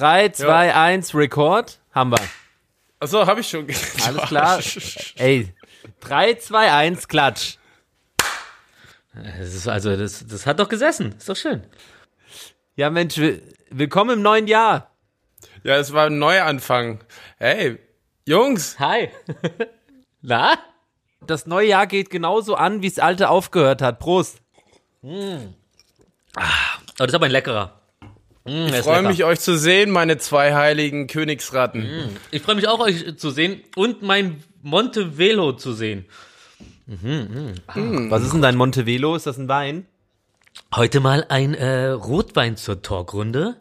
3, 2, 1, Record. Haben wir. Achso, habe ich schon. Alles klar. Ey, 3, 2, 1, Klatsch. Das ist also, das, das hat doch gesessen. Ist doch schön. Ja, Mensch, will- willkommen im neuen Jahr. Ja, es war ein Neuanfang. Hey, Jungs, Hi. Na? Das neue Jahr geht genauso an, wie das alte aufgehört hat. Prost. Aber das ist aber ein leckerer. Mm, ich freue mich, euch zu sehen, meine zwei heiligen Königsratten. Ich freue mich auch, euch zu sehen und mein Montevelo zu sehen. Was ist denn dein Montevelo? Ist das ein Wein? Heute mal ein äh, Rotwein zur Talkrunde.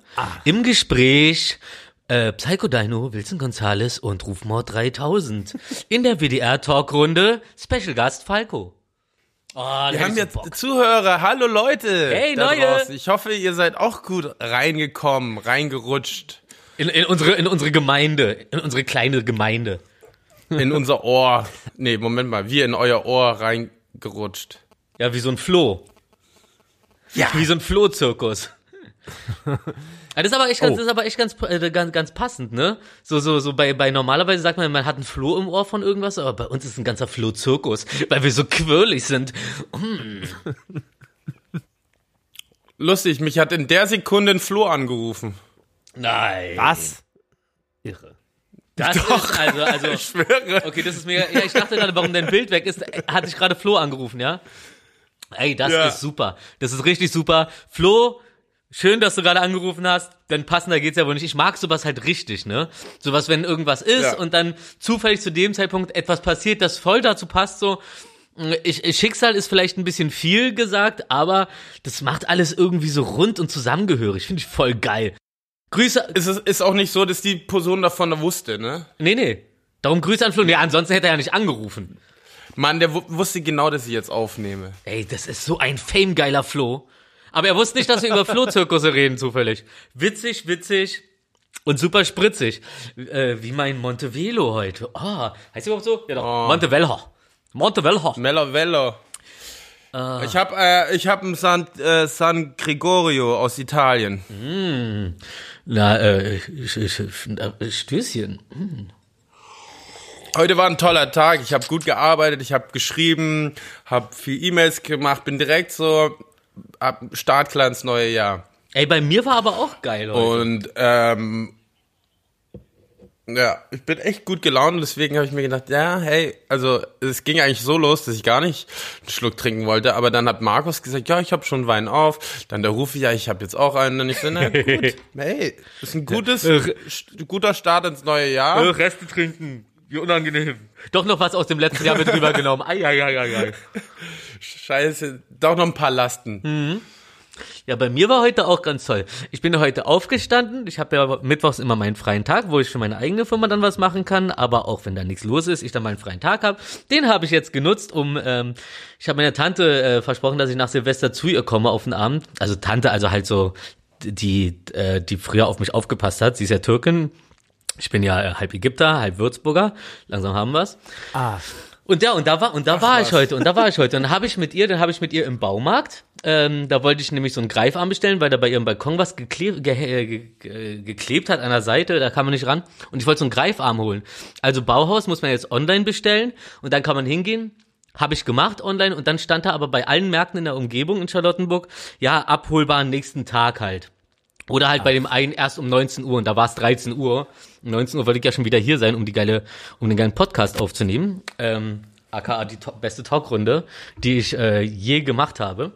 Im Gespräch äh, Psycho Dino, Wilson Gonzales und Rufmord 3000. In der WDR-Talkrunde Special Gast Falco. Oh, Wir haben jetzt Bock. Zuhörer. Hallo Leute. Hey, da Neue. draußen. Ich hoffe, ihr seid auch gut reingekommen, reingerutscht in, in, unsere, in unsere Gemeinde, in unsere kleine Gemeinde. in unser Ohr. Nee, Moment mal, wir in euer Ohr reingerutscht. Ja, wie so ein Floh. Ja. Wie so ein Flohzirkus. Ja, das ist aber echt ganz, Oh. das ist aber echt ganz, äh, ganz, ganz passend, ne? So, so, so bei, bei normalerweise sagt man, man hat einen Floh im Ohr von irgendwas, aber bei uns ist ein ganzer Flohzirkus, weil wir so quirlig sind. Lustig, mich hat in der Sekunde ein Floh angerufen. Nein. Was? Irre. Das ist also, also, Ich schwöre. okay, das ist mega, ja, ich dachte gerade, warum dein Bild weg ist, hat dich gerade Flo angerufen, ja? Ey, das Ja. ist super. Das ist richtig super. Flo, schön, dass du gerade angerufen hast, denn passender geht's ja wohl nicht. Ich mag sowas halt richtig, ne? Sowas, wenn irgendwas ist Ja. und dann zufällig zu dem Zeitpunkt etwas passiert, das voll dazu passt, so. Ich, Schicksal ist vielleicht ein bisschen viel gesagt, aber das macht alles irgendwie so rund und zusammengehörig. Finde ich voll geil. Grüße, Es ist, ist auch nicht so, dass die Person davon wusste, ne? nee, nee. Darum Grüße an Flo. Nee, ansonsten hätte er ja nicht angerufen. Mann, der wu- wusste genau, dass ich jetzt aufnehme. Ey, das ist so ein famegeiler Flo. Aber er wusste nicht, dass wir über Flohzirkusse reden, zufällig. Witzig, witzig und super spritzig. Äh, wie mein Montevelo heute. Oh, heißt überhaupt so? Ja doch. Oh. Montevelo. Montevelo. Mello Vello. Ah. Ich hab, äh, ich hab einen San, äh, San Gregorio aus Italien. Na, äh, ich, ich, äh, Stößchen. Heute war ein toller Tag. Ich habe gut gearbeitet, ich habe geschrieben, habe viel E-Mails gemacht, bin direkt so startklar ins neue Jahr. Ey, bei mir war aber auch geil heute. Und ähm, ja, ich bin echt gut gelaunt deswegen habe ich mir gedacht, ja, hey, also es ging eigentlich so los, dass ich gar nicht einen Schluck trinken wollte, aber dann hat Markus gesagt, ja, ich habe schon Wein auf. Dann der Rufi, ja, ich habe jetzt auch einen. Und ich so, na gut, hey, ist ein gutes, st- guter Start ins neue Jahr. Reste trinken. Wie unangenehm. Doch noch was aus dem letzten Jahr mit rübergenommen. Ei, ei, ei, ei, ei. Scheiße, doch noch ein paar Lasten. Ja, bei mir war heute auch ganz toll. Ich bin heute aufgestanden. Ich habe ja mittwochs immer meinen freien Tag, wo ich für meine eigene Firma dann was machen kann. Aber auch wenn da nichts los ist, ich dann meinen freien Tag habe. Den habe ich jetzt genutzt, um. Ähm, ich habe meiner Tante äh, versprochen, dass ich nach Silvester zu ihr komme auf den Abend. Also Tante, also halt so die, äh, die früher auf mich aufgepasst hat. Sie ist ja Türkin. Ich bin ja äh, halb Ägypter, halb Würzburger. Langsam haben wir's. Ah, Und ja, und da war und da war ich was. heute und da war ich heute und dann habe ich mit ihr, dann habe ich mit ihr im Baumarkt, ähm, da wollte ich nämlich so einen Greifarm bestellen, weil da bei ihrem Balkon was gekle ge äh, ge ge geklebt hat an der Seite, da kann man nicht ran und ich wollte so einen Greifarm holen. Also Bauhaus muss man jetzt online bestellen und dann kann man hingehen. Habe ich gemacht online und dann stand da aber bei allen Märkten in der Umgebung in Charlottenburg, ja, abholbar am nächsten Tag halt. Oder halt bei dem einen erst um 19 Uhr und da war es 13 Uhr. Um 19 Uhr wollte ich ja schon wieder hier sein, um die geile, um den geilen Podcast aufzunehmen. Ähm, aka die to beste Talkrunde, die ich äh, je gemacht habe.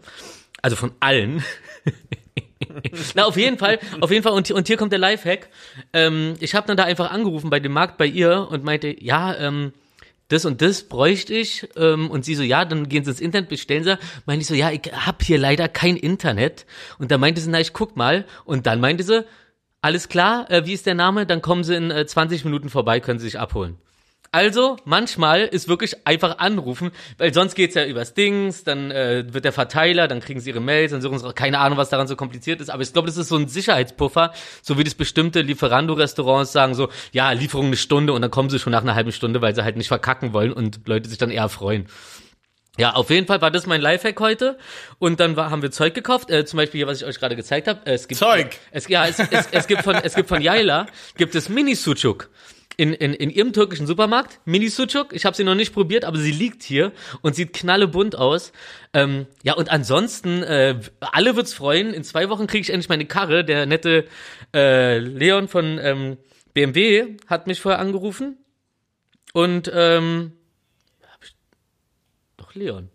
Also von allen. Na, auf jeden Fall, auf jeden Fall, und, und hier kommt der Lifehack. Ähm, ich habe dann da einfach angerufen bei dem Markt bei ihr und meinte, ja, ähm, das und das bräuchte ich. Ähm, und sie so, ja, dann gehen sie ins Internet, bestellen sie. Meinte ich so, ja, ich hab hier leider kein Internet. Und dann meinte sie, na, ich guck mal. Und dann meinte sie, alles klar, äh, wie ist der Name? Dann kommen sie in äh, 20 Minuten vorbei, können sie sich abholen. Also, manchmal ist wirklich einfach anrufen, weil sonst geht's ja übers Dings, dann äh, wird der Verteiler, dann kriegen sie ihre Mails, dann suchen sie, keine Ahnung, was daran so kompliziert ist, aber ich glaube, das ist so ein Sicherheitspuffer, so wie das bestimmte Lieferando-Restaurants sagen so, ja, Lieferung eine Stunde und dann kommen sie schon nach einer halben Stunde, weil sie halt nicht verkacken wollen und Leute sich dann eher freuen. Ja, auf jeden Fall war das mein Lifehack heute. Und dann war, haben wir Zeug gekauft. Äh, zum Beispiel hier, was ich euch gerade gezeigt habe. Äh, es gibt, Zeug? Es, ja, es, es, es gibt von es gibt von Yaila gibt es Mini Sucuk. In, in, in ihrem türkischen Supermarkt, Mini Sucuk. Ich habe sie noch nicht probiert, aber sie liegt hier und sieht knallebunt aus. Ähm, ja, und ansonsten, äh, alle wird's freuen. In zwei Wochen kriege ich endlich meine Karre. Der nette äh, Leon von ähm, BMW hat mich vorher angerufen. Und ähm, doch, Leon.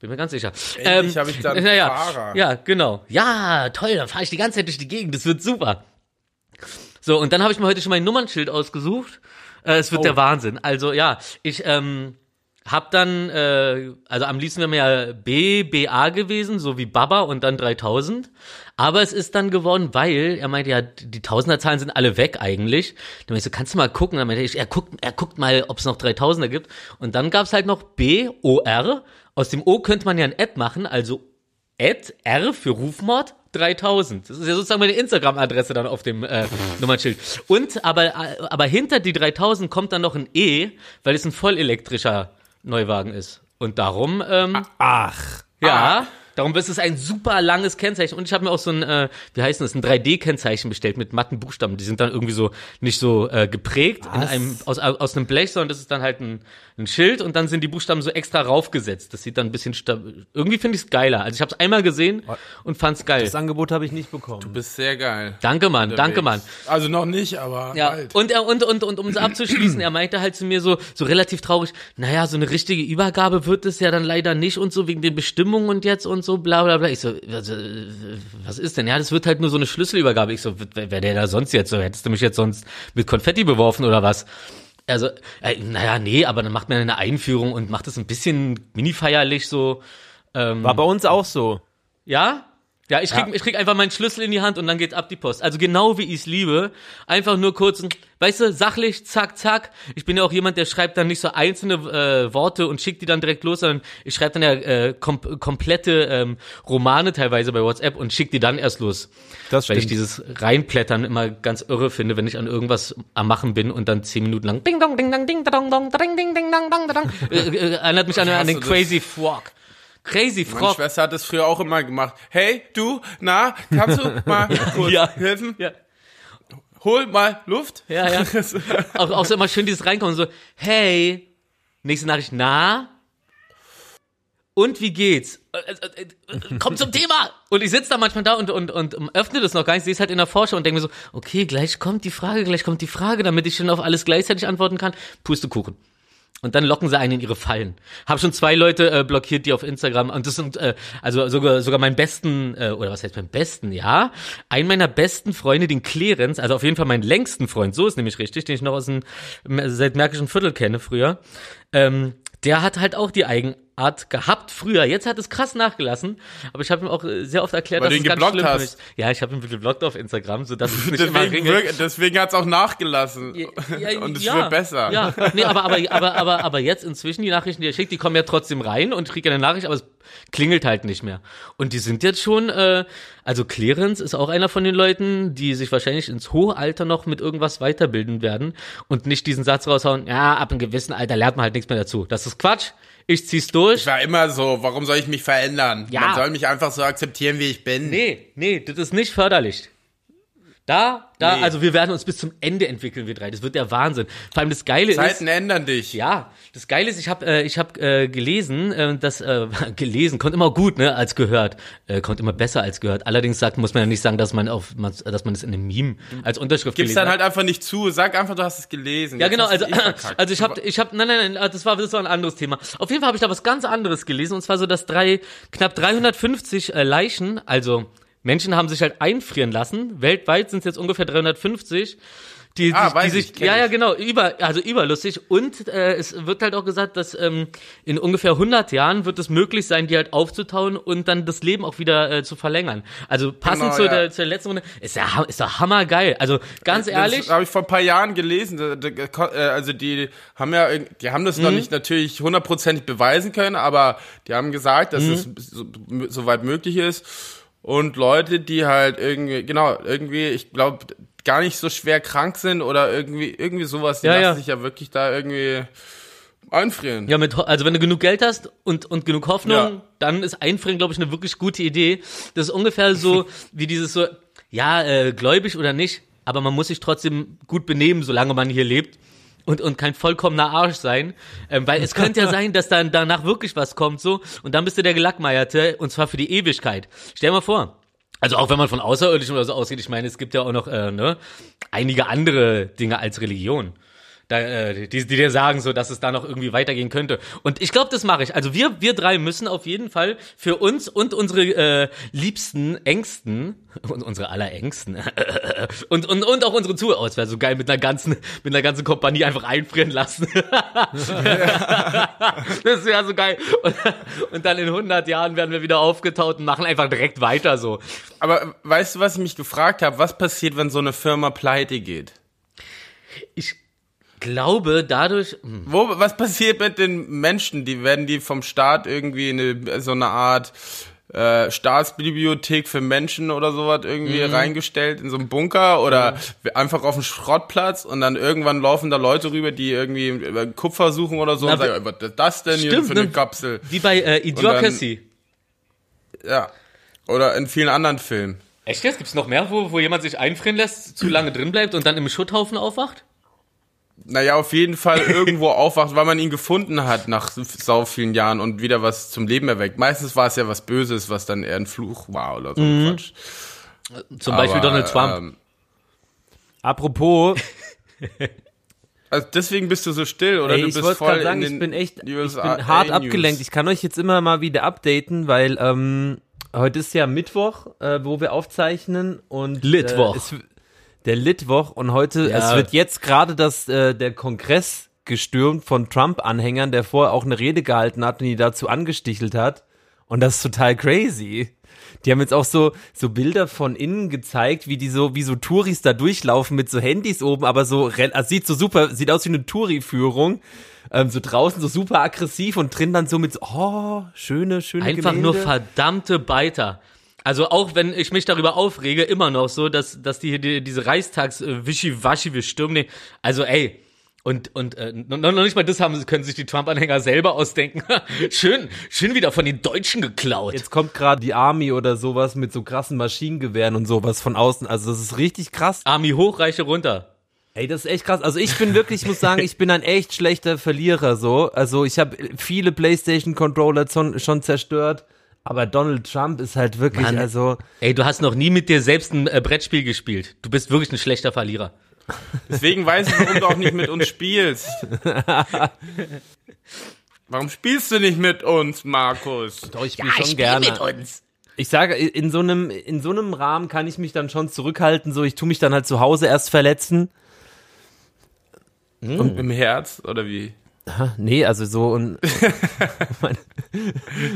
Bin mir ganz sicher. Endlich hab ich dann einen naja, Fahrer. Ja, genau. Ja, toll, dann fahre ich die ganze Zeit durch die Gegend. Das wird super. So, und dann habe ich mir heute schon mein Nummernschild ausgesucht. Äh, es wird Oh. der Wahnsinn. Also ja, ich ähm, hab dann, äh, also am liebsten wäre mir ja B, BA gewesen, so wie Baba und dann 3000. Aber es ist dann geworden, weil er meinte, ja, die Tausenderzahlen sind alle weg eigentlich. Dann meinte ich so, kannst du mal gucken? Dann meinte ich, er guckt, er guckt mal, ob es noch 3000er gibt. Und dann gab's halt noch B, O, R. Aus dem O könnte man ja ein Ad machen, also Ad, R für Rufmord 3000. Das ist ja sozusagen meine Instagram-Adresse dann auf dem äh, Nummernschild. Und aber, aber hinter die 3000 kommt dann noch ein E, weil es ein vollelektrischer Neuwagen ist. Und darum, ähm, Ach. ja, darum ist es ein super langes Kennzeichen. Und ich habe mir auch so ein, äh, wie heißt das, ein 3D-Kennzeichen bestellt mit matten Buchstaben. Die sind dann irgendwie so nicht so äh, geprägt in einem aus, aus einem Blech, sondern das ist dann halt ein, ein Schild und dann sind die Buchstaben so extra raufgesetzt. Das sieht dann ein bisschen irgendwie finde ich es geiler. Also ich habe es einmal gesehen und fand's geil. Das Angebot habe ich nicht bekommen. Du bist sehr geil. Danke, Mann, danke, Mann. Also noch nicht, aber Ja, bald. und, er und, und, und um es abzuschließen, er meinte halt zu mir so, so relativ traurig, naja, so eine richtige Übergabe wird es ja dann leider nicht und so wegen den Bestimmungen und jetzt und so, bla bla bla. Ich so, was, was ist denn? Ja, das wird halt nur so eine Schlüsselübergabe. Ich so, wer, wer der da sonst jetzt so? Hättest du mich jetzt sonst mit Konfetti beworfen oder was? Also, äh, naja, nee, aber dann macht man eine Einführung und macht es ein bisschen mini-feierlich so. Ähm, War bei uns auch so. ja? Ja, ich krieg, ich krieg einfach meinen Schlüssel in die Hand und dann geht's ab die Post. Also genau wie ich's liebe. Einfach nur kurz, weißt du, sachlich, zack, zack. Ich bin ja auch jemand, der schreibt dann nicht so einzelne äh, Worte und schickt die dann direkt los, sondern ich schreibe dann ja äh, kom komplette ähm, Romane teilweise bei WhatsApp und schick die dann erst los. Das Weil ich stimmt. dieses Reinplättern immer ganz irre finde, wenn ich an irgendwas am Machen bin und dann zehn Minuten lang Ding dong, Ding dong, Ding dong, dong, ding ding ding dong, dong, dong. Äh, äh, erinnert mich an, an den du das? Crazy Frog. Meine. Schwester hat das früher auch immer gemacht. Hey, du, na, kannst du mal kurz Ja. helfen? Ja. Hol mal Luft. Ja, ja. auch, auch so immer schön dieses Reinkommen, so, hey, nächste Nachricht, na? Und wie geht's? Äh, äh, äh, Komm zum Thema! Und ich sitze da manchmal da und, und, und öffne das noch gar nicht, sehe es halt in der Vorschau und denke mir so, okay, gleich kommt die Frage, gleich kommt die Frage, damit ich schon auf alles gleichzeitig antworten kann. Pustekuchen. Und dann locken sie einen in ihre Fallen. Hab schon zwei Leute äh, blockiert, die auf Instagram und das sind äh, also sogar sogar meinen besten äh, oder was heißt mein besten, ja, ein meiner besten Freunde, den Clarence, also auf jeden Fall meinen längsten Freund, so ist nämlich richtig, den ich noch aus dem seit Märkischen Viertel kenne früher. Ähm, der hat halt auch die Eigenart gehabt früher. Jetzt hat es krass nachgelassen, aber ich habe ihm auch äh, sehr oft erklärt, Weil dass du es ihn ganz geblockt schlimm für hast. mich. Ja, ich habe ihn geblockt auf Instagram, so dass es nicht immer Deswegen, ringelt. wirk- deswegen hat's auch nachgelassen. Ja, Und es ja, wird besser. Ja, nee, aber, aber, aber, aber, aber jetzt inzwischen die Nachrichten, die er schickt, die kommen ja trotzdem rein und ich kriege eine Nachricht, aber es klingelt halt nicht mehr. Und die sind jetzt schon, äh, also Clarence ist auch einer von den Leuten, die sich wahrscheinlich ins hohe Alter noch mit irgendwas weiterbilden werden und nicht diesen Satz raushauen, ja, ab einem gewissen Alter lernt man halt nichts mehr dazu. Das ist Quatsch. Ich zieh's durch. Ich war immer so, warum soll ich mich verändern? Ja. Man soll mich einfach so akzeptieren, wie ich bin. Nee, nee, das ist nicht förderlich. Da, da, Nee. also wir werden uns bis zum Ende entwickeln, wir drei. Das wird der Wahnsinn. Vor allem das Geile ist. Zeiten ändern dich. Ja, das Geile ist, ich habe äh, ich hab, äh, gelesen, äh, dass äh, gelesen kommt immer gut, ne, als gehört, äh, kommt immer besser als gehört. Allerdings sagt, muss man ja nicht sagen, dass man auf, man, dass man das in einem Meme als Unterschrift Gib's gelesen dann halt einfach nicht zu. Sag einfach, du hast es gelesen. Ja, genau, also, eh also ich habe, ich habe, nein, nein, nein, das war, das war ein anderes Thema. Auf jeden Fall habe ich da was ganz anderes gelesen, und zwar so, dass drei, knapp 350 äh, Leichen, also Menschen haben sich halt einfrieren lassen. Weltweit sind es jetzt ungefähr 350. Die, Ah, weiß die sich, ich, kenn ja, ja, genau, über, also überlustig. Und äh, es wird halt auch gesagt, dass ähm, in ungefähr 100 Jahren wird es möglich sein, die halt aufzutauen und dann das Leben auch wieder äh, zu verlängern. Also passend Genau, zu, ja. der, zu der letzten Runde, ist ja, ist doch hammergeil. Also ganz ehrlich, Das habe ich vor ein paar Jahren gelesen. Äh, Also die haben ja, die haben das noch Mhm. nicht natürlich hundertprozentig beweisen können, aber die haben gesagt, dass Mhm. es so, soweit möglich ist. Und Leute, die halt irgendwie, genau, irgendwie, ich glaube, gar nicht so schwer krank sind oder irgendwie, irgendwie sowas, die Ja, lassen ja. sich ja wirklich da irgendwie Einfrieren. Ja, mit, also wenn du genug Geld hast und, und genug Hoffnung, Ja. dann ist Einfrieren, glaube ich, eine wirklich gute Idee. Das ist ungefähr so wie dieses so, ja, äh, gläubig oder nicht, aber man muss sich trotzdem gut benehmen, solange man hier lebt. Und, und kein vollkommener Arsch sein. Ähm, weil es könnte ja sein, dass dann danach wirklich was kommt so und dann bist du der Gelackmeierte und zwar für die Ewigkeit. Stell mal vor. Also auch wenn man von Außerirdischen oder so ausgeht, ich meine, es gibt ja auch noch äh, ne, einige andere Dinge als Religion da, äh, die, die dir sagen, so, dass es da noch irgendwie weitergehen könnte. Und ich glaube, das mache ich. Also wir, wir drei müssen auf jeden Fall für uns und unsere äh, liebsten, engsten und unsere allerängsten und, und, und auch unsere Zuhörer, oh, es wäre so geil mit einer ganzen, mit einer ganzen Kompanie einfach einfrieren lassen. das wäre so geil. Und, und dann in 100 Jahren werden wir wieder aufgetaut und machen einfach direkt weiter so. Aber weißt du, was ich mich gefragt habe? Was passiert, wenn so eine Firma pleite geht? Ich glaube, dadurch, hm, Wo, was passiert mit den Menschen? Die werden die vom Staat irgendwie in eine, so eine Art äh, Staatsbibliothek für Menschen oder sowas irgendwie Mhm. reingestellt in so einen Bunker oder einfach auf einen Schrottplatz und dann irgendwann laufen da Leute rüber, die irgendwie äh, Kupfer suchen oder so Na, und sagen, was ist das denn hier Stimmt, für eine ne? Kapsel? wie bei äh, Idiocracy. Ja. Oder in vielen anderen Filmen. Echt jetzt? Gibt's noch mehr, wo, wo jemand sich einfrieren lässt, zu lange drin bleibt und dann im Schutthaufen aufwacht? Naja, auf jeden Fall irgendwo aufwacht, weil man ihn gefunden hat nach sau vielen Jahren und wieder was zum Leben erweckt. Meistens war es ja was Böses, was dann eher ein Fluch war oder so. Mhm. Quatsch. Zum Beispiel Aber, Donald Trump. Ähm, Apropos, also deswegen bist du so still, oder? ey, du ich wollte gerade sagen, in ich bin echt, ich bin hart abgelenkt. Ich kann euch jetzt immer mal wieder updaten, weil ähm, heute ist ja Mittwoch, äh, wo wir aufzeichnen und Litwoch. Äh, es, der Litwoch und heute, Ja. es wird jetzt gerade das äh, der Kongress gestürmt von Trump-Anhängern, der vorher auch eine Rede gehalten hat und die dazu angestichelt hat. Und das ist total crazy. Die haben jetzt auch so, so Bilder von innen gezeigt, wie die so, wie so Touris da durchlaufen mit so Handys oben, aber so, also sieht so super, sieht aus wie eine Touri-Führung. Ähm, so draußen so super aggressiv und drin dann so mit, so, oh, schöne, schöne Einfach Gemälde. nur verdammte Beiter. Also auch wenn ich mich darüber aufrege, immer noch so, dass, dass die, die diese Reichstags äh, Wischi-Waschi, wir stürmen den. Also ey, und, und äh, noch, nicht mal das haben, können sich die Trump-Anhänger selber ausdenken. schön, schön wieder von den Deutschen geklaut. Jetzt kommt gerade die Army oder sowas mit so krassen Maschinengewehren und sowas von außen. Also das ist richtig krass. Army hoch, Reiche runter. Ey, das ist echt krass. Also ich bin wirklich, ich muss sagen, ich bin ein echt schlechter Verlierer so. Also ich habe viele PlayStation Controller schon, schon zerstört, aber Donald Trump ist halt wirklich, Mann. also Ey, du hast noch nie mit dir selbst ein äh, Brettspiel gespielt. Du bist wirklich ein schlechter Verlierer. Deswegen weiß ich, warum du auch nicht mit uns spielst. Warum spielst du nicht mit uns, Markus? doch, ich spiele schon gerne. uns. Ich sage, in so einem in so einem Rahmen kann ich mich dann schon zurückhalten. So, ich tu mich dann halt zu Hause erst verletzen. Im Herz, oder wie? Nee, also so und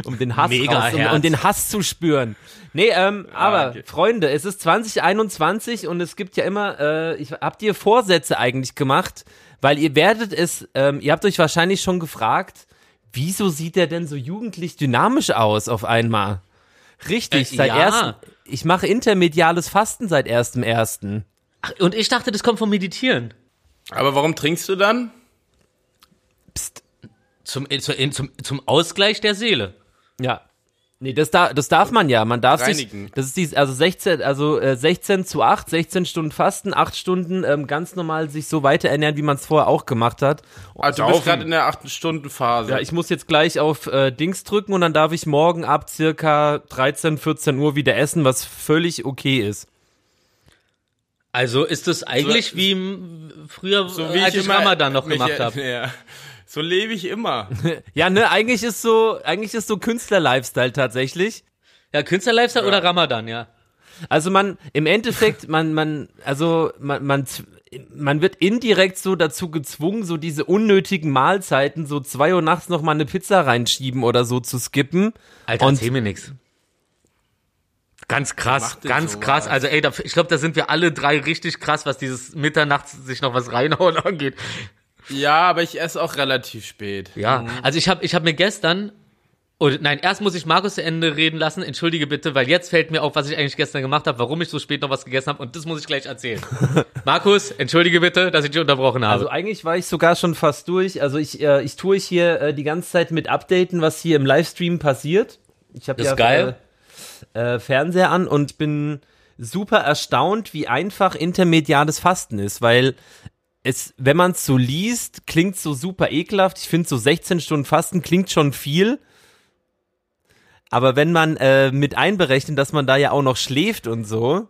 um den Hass Mega raus, um, um den Hass zu spüren. Nee, ähm, aber okay. Freunde, es ist 2021 und es gibt ja immer, äh, ich, habt ihr Vorsätze eigentlich gemacht? Weil ihr werdet es, ähm, ihr habt euch wahrscheinlich schon gefragt, wieso sieht der denn so jugendlich dynamisch aus auf einmal? Richtig, Äh, seit ja. ersten, ich mache intermediales Fasten seit erstem ersten. Ach, und ich dachte, das kommt vom Meditieren. Aber warum trinkst du dann? Psst. Zum, äh, zu- in- zum, zum Ausgleich der Seele. Ja. Nee, das, da, das darf man ja. Man darf Reinigen. sich, das ist dies, also 16, also äh, 16 zu 8, 16 Stunden Fasten, 8 Stunden ähm, ganz normal sich so weiter ernähren, wie man es vorher auch gemacht hat. Also du bist gerade in der 8-Stunden-Phase. Ja, ich muss jetzt gleich auf äh, Dings drücken und dann darf ich morgen ab circa 13, 14 Uhr wieder essen, was völlig okay ist. Also ist es eigentlich So- wie früher, so wie als ich ich immer Ramadan noch gemacht habe. Ja. So lebe ich immer. Ja, ne, eigentlich ist so, eigentlich ist so Künstler-Lifestyle tatsächlich. Ja, Künstler-Lifestyle oder Ramadan, ja. Also man, im Endeffekt, man, man, also man, man, man wird indirekt so dazu gezwungen, so diese unnötigen Mahlzeiten, so zwei Uhr nachts noch mal eine Pizza reinschieben oder so zu skippen. Alter, Und- erzähl mir nix. Ganz krass, ganz sowas? krass. Also ey, da, ich glaube, da sind wir alle drei richtig krass, was dieses Mitternachts sich noch was reinhauen angeht. Ja, aber ich esse auch relativ spät. Ja, also ich habe ich hab mir gestern Oh, nein, erst muss ich Markus zu Ende reden lassen. Entschuldige bitte, weil jetzt fällt mir auf, was ich eigentlich gestern gemacht habe, warum ich so spät noch was gegessen habe und das muss ich gleich erzählen. Markus, entschuldige bitte, dass ich dich unterbrochen habe. Also eigentlich war ich sogar schon fast durch. Also ich, äh, ich tue hier äh, die ganze Zeit mit Updaten, was hier im Livestream passiert. Ich habe Das ja geil. Äh, äh, Fernseher an und bin super erstaunt, wie einfach intermediales Fasten ist, weil es, wenn man es so liest, klingt so super ekelhaft. Ich finde so 16 Stunden Fasten klingt schon viel. Aber wenn man äh, mit einberechnet, dass man da ja auch noch schläft und so,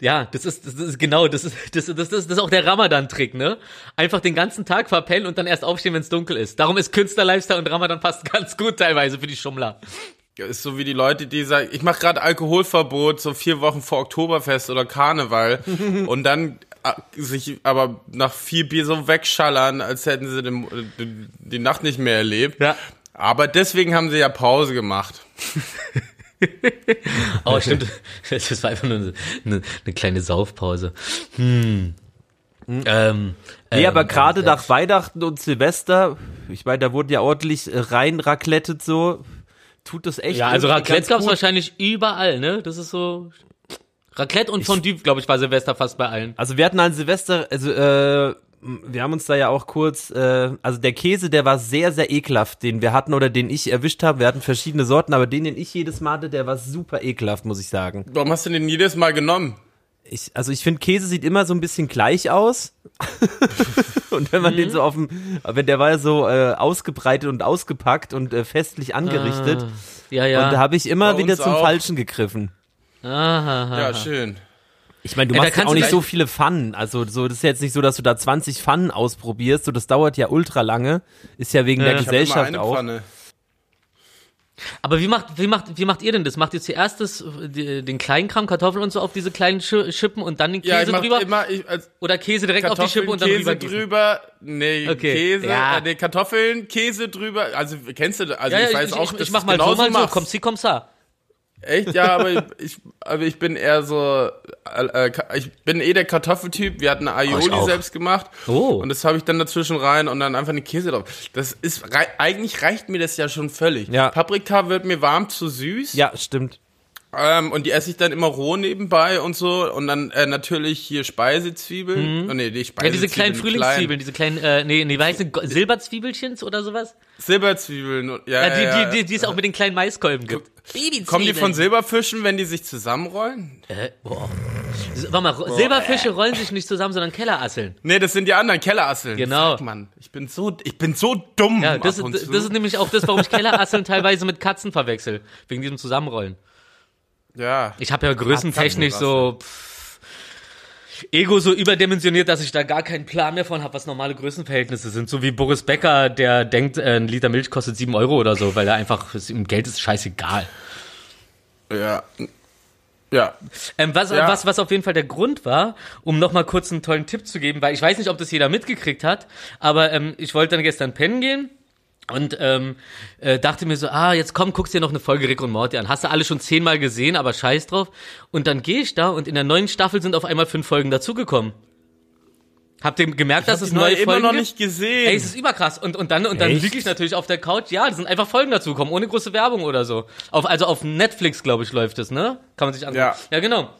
Ja, das ist, das ist genau, das ist, das, das, das, das ist auch der Ramadan-Trick, ne? Einfach den ganzen Tag verpennen und dann erst aufstehen, wenn es dunkel ist. Darum ist Künstler-Lifestyle und Ramadan passt ganz gut teilweise für die Schummler. Ist so wie die Leute, die sagen, ich mache gerade Alkoholverbot, so vier Wochen vor Oktoberfest oder Karneval und dann sich aber nach vier Bier so wegschallern, als hätten sie den, die, die Nacht nicht mehr erlebt. Ja. Aber deswegen haben sie ja Pause gemacht. Oh, stimmt. Das war einfach nur eine, eine, eine kleine Saufpause. Hm. Ähm, Nee, ähm, aber gerade äh, nach Weihnachten und Silvester, ich meine, da wurde ja ordentlich äh, rein raclettet so, tut das echt. Ja, also Raclette gab's gut. wahrscheinlich überall, ne? Das ist so. Raclette und Fondue, glaube ich, war Silvester fast bei allen. Also wir hatten an Silvester, also äh, wir haben uns da ja auch kurz, äh, also der Käse, der war sehr, sehr ekelhaft, den wir hatten oder den ich erwischt habe. Wir hatten verschiedene Sorten, aber den, den ich jedes Mal hatte, der war super ekelhaft, muss ich sagen. Warum hast du den jedes Mal genommen? Ich, also ich finde, Käse sieht immer so ein bisschen gleich aus. und wenn man den so auf dem, wenn der war ja so äh, ausgebreitet und ausgepackt und äh, festlich angerichtet. Ah, ja, ja. Und da habe ich immer Bei wieder zum auch. Falschen gegriffen. Aha, Ja, schön. Ich meine, du da machst ja auch nicht so viele Pfannen. Also so, das ist jetzt nicht so, dass du da 20 Pfannen ausprobierst. So, das dauert ja ultra lange. Ist ja wegen der habe immer Gesellschaft eine auch. Pfanne. Aber wie macht, wie macht, wie macht ihr denn das? Macht ihr zuerst das, die, den kleinen Kram, Kartoffeln und so auf diese kleinen Sch Schippen und dann den Käse Ja, ich mach drüber? immer ich, als Oder Käse direkt auf die Schippe Kartoffeln, und dann Käse drüber. Nee, Okay. Käse, Ja. äh, nee, Kartoffeln, Käse drüber. Also kennst du, also Ja, ich weiß ich, auch, ich, ich mach mal so, mal so, komm, sie, komm, sa. Echt? Ja, aber ich, ich, aber ich bin eher so, äh, äh, ich bin eh der Kartoffeltyp. Wir hatten eine Oh, Aioli auch. selbst gemacht. Oh. Und das habe ich dann dazwischen rein und dann einfach eine Käse drauf. Das ist, eigentlich reicht mir das ja schon völlig. Ja. Paprika wird mir warm zu süß. Ja, stimmt. Ähm, und die esse ich dann immer roh nebenbei und so. Und dann äh, natürlich hier Speisezwiebeln. Oh, nee, die Ja, Speisezwiebeln. diese kleinen Frühlingszwiebeln, diese kleinen, äh, nee, nee, du, Go- Silberzwiebelchens oder sowas? Silberzwiebeln. Ja, Ja, ja, die, ja. die, die, die es auch mit den kleinen Maiskolben gibt. Babyzwiebeln. Kommen die von Silberfischen, wenn die sich zusammenrollen? Äh, boah. Warte mal, Silberfische rollen sich nicht zusammen, sondern Kellerasseln. Nee, das sind die anderen Kellerasseln. Genau. Fuck, Mann. Ich bin so, ich bin so dumm. Ja, das, ist, das ist nämlich auch das, warum ich Kellerasseln teilweise mit Katzen verwechsel. Wegen diesem Zusammenrollen. Ja. Ich habe ja größentechnisch so pff, Ego so überdimensioniert, dass ich da gar keinen Plan mehr von habe, was normale Größenverhältnisse sind. So wie Boris Becker, der denkt, äh, ein Liter Milch kostet sieben Euro oder so, weil er einfach, ihm Geld ist scheißegal. Ja. Ja. Ähm, was, Ja. was, was auf jeden Fall der Grund war, um nochmal kurz einen tollen Tipp zu geben, weil ich weiß nicht, ob das jeder mitgekriegt hat, aber ähm, ich wollte dann gestern pennen gehen und ähm, äh, dachte mir so, ah, jetzt komm, guckst dir noch eine Folge Rick und Morty an. Hast du alle schon zehnmal gesehen, aber scheiß drauf. Und dann gehe ich da und in der neuen Staffel sind auf einmal fünf Folgen dazugekommen. Habt ihr gemerkt, dass es neue neue immer Folgen noch gibt? nicht gesehen. Ey, es ist überkrass. Und, und dann, und dann liege ich natürlich auf der Couch. Ja, da sind einfach Folgen dazugekommen, ohne große Werbung oder so. Auf, also auf Netflix, glaube ich, läuft es, ne? Kann man sich ansehen. Ja. ja, genau.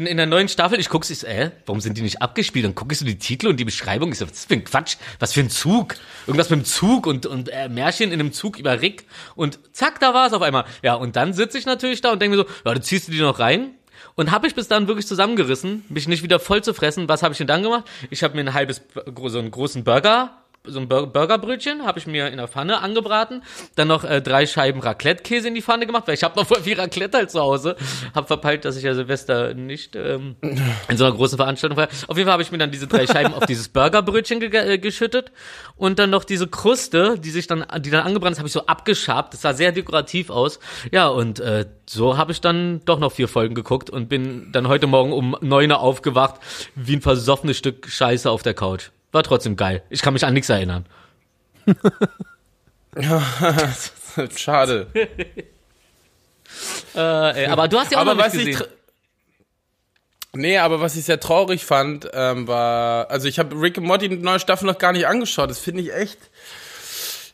In, in der neuen Staffel, ich guck's, ich äh, warum sind die nicht abgespielt? Dann guck ich so die Titel und die Beschreibung. Ich so, was für ein Quatsch? Was für ein Zug? Irgendwas mit dem Zug und, und äh, Märchen in einem Zug über Rick. Und zack, da war es auf einmal. Ja, und dann sitze ich natürlich da und denke mir so, ja, du ziehst du die noch rein? Und habe ich bis dann wirklich zusammengerissen, mich nicht wieder voll zu fressen. Was habe ich denn dann gemacht? Ich habe mir ein halbes, so einen großen Burger, so ein Bur- Burgerbrötchen, habe ich mir in der Pfanne angebraten. Dann noch äh, drei Scheiben Raclette-Käse in die Pfanne gemacht, weil ich habe noch voll viel Raclette halt zu Hause. Hab verpeilt, dass ich ja Silvester nicht ähm, in so einer großen Veranstaltung war. Auf jeden Fall habe ich mir dann diese drei Scheiben auf dieses Burgerbrötchen ge äh, geschüttet und dann noch diese Kruste, die sich dann, die dann angebrannt ist, habe ich so abgeschabt. Das sah sehr dekorativ aus. Ja, und äh, so habe ich dann doch noch vier Folgen geguckt und bin dann heute Morgen um neun Uhr aufgewacht, wie ein versoffenes Stück Scheiße auf der Couch. War trotzdem geil. Ich kann mich an nichts erinnern. Schade. Äh, ey, aber du hast ja auch aber noch was gesehen. Nee, aber was ich sehr traurig fand, ähm, war, also ich habe Rick and Morty die neue Staffel noch gar nicht angeschaut. Das finde ich echt.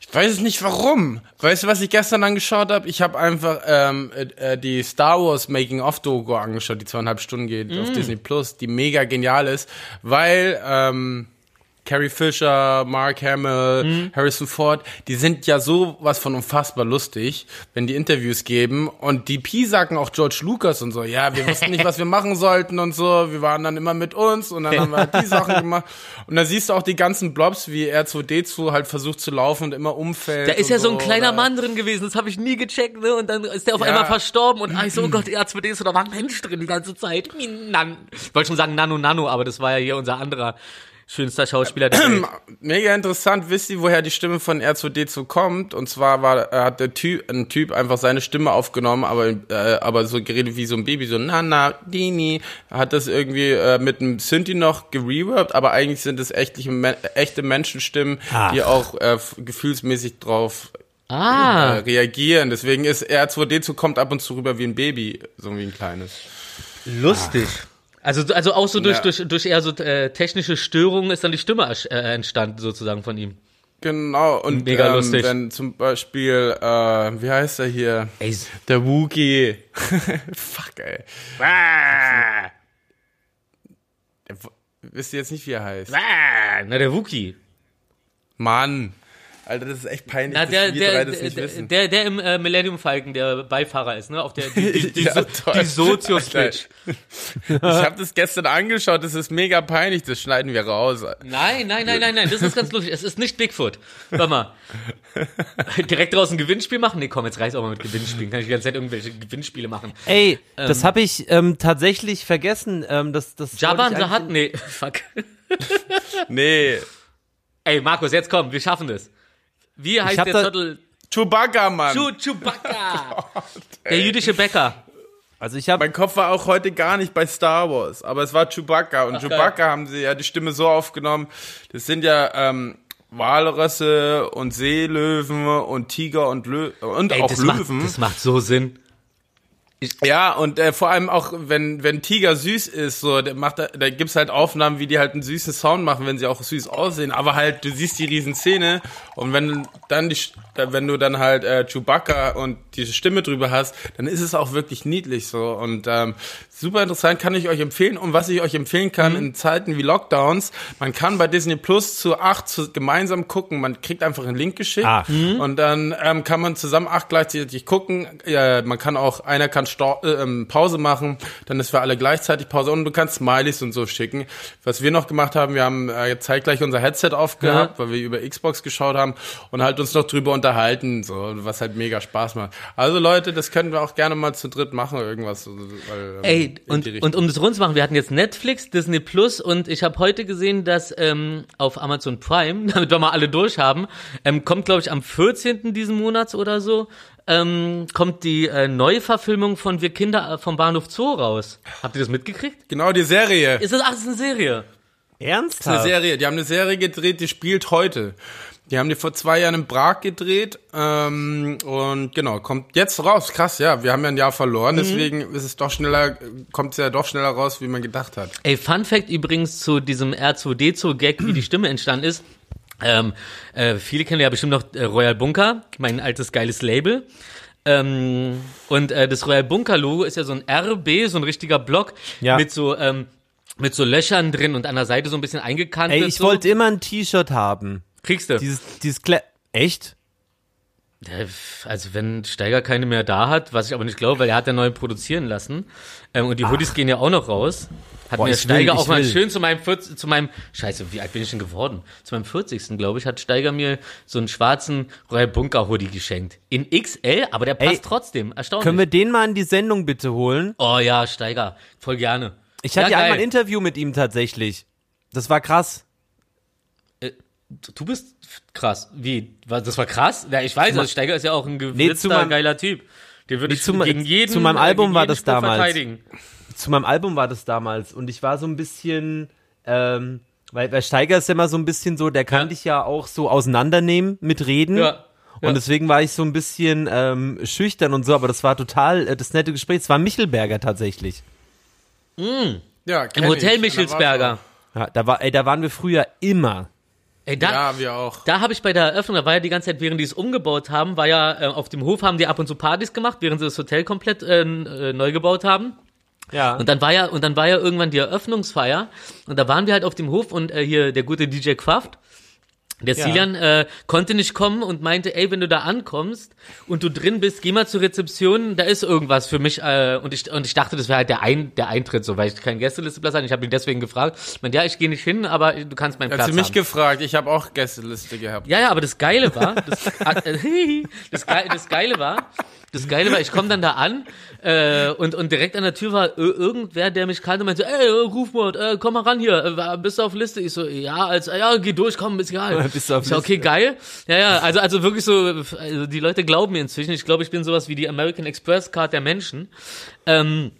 Ich weiß es nicht warum. Weißt du, was ich gestern angeschaut habe? Ich habe einfach ähm, äh, äh, die Star Wars Making of Doku angeschaut, die zweieinhalb Stunden geht Mm. auf Disney Plus, die mega genial ist, weil ähm, Carrie Fisher, Mark Hamill, Mm. Harrison Ford, die sind ja so was von unfassbar lustig, wenn die Interviews geben. Und die Pi sagen auch George Lucas und so, ja, wir wussten nicht, was wir machen sollten und so. Wir waren dann immer mit uns und dann haben wir halt die Sachen gemacht. Und da siehst du auch die ganzen Blobs, wie R2D2 halt versucht zu laufen und immer umfällt. Da ist ja so ein kleiner Mann drin gewesen, das habe ich nie gecheckt, ne? Und dann ist der auf Ja. einmal verstorben und ich so, oh Gott, R2D ist da war ein Mensch drin die ganze Zeit. Nan ich wollte schon sagen Nano Nano, aber das war ja hier unser anderer schönster Schauspieler der Welt. Mega interessant, wisst ihr, woher die Stimme von R2D2 kommt? Und zwar war, äh, hat der Typ, ein Typ einfach seine Stimme aufgenommen, aber, äh, aber so geredet wie so ein Baby, so Nana, Dini, hat das irgendwie äh, mit einem Synthi noch gereworked, aber eigentlich sind es echtliche, echte Menschenstimmen, Ach. die auch äh, gefühlsmäßig drauf äh, Ah, reagieren. Deswegen ist R2D2 kommt ab und zu rüber wie ein Baby, so wie ein kleines. lustig. Also, also auch so durch, Ja. durch, durch eher so äh, technische Störungen ist dann die Stimme äh, entstanden sozusagen von ihm. Genau, und Mega ähm, lustig. wenn zum Beispiel, äh, wie heißt er hier? Ey, Der Wookie. Fuck, ey. Wisst ihr jetzt nicht, wie er heißt? ah, na der Wookie. Mann. Alter, das ist echt peinlich, Na, der, dass wir der, drei das der, nicht der, wissen. der, der im äh, Millennium Falcon, der Beifahrer ist, ne? Auf der die, die, die, Ja, so, die Sozio-Switch. Ich habe das gestern angeschaut, das ist mega peinlich, das schneiden wir raus. Nein, nein, nein, nein, nein, das ist ganz lustig. Es ist nicht Bigfoot. Warte mal. Direkt draußen ein Gewinnspiel machen? Nee, komm, jetzt reiß auch mal mit Gewinnspielen. Kann ich die ganze Zeit irgendwelche Gewinnspiele machen. Ey, das habe ich ähm, tatsächlich vergessen. Ähm, das, das Jaban Sahat? Nee, fuck. Nee. Ey, Markus, jetzt komm, wir schaffen das. Wie heißt der Zottel? Chewbacca, Mann. Chu Chewbacca. Der jüdische Bäcker. Also ich habe Mein Kopf war auch heute gar nicht bei Star Wars, aber es war Chewbacca. Und Chewbacca haben sie ja die Stimme so aufgenommen. Das sind ja ähm, Walrösse und Seelöwen und Tiger und, Lö und Ey, auch das macht, Löwen. das macht so Sinn. Ja, und äh, vor allem auch, wenn, wenn Tiger süß ist, so, der macht, da, da gibt's halt Aufnahmen, wie die halt einen süßen Sound machen, wenn sie auch süß aussehen, aber halt, du siehst die riesen Szene und wenn dann die, wenn du dann halt äh, Chewbacca und diese Stimme drüber hast, dann ist es auch wirklich niedlich so. Und ähm, super interessant, kann ich euch empfehlen. Und was ich euch empfehlen kann in Zeiten wie Lockdowns, man kann bei Disney Plus zu acht zu, gemeinsam gucken, man kriegt einfach einen Link geschickt. Ach. und dann ähm, kann man zusammen acht gleichzeitig gucken. Ja, man kann auch, einer kann Stor äh, ähm, Pause machen, dann ist für alle gleichzeitig Pause. Und du kannst Smileys und so schicken. Was wir noch gemacht haben, wir haben äh, zeitgleich unser Headset aufgehabt, weil wir über Xbox geschaut haben und halt uns noch drüber unterhalten, so was halt mega Spaß macht. Also Leute, das können wir auch gerne mal zu dritt machen, irgendwas. Weil, ähm, Ey, und, und um das rund zu machen, wir hatten jetzt Netflix, Disney Plus und ich habe heute gesehen, dass ähm, auf Amazon Prime, damit wir mal alle durch haben, ähm, kommt, glaube ich, am 14. diesen Monats oder so, ähm, kommt die äh, Neuverfilmung von Wir Kinder äh, vom Bahnhof Zoo raus. Habt ihr das mitgekriegt? genau die Serie. Ist das, ach, das ist eine Serie. eine ernsthaft. Serie. Die haben eine Serie gedreht, die spielt heute. Die haben die vor zwei Jahren in Prag gedreht ähm, und genau, kommt jetzt raus. Krass, ja, wir haben ja ein Jahr verloren, deswegen ist es doch schneller, kommt es ja doch schneller raus, wie man gedacht hat. Ey, Fun Fact übrigens zu diesem R2D2-Gag, wie die Stimme entstanden ist. Ähm, äh, viele kennen ja bestimmt noch äh, Royal Bunker, mein altes geiles Label. Ähm, und äh, das Royal Bunker Logo ist ja so ein RB, so ein richtiger Block Ja. mit so ähm, mit so Löchern drin und an der Seite so ein bisschen eingekantet. Ey, ich so. wollte immer ein T-Shirt haben. Kriegst du. Dieses, dieses Kle Echt? Also wenn Steiger keine mehr da hat, was ich aber nicht glaube, weil er hat ja neu produzieren lassen. Ähm, und die Hoodies gehen ja auch noch raus. Hat Boah, mir Steiger will, auch mal will. schön zu meinem 40, zu meinem Scheiße, wie alt bin ich denn geworden? Zu meinem 40. glaube ich, hat Steiger mir so einen schwarzen Royal Bunker Hoodie geschenkt. In XL, aber der passt Ey, trotzdem. Erstaunlich. Können wir den mal in die Sendung bitte holen? oh ja, Steiger, voll gerne. Ich hatte ja, ja einmal ein. Interview mit ihm tatsächlich. Das war krass. Du bist krass. Wie? Was, Das war krass? Ja, ich weiß, also Steiger ist ja auch ein gewitzter, meinem- geiler Typ. Den würde Nee, ich zu gegen jeden zu meinem äh, Album gegen war das Spruch damals. verteidigen. Zu meinem Album war das damals und ich war so ein bisschen, ähm, weil, weil Steiger ist ja immer so ein bisschen so, der kann Ja. dich ja auch so auseinandernehmen mit Reden. Ja. Und deswegen war ich so ein bisschen ähm, schüchtern und so, aber das war total äh, das nette Gespräch. Es war Michelberger tatsächlich. Ja, Im Hotel Michelsberger. Ja, da war, ey, da waren wir früher immer. Ey, da, Ja, wir auch. Da habe ich bei der Eröffnung, da war ja die ganze Zeit, während die es umgebaut haben, war ja äh, auf dem Hof haben die ab und zu Partys gemacht, während sie das Hotel komplett äh, äh, neu gebaut haben. Ja. Und dann war ja und dann war ja irgendwann die Eröffnungsfeier und da waren wir halt auf dem Hof und äh, hier der gute DJ Kraft der Ja. Silian äh, konnte nicht kommen und meinte, ey, wenn du da ankommst und du drin bist, geh mal zur Rezeption, da ist irgendwas für mich. Äh, und ich und ich dachte, das wäre halt der, Ein, der Eintritt, so, weil ich keinen Gästelisteplatz hatte. Ich habe ihn deswegen gefragt. Ich meinte, ja, ich gehe nicht hin, aber du kannst meinen Platz sie mich haben. gefragt, ich habe auch Gästeliste gehabt. Ja, ja, aber das Geile war, das, äh, das, Ge das Geile war, das Geile war, ich komme dann da an äh, und, und direkt an der Tür war ir- irgendwer, der mich kannte und meinte, ey, äh, Rufmord, äh, komm mal ran hier, äh, bist du auf Liste? Ich so, ja, als, ja, geh durch, komm, ist egal. Bist du auf ich so, okay, geil. Ja, ja, also, also wirklich so, also die Leute glauben mir inzwischen, ich glaube, ich bin sowas wie die American Express Card der Menschen. Ähm,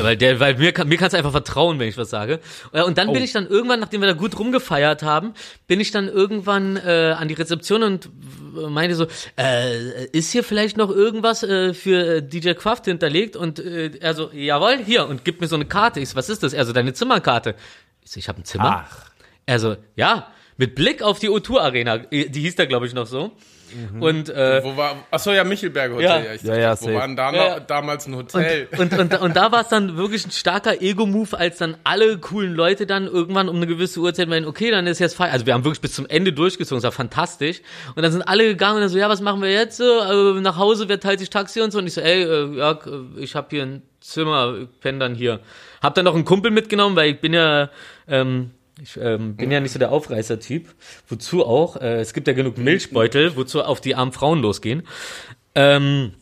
weil der, weil mir kann, mir kannst du einfach vertrauen, wenn ich was sage. Äh, Und dann bin ich dann irgendwann, nachdem wir da gut rumgefeiert haben, bin ich dann irgendwann äh, an die Rezeption und meinte so, äh, ist hier vielleicht noch irgendwas äh, für äh, DJ Kraft hinterlegt? Und äh, er so, jawohl, hier und gibt mir so eine Karte. Ich so, was ist das? Er so, deine Zimmerkarte. Ich so, ich habe ein Zimmer. Ach. Er so, ja, mit Blick auf die O2 Arena, die hieß da glaube ich noch so. Und äh, Wo war, achso, ja, Michelberger Hotel. Ja. Ja, ich Ja, ja, wo safe. war denn da Ja, damals ein Hotel? Und, und, und da war es dann wirklich ein starker Ego-Move, als dann alle coolen Leute dann irgendwann um eine gewisse Uhrzeit meinen, okay, dann ist jetzt Feier. Also wir haben wirklich bis zum Ende durchgezogen, das war fantastisch. Und dann sind alle gegangen und dann so, ja, was machen wir jetzt? So, äh, nach Hause, wer teilt sich Taxi und so? Und ich so, ey, äh, ja, äh, ich habe hier ein Zimmer, ich penne dann hier. Hab dann noch einen Kumpel mitgenommen, weil ich bin ja, ähm, ich ähm, bin ja nicht so der Aufreißer-Typ. Wozu auch? Äh, es gibt ja genug Milchbeutel, wozu auf die armen Frauen losgehen. Ähm,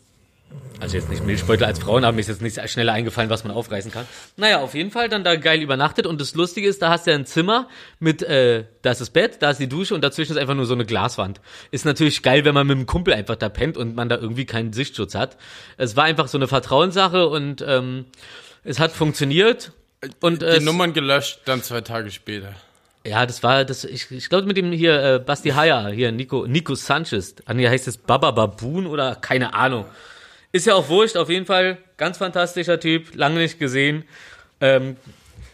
also jetzt nicht Milchbeutel als Frauen, aber mir ist jetzt nicht schneller eingefallen, was man aufreißen kann. Naja, auf jeden Fall dann da geil übernachtet und das Lustige ist, da hast du ja ein Zimmer mit, äh, da ist das Bett, da ist die Dusche und dazwischen ist einfach nur so eine Glaswand. Ist natürlich geil, wenn man mit dem Kumpel einfach da pennt und man da irgendwie keinen Sichtschutz hat. Es war einfach so eine Vertrauenssache und ähm, es hat funktioniert. Und äh, Die es- Nummern gelöscht, dann zwei Tage später. ja, das war das. Ich, ich glaube mit dem hier äh, Basti Haya, hier Nico Nico Sanchez. Ah, nee, heißt es Baba Baboon oder keine Ahnung. Ist ja auch wurscht. Auf jeden Fall ganz fantastischer Typ. Lange nicht gesehen. Ähm,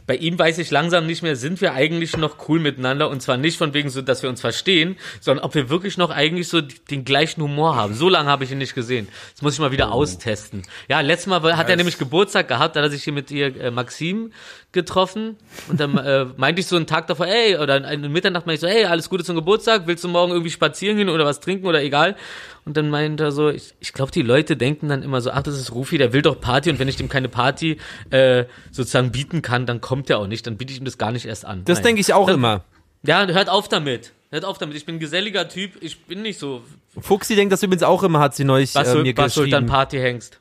bei ihm weiß ich langsam nicht mehr, sind wir eigentlich noch cool miteinander und zwar nicht von wegen so, dass wir uns verstehen, sondern ob wir wirklich noch eigentlich so den gleichen Humor haben. So lange habe ich ihn nicht gesehen. Das muss ich mal wieder austesten. Ja, letztes Mal hat er Nice. nämlich Geburtstag gehabt, da hat er sich hier mit ihr äh, Maxim getroffen und dann äh, meinte ich so einen Tag davor, ey, oder eine Mitternacht meinte ich so, hey, alles Gute zum Geburtstag, willst du morgen irgendwie spazieren gehen oder was trinken oder egal? Und dann meinte er so, ich, ich glaube, die Leute denken dann immer so, ach, das ist Rufi, der will doch Party und wenn ich dem keine Party äh, sozusagen bieten kann, dann kommt er auch nicht, dann biete ich ihm das gar nicht erst an. Das denke ich auch immer. Ja, hört auf damit. Hört auf damit. Ich bin ein geselliger Typ. Ich bin nicht so Fuxi denkt das übrigens auch immer, hat sie neulich äh, Basul, mir dann geschrieben. Partyhengst.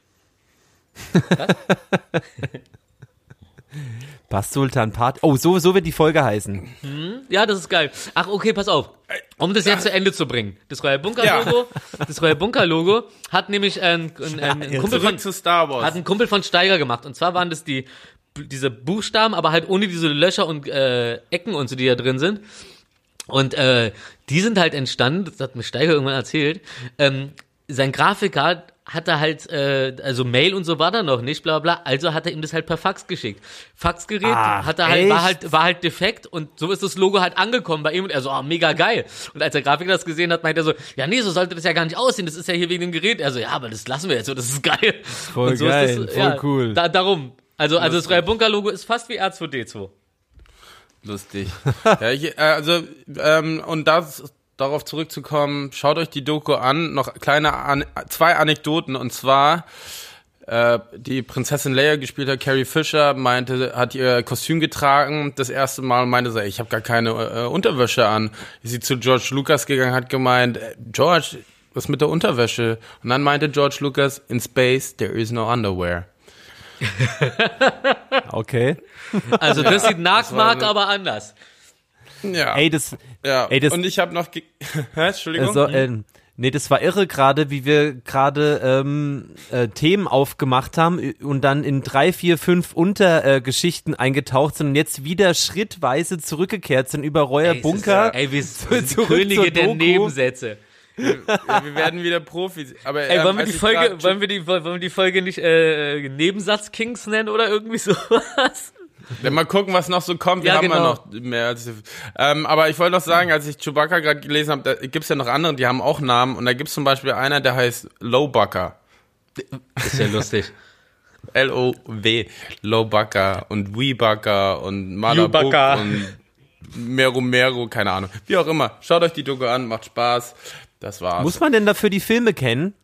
Bass Sultan Part. Oh, so, so wird die Folge heißen. Ja, das ist geil. Ach, okay, pass auf. Um das jetzt zu Ende zu bringen. Das Royal Bunker Logo, das Royal Bunker Logo hat nämlich ein, ein, ein, ein Kumpel von Zurück zu Star Wars. hat ein Kumpel von Steiger gemacht. Und zwar waren das die diese Buchstaben, aber halt ohne diese Löcher und äh, Ecken und so, die da drin sind. Und äh, die sind halt entstanden, das hat mir Steiger irgendwann erzählt, ähm, sein Grafiker hatte halt, äh, also Mail und so war da noch nicht, bla bla, bla, also hat er ihm das halt per Fax geschickt. Faxgerät Ach, hat er halt, war halt, war halt defekt und so ist das Logo halt angekommen bei ihm und er so, oh, mega geil. Und als der Grafiker das gesehen hat, meinte er so, ja nee, so sollte das ja gar nicht aussehen, das ist ja hier wegen dem Gerät. Er so, ja, aber das lassen wir jetzt so, das ist geil. Voll und so geil, ist das, voll ja, cool. Da, darum. Also, also das Royal Bunker Logo ist fast wie R2D2. Lustig. ja, ich, äh, also, ähm, und das, darauf zurückzukommen, schaut euch die Doku an. Noch kleine, an, zwei Anekdoten. Und zwar, äh, die Prinzessin Leia gespielt hat, Carrie Fisher, meinte, hat ihr Kostüm getragen. Das erste Mal meinte sie, ich habe gar keine äh, Unterwäsche an. Ist sie zu George Lucas gegangen, hat gemeint, äh, George, was mit der Unterwäsche? Und dann meinte George Lucas, in space there is no underwear. Okay. Also das sieht Nachmark so- aber anders. Ja. Ey, das, ja. ey, das- und ich habe noch, Entschuldigung. Also, äh, nee, das war irre gerade, wie wir gerade ähm, äh, Themen aufgemacht haben und dann in drei, vier, fünf Untergeschichten äh, eingetaucht sind und jetzt wieder schrittweise zurückgekehrt sind über Royer Ey, es ist- Bunker. Ey, wir sind zurück Könige der Doku. Nebensätze. ja, wir werden wieder Profis. Aber Ey, ähm, wollen wir als die Folge, wollen wir die, wollen wir die Folge nicht äh, Nebensatz Kings nennen oder irgendwie sowas? Ja, mal gucken, was noch so kommt. Wir Ja, haben ja genau. noch mehr als. Ähm, aber ich wollte noch sagen, als ich Chewbacca gerade gelesen habe, da gibt's ja noch andere, die haben auch Namen. Und da gibt's zum Beispiel einer, der heißt Lowbucker. Ist ja lustig. L-O-W. Lowbucker und Weebucker und Malabuk und Meru Meru, keine Ahnung. Wie auch immer. Schaut euch die Doku an, macht Spaß. Das war's. Muss man denn dafür die Filme kennen?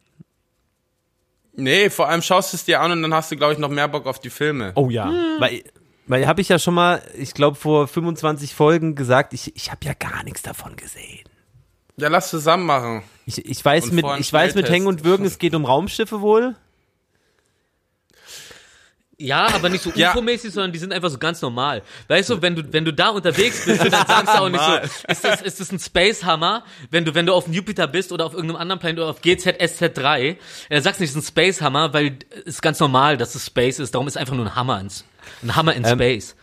nee, vor allem schaust du es dir an und dann hast du, glaube ich, noch mehr Bock auf die Filme. Oh ja. Weil, weil habe ich ja schon mal, ich glaube vor 25 Folgen gesagt, ich, ich habe ja gar nichts davon gesehen. Ja, lass zusammen machen. Ich, ich weiß Und mit, ich weiß mit. Hängen und Würgen, es geht um Raumschiffe wohl. Ja, aber nicht so Ja. UFO-mäßig, sondern die sind einfach so ganz normal. Weißt du, wenn du, wenn du da unterwegs bist, dann sagst du auch nicht so, ist das, ist das ein Space Hammer? Wenn du, wenn du auf dem Jupiter bist oder auf irgendeinem anderen Planet oder auf GZSZ3, dann sagst du nicht, es ist ein Space Hammer, weil es ist ganz normal, dass es Space ist. Darum ist einfach nur ein Hammer ins, ein Hammer in Ähm, Space.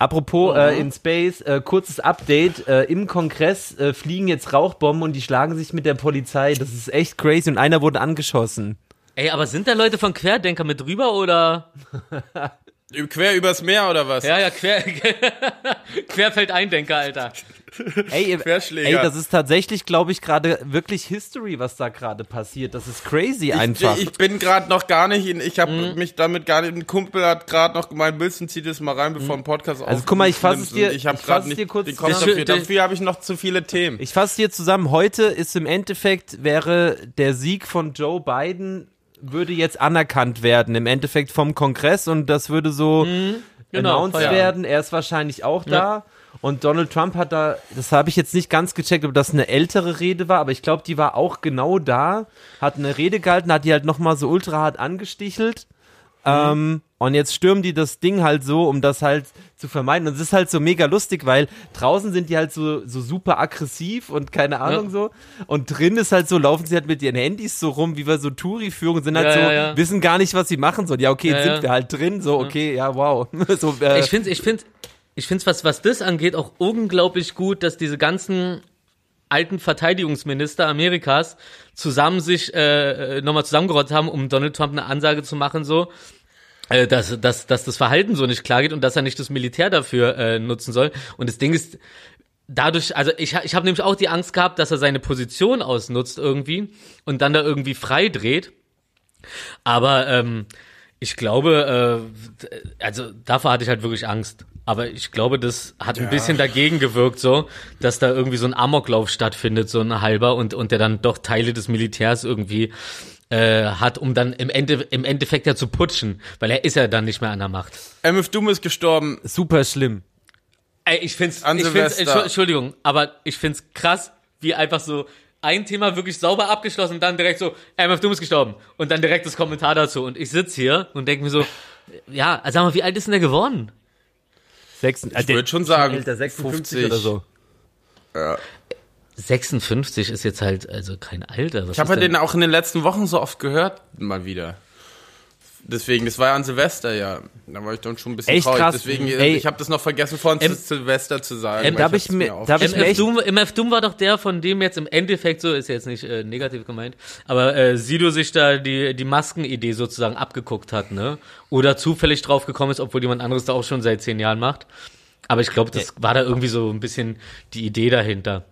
Apropos äh, in Space, äh, kurzes Update. Äh, Im Kongress äh, fliegen jetzt Rauchbomben und die schlagen sich mit der Polizei. Das ist echt crazy und einer wurde angeschossen. Ey, aber sind da Leute von Querdenker mit drüber oder? Quer übers Meer oder was? Ja, ja, Quer, Querfeldeindenker, Alter. Ey, ey das ist tatsächlich, glaube ich, gerade wirklich History, was da gerade passiert. Das ist crazy einfach. Ich, ich bin gerade noch gar nicht in, ich habe Mhm. mich damit gar nicht, ein Kumpel hat gerade noch gemeint, Wilson zieht es mal rein, bevor ein Podcast Also guck mal, ich fasse es dir- Ich habe ich gerade nicht dir kurz den Kopf zusammen. dafür. Dafür habe ich noch zu viele Themen. Ich fasse hier zusammen. Heute ist im Endeffekt, wäre der Sieg von Joe Biden, würde jetzt anerkannt werden, im Endeffekt vom Kongress und das würde so genau, announced ja. werden. Er ist wahrscheinlich auch da. Und Donald Trump hat da, das habe ich jetzt nicht ganz gecheckt, ob das eine ältere Rede war, aber ich glaube, die war auch genau da, hat eine Rede gehalten, hat die halt nochmal so ultra hart angestichelt. Ähm, und jetzt stürmen die das Ding halt so, um das halt zu vermeiden. Und es ist halt so mega lustig, weil draußen sind die halt so, so super aggressiv und keine Ahnung so. Und drin ist halt so, laufen sie halt mit ihren Handys so rum, wie wir so Touri-Führung sind halt Ja, so, ja, ja. wissen gar nicht, was sie machen sollen. Ja, okay, jetzt Ja, sind ja. wir halt drin, so, okay, ja, wow. so, äh, Ich finde, ich finde, ich finde, was was das angeht, auch unglaublich gut, dass diese ganzen alten Verteidigungsminister Amerikas zusammen sich äh, äh, nochmal zusammengerottet haben, um Donald Trump eine Ansage zu machen, so äh, dass, dass, dass das Verhalten so nicht klar geht und dass er nicht das Militär dafür äh, nutzen soll. Und das Ding ist, dadurch, also ich, ich habe nämlich auch die Angst gehabt, dass er seine Position ausnutzt irgendwie und dann da irgendwie frei dreht. Aber ähm, ich glaube, äh, also davor hatte ich halt wirklich Angst. Aber ich glaube, das hat ein bisschen dagegen gewirkt, so, dass da irgendwie so ein Amoklauf stattfindet, so ein halber, und, und der dann doch Teile des Militärs irgendwie äh, hat, um dann im, Ende, im Endeffekt ja zu putschen, weil er ist ja dann nicht mehr an der Macht. MF Doom ist gestorben. super schlimm. Ey, ich find's, An ich find's Silvester. Entschuldigung, aber ich find's krass, wie einfach so ein Thema wirklich sauber abgeschlossen und dann direkt so, MF Doom ist gestorben. Und dann direkt das Kommentar dazu. Und ich sitz hier und denk mir so, ja, sag mal, wie alt ist denn der geworden? Sechs, äh, Ich würde schon sagen, älter, 56 50. oder so. 56 ist jetzt halt also kein Alter. Was Ich habe halt den auch in den letzten Wochen so oft gehört, mal wieder. Deswegen, das war ja an Silvester, ja. Da war ich dann schon ein bisschen Echt traurig. krass. Deswegen, äh, Ey. ich habe das noch vergessen, vorhin Ähm, zu Silvester zu sagen. ähm, weil darf ich mir- darf ich MF Doom, MF Doom war doch der, von dem jetzt im Endeffekt so, ist jetzt nicht äh, negativ gemeint, aber äh, Sido sich da die, die Maskenidee sozusagen abgeguckt hat, ne? Oder zufällig drauf gekommen ist, obwohl jemand anderes da auch schon seit zehn Jahren macht. Aber ich glaube, das war da irgendwie so ein bisschen die Idee dahinter.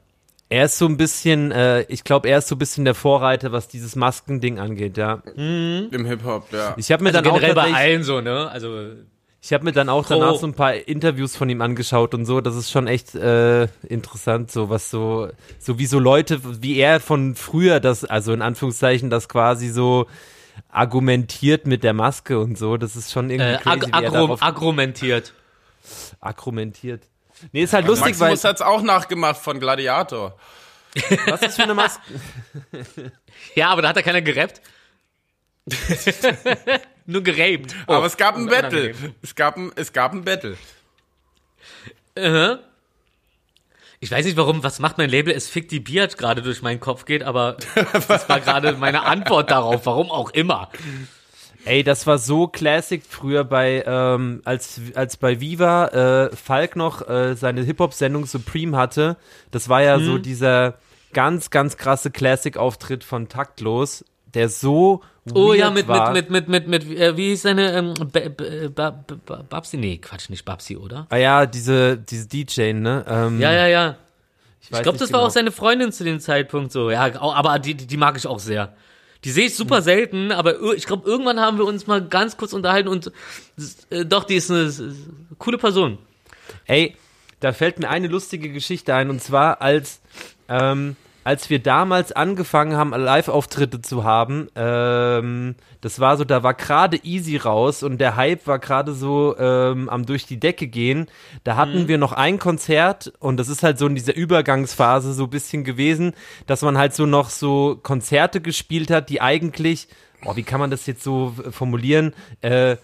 Er ist so ein bisschen, äh, ich glaube, er ist so ein bisschen der Vorreiter, was dieses Maskending angeht, ja. Im Hip-Hop, ja. Ich habe mir Also dann auch generell bei tatsächlich- allen so, ne? Also Ich habe mir dann auch danach so ein paar Interviews von ihm angeschaut und so. Das ist schon echt äh, interessant, so was so, so wie so Leute, wie er von früher das, also in Anführungszeichen, das quasi so argumentiert mit der Maske und so. Das ist schon irgendwie äh, crazy, ag er darauf argumentiert. argumentiert. Nee, ist halt lustig, weil Maximus hat's auch nachgemacht von Gladiator. was ist für eine Maske? Ja, aber da hat er keiner gerappt. Nur geraped. Oh, Aber es gab ein Battle. Es gab ein, es gab ein Battle. Aha. Ich weiß nicht warum, was macht mein Label? Es fickt die Biatch gerade durch meinen Kopf geht, aber das war gerade meine Antwort darauf, warum auch immer. Ey, das war so classic früher bei, ähm, als, als bei Viva äh, Falk noch äh, seine Hip-Hop-Sendung Supreme hatte. Das war ja so dieser ganz, ganz krasse Classic-Auftritt von Taktlos. der so Oh ja, mit, war. mit, mit, mit, mit, mit, äh, wie hieß seine, ähm, B B B Babsi? Nee, Quatsch, nicht Babsi, oder? Ah ja, diese, diese DJ, ne? Ähm, Ja, ja, ja. Ich weiß glaube, das war genau. auch seine Freundin zu dem Zeitpunkt so. Ja, aber die die mag ich auch sehr. Die sehe ich super selten, aber ich glaube, irgendwann haben wir uns mal ganz kurz unterhalten und äh, doch, die ist eine, ist eine coole Person. Ey, da fällt mir eine lustige Geschichte ein und zwar als ähm, als wir damals angefangen haben, Live-Auftritte zu haben, ähm, das war so, da war gerade Easy raus und der Hype war gerade so ähm, am durch die Decke gehen. Da hatten wir noch ein Konzert und das ist halt so in dieser Übergangsphase so ein bisschen gewesen, dass man halt so noch so Konzerte gespielt hat, die eigentlich, oh, wie kann man das jetzt so formulieren, äh,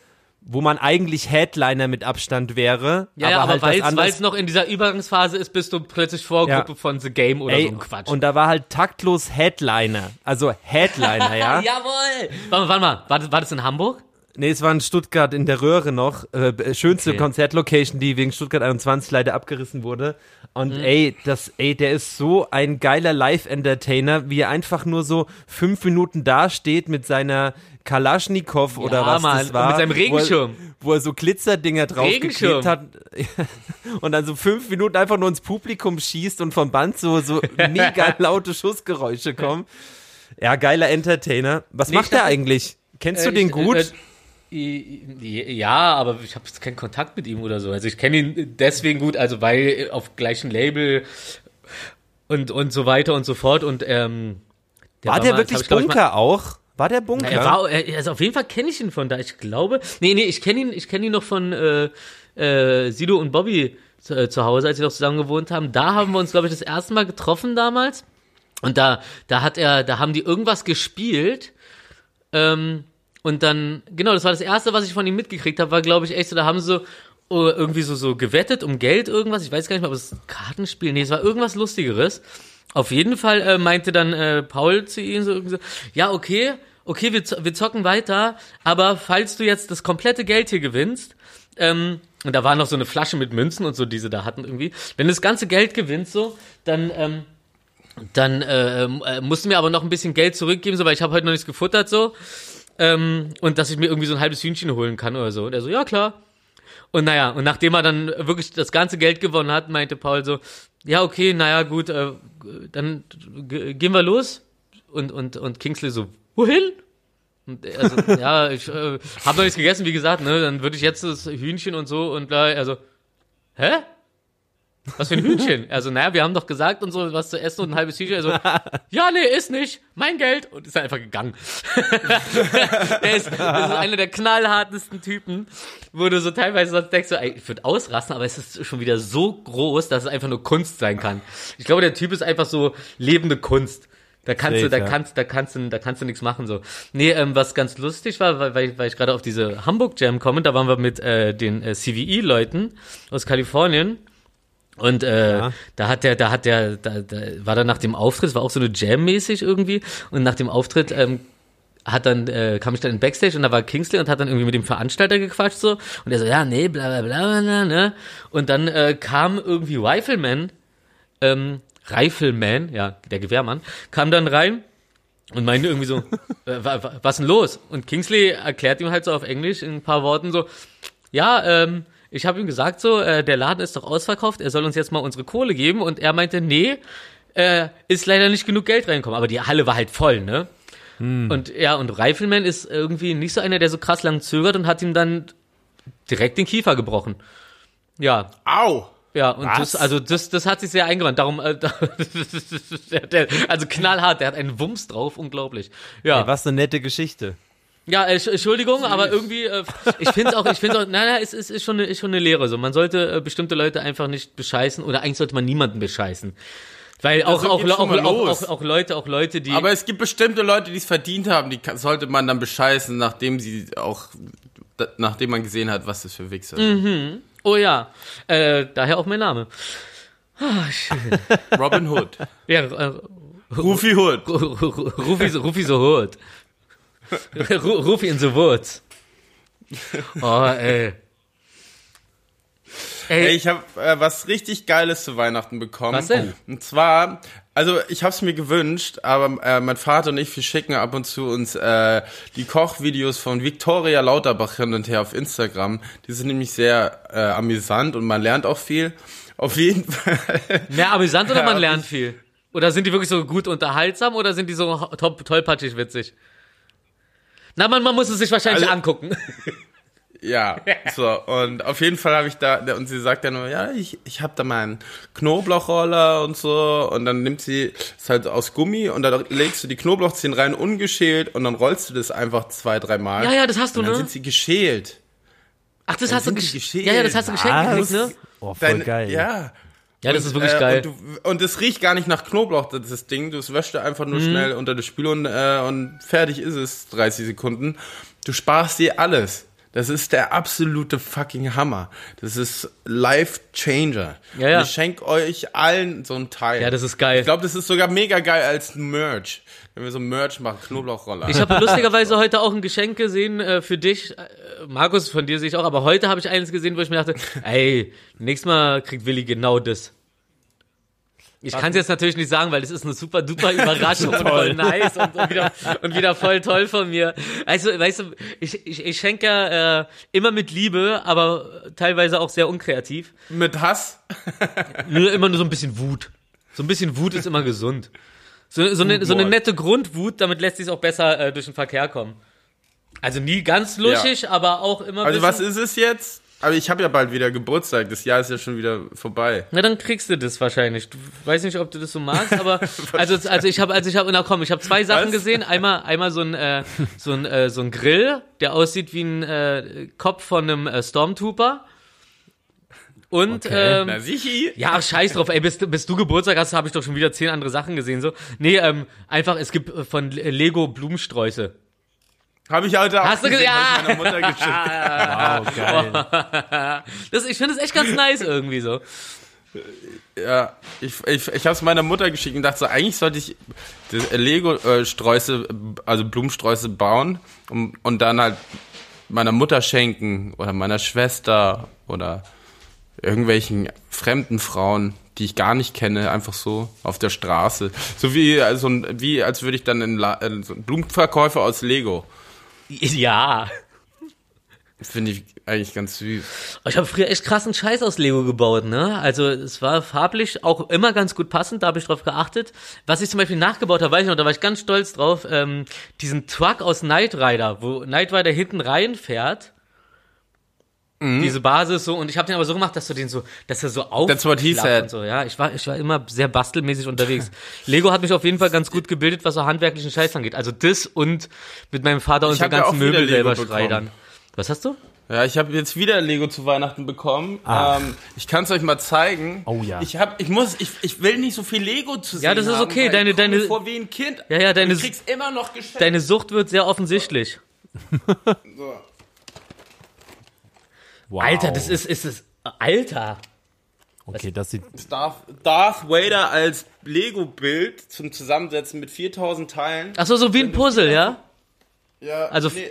wo man eigentlich Headliner mit Abstand wäre. Ja, aber, ja, aber halt weil es noch in dieser Übergangsphase ist, bist du plötzlich Vorgruppe Ja. von The Game oder Ey, so ein Quatsch. Und da war halt taktlos Headliner. Also Headliner, ja. Jawohl! Warte, warte mal, war das, war das in Hamburg? Nee, es war in Stuttgart in der Röhre noch. Äh, schönste Okay. Konzertlocation, die wegen Stuttgart 21 leider abgerissen wurde. Und Mhm. ey, das, ey, der ist so ein geiler Live-Entertainer, wie er einfach nur so fünf Minuten dasteht mit seiner Kalaschnikow oder was Mann, das war. mit seinem Regenschirm. Wo er, wo er so Glitzerdinger draufgeklebt hat. Und dann so fünf Minuten einfach nur ins Publikum schießt und vom Band so, so mega laute Schussgeräusche kommen. Ja, geiler Entertainer. Was Nee, macht der dachte- eigentlich? Kennst du Äh, den ich- gut? äh, äh, Ja, aber ich habe keinen Kontakt mit ihm oder so. Also ich kenne ihn deswegen gut, also weil auf gleichem Label und und so weiter und so fort und ähm, war der mal- wirklich ich, glaub ich, mal- Bunker auch? War der Bunker? Er war, also auf jeden Fall kenne ich ihn von da. Ich glaube, nee, nee, ich kenne ihn, ich ihn noch von äh, äh, Sido und Bobby zu, äh, zu Hause, als wir noch zusammen gewohnt haben. Da haben wir uns, glaube ich, das erste Mal getroffen damals. Und da, da hat er, da haben die irgendwas gespielt. Ähm, und dann, genau, das war das erste, was ich von ihm mitgekriegt habe, war, glaube ich, echt so, da haben sie so oh, irgendwie so, so gewettet um Geld, irgendwas. Ich weiß gar nicht mehr, ob es Kartenspiel, nee, es war irgendwas Lustigeres. Auf jeden Fall äh, meinte dann äh, Paul zu ihm so, irgendwie so, ja, okay, okay, wir, wir zocken weiter, aber falls du jetzt das komplette Geld hier gewinnst, ähm, und da war noch so eine Flasche mit Münzen und so, die sie da hatten irgendwie, wenn du das ganze Geld gewinnst so, dann, ähm, dann äh, äh, musst du mir aber noch ein bisschen Geld zurückgeben, so, weil ich habe heute noch nichts gefuttert so. Ähm, und dass ich mir irgendwie so ein halbes Hühnchen holen kann oder so. Und er so, ja klar. Und naja, und nachdem er dann wirklich das ganze Geld gewonnen hat, meinte Paul so, ja okay, naja gut, äh, dann gehen wir los. Und, und, und Kingsley so, wohin? Und er so, ja, ich äh, habe noch nichts gegessen, wie gesagt, ne, dann würde ich jetzt das Hühnchen und so und bla, also, hä? Was für ein Hühnchen? Also, naja, wir haben doch gesagt und so, was zu essen und ein halbes Hühnchen. Also, ja, nee, ist nicht. Mein Geld. Und ist einfach gegangen. er ist, das ist einer der knallhartesten Typen, wo du so teilweise sonst denkst, so, ey, ich würde ausrasten, aber es ist schon wieder so groß, dass es einfach nur Kunst sein kann. Ich glaube, der Typ ist einfach so lebende Kunst. Da kannst du, Safe, da ja. kannst, da kannst du, da kannst du nichts machen so. Nee, ähm, was ganz lustig war, weil, weil, weil ich gerade auf diese Hamburg Jam komme, da waren wir mit äh, den äh, CVE-Leuten aus Kalifornien. Und äh, Ja. da hat der, da hat der, da, da war dann nach dem Auftritt, es war auch so eine Jam-mäßig irgendwie. Und nach dem Auftritt ähm, hat dann, äh, kam ich dann in Backstage und da war Kingsley und hat dann irgendwie mit dem Veranstalter gequatscht so. Und er so, ja, nee, bla bla bla, bla ne? Und dann äh, kam irgendwie Rifleman, ähm, Rifleman, ja, der Gewehrmann, kam dann rein und meinte irgendwie so, äh, wa- wa- was denn los? Und Kingsley erklärt ihm halt so auf Englisch in ein paar Worten so, ja, ähm, ich habe ihm gesagt so, äh, der Laden ist doch ausverkauft, er soll uns jetzt mal unsere Kohle geben und er meinte, nee, äh, ist leider nicht genug Geld reinkommen, aber die Halle war halt voll, ne? Und ja, und Rifleman ist irgendwie nicht so einer, der so krass lang zögert und hat ihm dann direkt den Kiefer gebrochen. Ja, Au! Ja, und Was? das, also das, das hat sich sehr eingewandt. Darum, äh, der, also knallhart, der hat einen Wumms drauf, unglaublich. Ja, Ey, was eine nette Geschichte. ja, äh, Entsch- Entschuldigung, aber irgendwie, äh, ich finde auch, ich finde auch, nein, nein, es ist, ist schon eine, ist schon eine Lehre. So, man sollte äh, bestimmte Leute einfach nicht bescheißen oder eigentlich sollte man niemanden bescheißen, weil auch so auch, auch, auch, auch, auch Leute, auch Leute, die Aber es gibt bestimmte Leute, die es verdient haben, die sollte man dann bescheißen, nachdem sie auch, nachdem man gesehen hat, was das für Wichser sind. Oh ja, äh, daher auch mein Name. Ah, schön. Robin Hood. Ja, äh, Rufi Hood. Rufi, so- Rufi so Hood. Ru- Rufi in the Woods. Oh, ey. Ey, ich habe äh, was richtig Geiles zu Weihnachten bekommen. Was denn? Und zwar, also ich habe es mir gewünscht, aber äh, mein Vater und ich, wir schicken ab und zu uns äh, die Kochvideos von Victoria Lauterbach hin und her auf Instagram. Die sind nämlich sehr äh, amüsant und man lernt auch viel. Auf jeden Fall. mehr amüsant oder man lernt viel? Oder sind die wirklich so gut unterhaltsam oder sind die so tollpatschig witzig? Na, man, man muss es sich wahrscheinlich Also- angucken. Ja, so, und auf jeden Fall habe ich da, und sie sagt dann nur, ja, ich, ich habe da meinen Knoblauchroller und so, und dann nimmt sie, ist halt aus Gummi, und dann legst du die Knoblauchzehen rein, ungeschält, und dann rollst du das einfach zwei, dreimal. Ja, ja, das hast du, und dann ne? sind sie geschält. Ach, das Dann hast du geschält. Ja, ja, das hast du geschenkt gekriegt, ne? Oh, voll Dein- geil. Ja. Ja, das Und, ist wirklich äh, geil. Und, es riecht gar nicht nach Knoblauch, das, das Ding. Du wäschst einfach Mhm. nur schnell unter der Spüle und, äh, und fertig ist es, 30 Sekunden. Du sparst dir alles. Das ist der absolute fucking Hammer. Das ist Life Changer. Ja, ja. Und ich schenke euch allen so ein Teil. Ja, das ist geil. Ich glaube, das ist sogar mega geil als Merch. Wenn wir so Merch machen, Knoblauchroller. Ich habe lustigerweise heute auch ein Geschenk gesehen äh, für dich. Äh, Markus, von dir sehe ich auch, aber heute habe ich eines gesehen, wo ich mir dachte, ey, nächstes Mal kriegt Willi genau das. Ich kann es jetzt natürlich nicht sagen, weil das ist eine super duper Überraschung und voll nice und, und, wieder, und wieder voll toll von mir. Also, weißt du, ich, ich, ich schenke ja äh, immer mit Liebe, aber teilweise auch sehr unkreativ. Mit Hass. Nur immer nur so ein bisschen Wut. So ein bisschen Wut ist immer gesund. So, so, eine, so eine nette Grundwut, damit lässt sich auch besser äh, durch den Verkehr kommen. Also nie ganz luschig, aber auch immer Also was ist es jetzt? Aber ich habe ja bald wieder Geburtstag. Das Jahr ist ja schon wieder vorbei. Na, dann kriegst du das wahrscheinlich. Du weiß nicht, ob du das so magst, aber also also ich habe also ich habe na komm, ich habe zwei Sachen Was? gesehen. Einmal einmal so ein äh, so ein äh, so ein Grill, der aussieht wie ein äh, Kopf von einem äh, Stormtrooper. Und Okay. ähm, Na sichi. Ja, scheiß drauf, ey, bis, du- bis du Geburtstag hast, habe ich doch schon wieder zehn andere Sachen gesehen, so. Nee, ähm, einfach, es gibt äh, von Le- Lego Blumensträuße. Habe ich heute auch Hast du gesehen, gesehen? hab ich meiner Mutter geschickt. Wow, geil. Das, ich finde es echt ganz nice irgendwie so. Ja, ich, ich, ich habe es meiner Mutter geschickt und dachte so, eigentlich sollte ich Lego-Sträuße, also Blumensträuße bauen und, und dann halt meiner Mutter schenken oder meiner Schwester oder irgendwelchen fremden Frauen, die ich gar nicht kenne, einfach so auf der Straße. So wie, also, wie als würde ich dann in La äh, so ein Blumenverkäufer aus Lego. Ja. Finde ich eigentlich ganz süß. Ich habe früher echt krassen Scheiß aus Lego gebaut, ne? Also es war farblich auch immer ganz gut passend, da habe ich drauf geachtet. Was ich zum Beispiel nachgebaut habe, weiß ich noch, da war ich ganz stolz drauf, ähm, diesen Truck aus Knight Rider, wo Knight Rider hinten reinfährt. Diese Basis so und ich habe den aber so gemacht, dass du den so, dass er so auf That's what he said. und so, ja. Ich war ich war immer sehr bastelmäßig unterwegs. Lego hat mich auf jeden Fall ganz gut gebildet, was so handwerklichen Scheiß angeht. Also das und mit meinem Vater hab ja ganzen Möbel selber bekommen. schreddern. Was hast du? Ja, ich habe jetzt wieder Lego zu Weihnachten bekommen. Ähm, ich kann es euch mal zeigen. Oh ja. Ich hab, ich muss, ich, ich will nicht so viel Lego zu sehen Ja, das ist haben, okay. weil Deine- deine- vor wie ein Kind. Ja, ja, deine- Und ich krieg's immer noch geschenkt. Deine Sucht wird sehr offensichtlich. so. Wow. Alter, das ist, ist es. Alter. Okay, das sieht. Darth, Darth Vader als Lego-Bild zum Zusammensetzen mit 4000 Teilen. Ach so, so wie ein Puzzle, ja? Ja, Also- nee,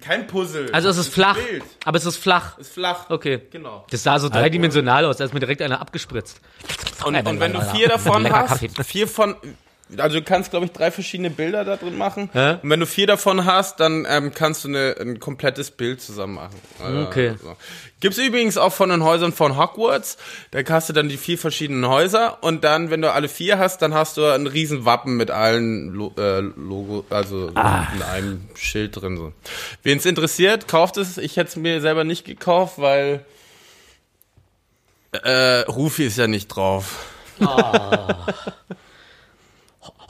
kein Puzzle. Also es Das ist flach. Bild. Aber es ist flach. Ist flach. Okay. Genau. Das sah so dreidimensional aus, da ist mir direkt einer abgespritzt. Und, und wenn du vier davon hast, vier von, also du kannst, glaube ich, drei verschiedene Bilder da drin machen. Hä? Und wenn du vier davon hast, dann ähm, kannst du eine, ein komplettes Bild zusammen machen. Also, Okay. So. Gibt's übrigens auch von den Häusern von Hogwarts. Da hast du dann die vier verschiedenen Häuser und dann, wenn du alle vier hast, dann hast du ein riesen Wappen mit allen Lo äh, Logo, also in einem Schild drin. So. Wen es interessiert, kauft es. Ich hätte es mir selber nicht gekauft, weil äh, Rufi ist ja nicht drauf.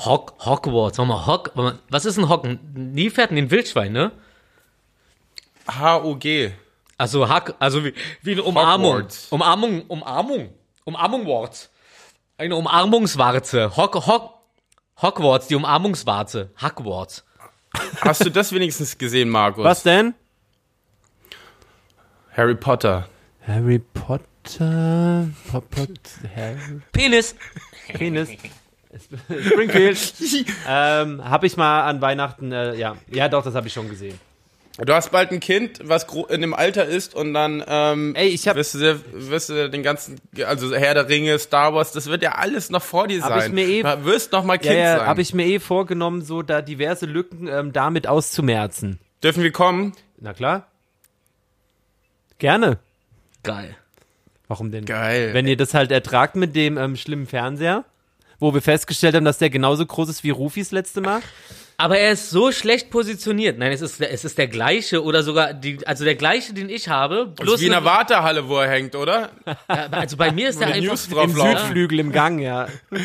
Hock, Hogwarts, sag mal, Hock, was ist ein Hocken? Nilpferd, ein Wildschwein, ne? H-O-G. Also Hack, also wie, wie eine Umarmung. Hogwarts. Umarmung, Umarmung. Umarmungwort. Eine Umarmungswarze. Hock, Hock, Hogwarts, die Umarmungswarze. Hogwarts. Hast du das wenigstens gesehen, Markus? Was denn? Harry Potter. Harry Potter. Pop, Pot, Harry Penis. Penis. Springfield. ähm, habe ich mal an Weihnachten, äh, ja. Ja, doch, das habe ich schon gesehen. Du hast bald ein Kind, was in dem Alter ist und dann ähm, Ey, ich hab- wirst, du, wirst du den ganzen, also Herr der Ringe, Star Wars, das wird ja alles noch vor dir Hab ich sein. mir eh- du wirst noch mal Kind Ja, ja, sein. habe ich mir eh vorgenommen, so da diverse Lücken ähm, damit auszumerzen. Dürfen wir kommen? Na klar. Gerne. Geil. Warum denn? Geil. Wenn ihr das halt ertragt mit dem ähm, schlimmen Fernseher, wo wir festgestellt haben, dass der genauso groß ist wie Rufis letzte Mal. Aber er ist so schlecht positioniert. Nein, es ist, es ist der gleiche oder sogar die, also der gleiche, den ich habe. Das Bloß ist wie in eine- einer Wartehalle, wo er hängt, oder? Ja, also bei mir ist der einfach News drauf Im laufen. Südflügel im Gang, ja.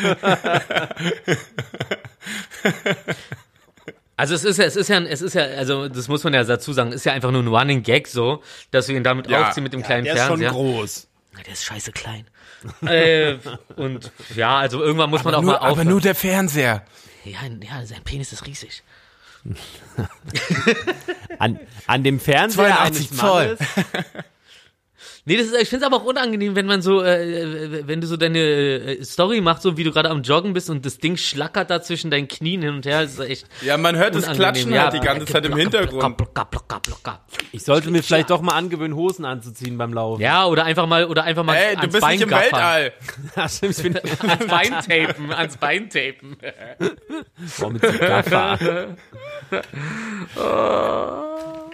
Also es ist ja, es ist ja, es ist ja, also das muss man ja dazu sagen, ist ja einfach nur ein Running Gag so, dass wir ihn damit Ja. aufziehen mit dem kleinen Der ist schon Fernseher. groß. Der ist scheiße klein. Äh, und ja, also irgendwann muss man auch nur, mal aber aufhören. nur der Fernseher. ja, ja, sein Penis ist riesig. An, an dem Fernseher 82 eines Zoll. Mannes. Nee, das ist, ich finde es aber auch unangenehm, wenn man so, äh, wenn du so deine äh, Story machst, so wie du gerade am Joggen bist und das Ding schlackert da zwischen deinen Knien hin und her. Das ist echt Ja, man hört das unangenehm. Klatschen Ja, halt die ganze Zeit im Hintergrund. Blocker, blocker, blocker. Ich sollte mir vielleicht doch mal angewöhnen, Hosen anzuziehen beim Laufen. Ja, oder einfach mal, oder einfach mal Ey, du bist Bein nicht im gaffern. Weltall. Ich bin Ans Bein tapen, ans Bein tapen. Boah, mit Gaffer.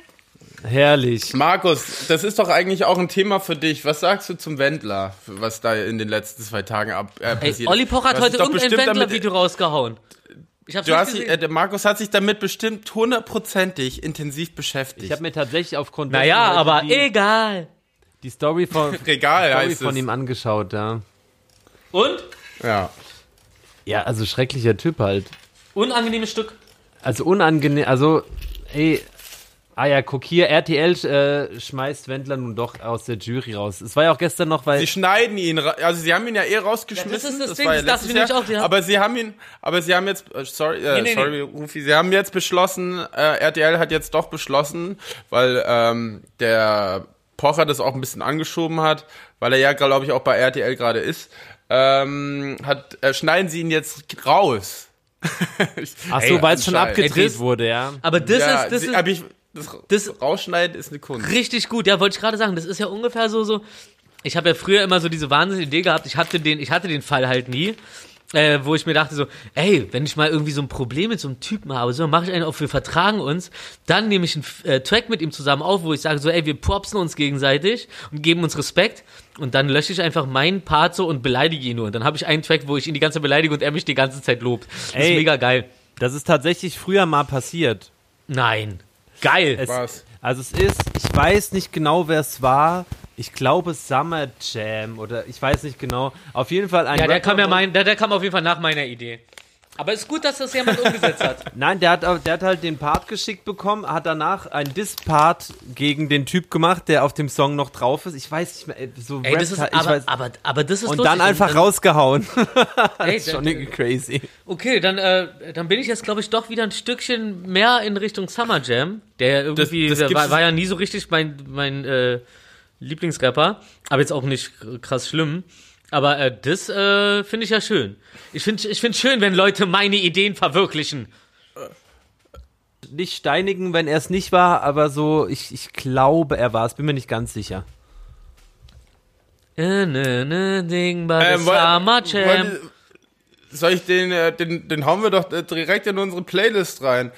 Herrlich. Markus, das ist doch eigentlich auch ein Thema für dich. Was sagst du zum Wendler, was da in den letzten zwei Tagen ab, äh, Ey, passiert Olli Poch hat heute irgendein Wendler-Video rausgehauen. Ich hab's Du hast, gesehen. äh, der Markus hat sich damit bestimmt hundertprozentig intensiv beschäftigt. Ich habe mir tatsächlich aufgrund naja, aber die, egal. die Story von, Regal Story heißt von es. ihm angeschaut, ja. Und? Ja. Ja, also schrecklicher Typ halt. Unangenehmes Stück. Also unangenehm, also, ey, ah ja, guck hier, RTL äh, schmeißt Wendler nun doch aus der Jury raus. Es war ja auch gestern noch, weil, Sie schneiden ihn, also sie haben ihn ja eh rausgeschmissen. Ja, das ist das Ding, war ja das ich Jahr. auch, die haben- Aber sie haben ihn, aber sie haben jetzt, äh, sorry, äh, Nee, nee, sorry, Rufi, sie haben jetzt beschlossen, äh, RTL hat jetzt doch beschlossen, weil ähm, der Pocher das auch ein bisschen angeschoben hat, weil er ja, glaube ich, auch bei RTL gerade ist, ähm, hat, äh, schneiden sie ihn jetzt raus. ach so, weil es schon abgedreht das- wurde, ja. Aber das ja, ist, das sie, ist das, das- Rausschneiden ist eine Kunst. richtig gut. Ja, wollte ich gerade sagen. Das ist ja ungefähr so, so. Ich habe ja früher immer so diese wahnsinnige Idee gehabt. Ich hatte den, ich hatte den Fall halt nie. Äh, wo ich mir dachte so, ey, wenn ich mal irgendwie so ein Problem mit so einem Typen habe, so mache ich einen auf, wir vertragen uns, dann nehme ich einen äh, Track mit ihm zusammen auf, wo ich sage so, ey, wir propsen uns gegenseitig und geben uns Respekt und dann lösche ich einfach meinen Part so und beleidige ihn nur. Und dann habe ich einen Track, wo ich ihn die ganze Zeit beleidige und er mich die ganze Zeit lobt. Das Ey. ist mega geil. Das ist tatsächlich früher mal passiert. Nein. Geil. Es, Was? Also es ist, ich weiß nicht genau, wer es war. Ich glaube Summer Jam oder ich weiß nicht genau. Auf jeden Fall ein Ja, der kam ja mein, der, der kam auf jeden Fall nach meiner Idee. Aber ist gut, dass das jemand umgesetzt hat. Nein, der hat, der hat halt den Part geschickt bekommen, hat danach einen Diss-Part gegen den Typ gemacht, der auf dem Song noch drauf ist. Ich weiß nicht mehr, äh, so Ey, das ist, halt- ich aber, weiß, aber, aber das ist und lustig. dann einfach Und- rausgehauen. Ey, das ist schon irgendwie crazy. Okay, dann, äh, dann bin ich jetzt, glaube ich, doch wieder ein Stückchen mehr in Richtung Summer Jam. Der ja irgendwie, das der gibt's- war, war ja nie so richtig mein, mein äh, Lieblingsrapper. Aber jetzt auch nicht krass schlimm. Aber äh, das äh, finde ich ja schön. Ich finde ich find schön, wenn Leute meine Ideen verwirklichen. Nicht steinigen, wenn er es nicht war, aber so, ich, ich glaube, er war es, bin mir nicht ganz sicher. Äh, ne, ne, Ding bei Ähm, Summer woll- Soll ich den, äh, den, den hauen wir doch äh, direkt in unsere Playlist rein.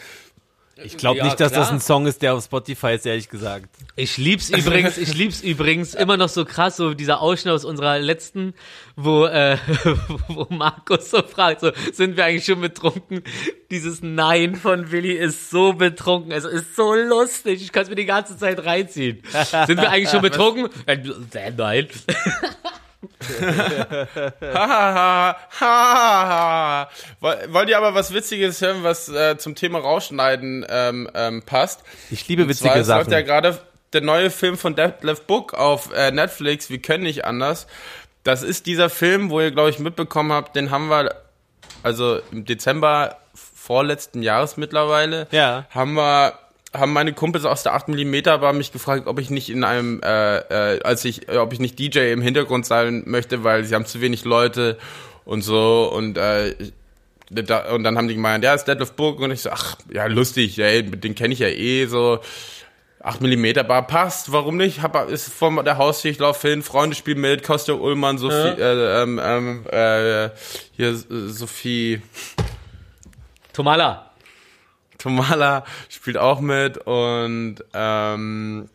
Ich glaube Ja, nicht, dass das klar. ein Song ist, der auf Spotify ist, ehrlich gesagt. Ich lieb's übrigens, ich lieb's übrigens immer noch so krass, so dieser Ausschnitt aus unserer letzten, wo, äh, wo Markus so fragt, so, sind wir eigentlich schon betrunken? Dieses Nein von Willi ist so betrunken, es ist so lustig, ich kann es mir die ganze Zeit reinziehen. Sind wir eigentlich schon betrunken? Äh, äh, Nein. Hahaha. Woll- Wollt ihr aber was Witziges hören, was äh, zum Thema Rausschneiden ähm, ähm, passt? Ich liebe witzige zwar, es läuft Sachen. ja gerade der neue Film von Detlef Book auf äh, Netflix, Wir können nicht anders. Das ist dieser Film, wo ihr, glaube ich, mitbekommen habt, den haben wir, also im Dezember vorletzten Jahres mittlerweile, Ja. haben wir haben meine Kumpels aus der 8 mm Bar mich gefragt, ob ich nicht in einem, äh, äh, als ich, äh, ob ich nicht DJ im Hintergrund sein möchte, weil sie haben zu wenig Leute und so und äh, da, und dann haben die gemeint, ja, ist Deadlift Book und ich so, ach, ja, lustig, ey, den kenne ich ja eh so. 8 mm Bar passt, warum nicht? Hab, ist vor der Haustür, ich laufe hin, Freunde spielen mit, Kostja Ullmann, Sophie, äh, ähm, ähm, äh, hier äh, Sophie Tomala. Tomala spielt auch mit und ähm,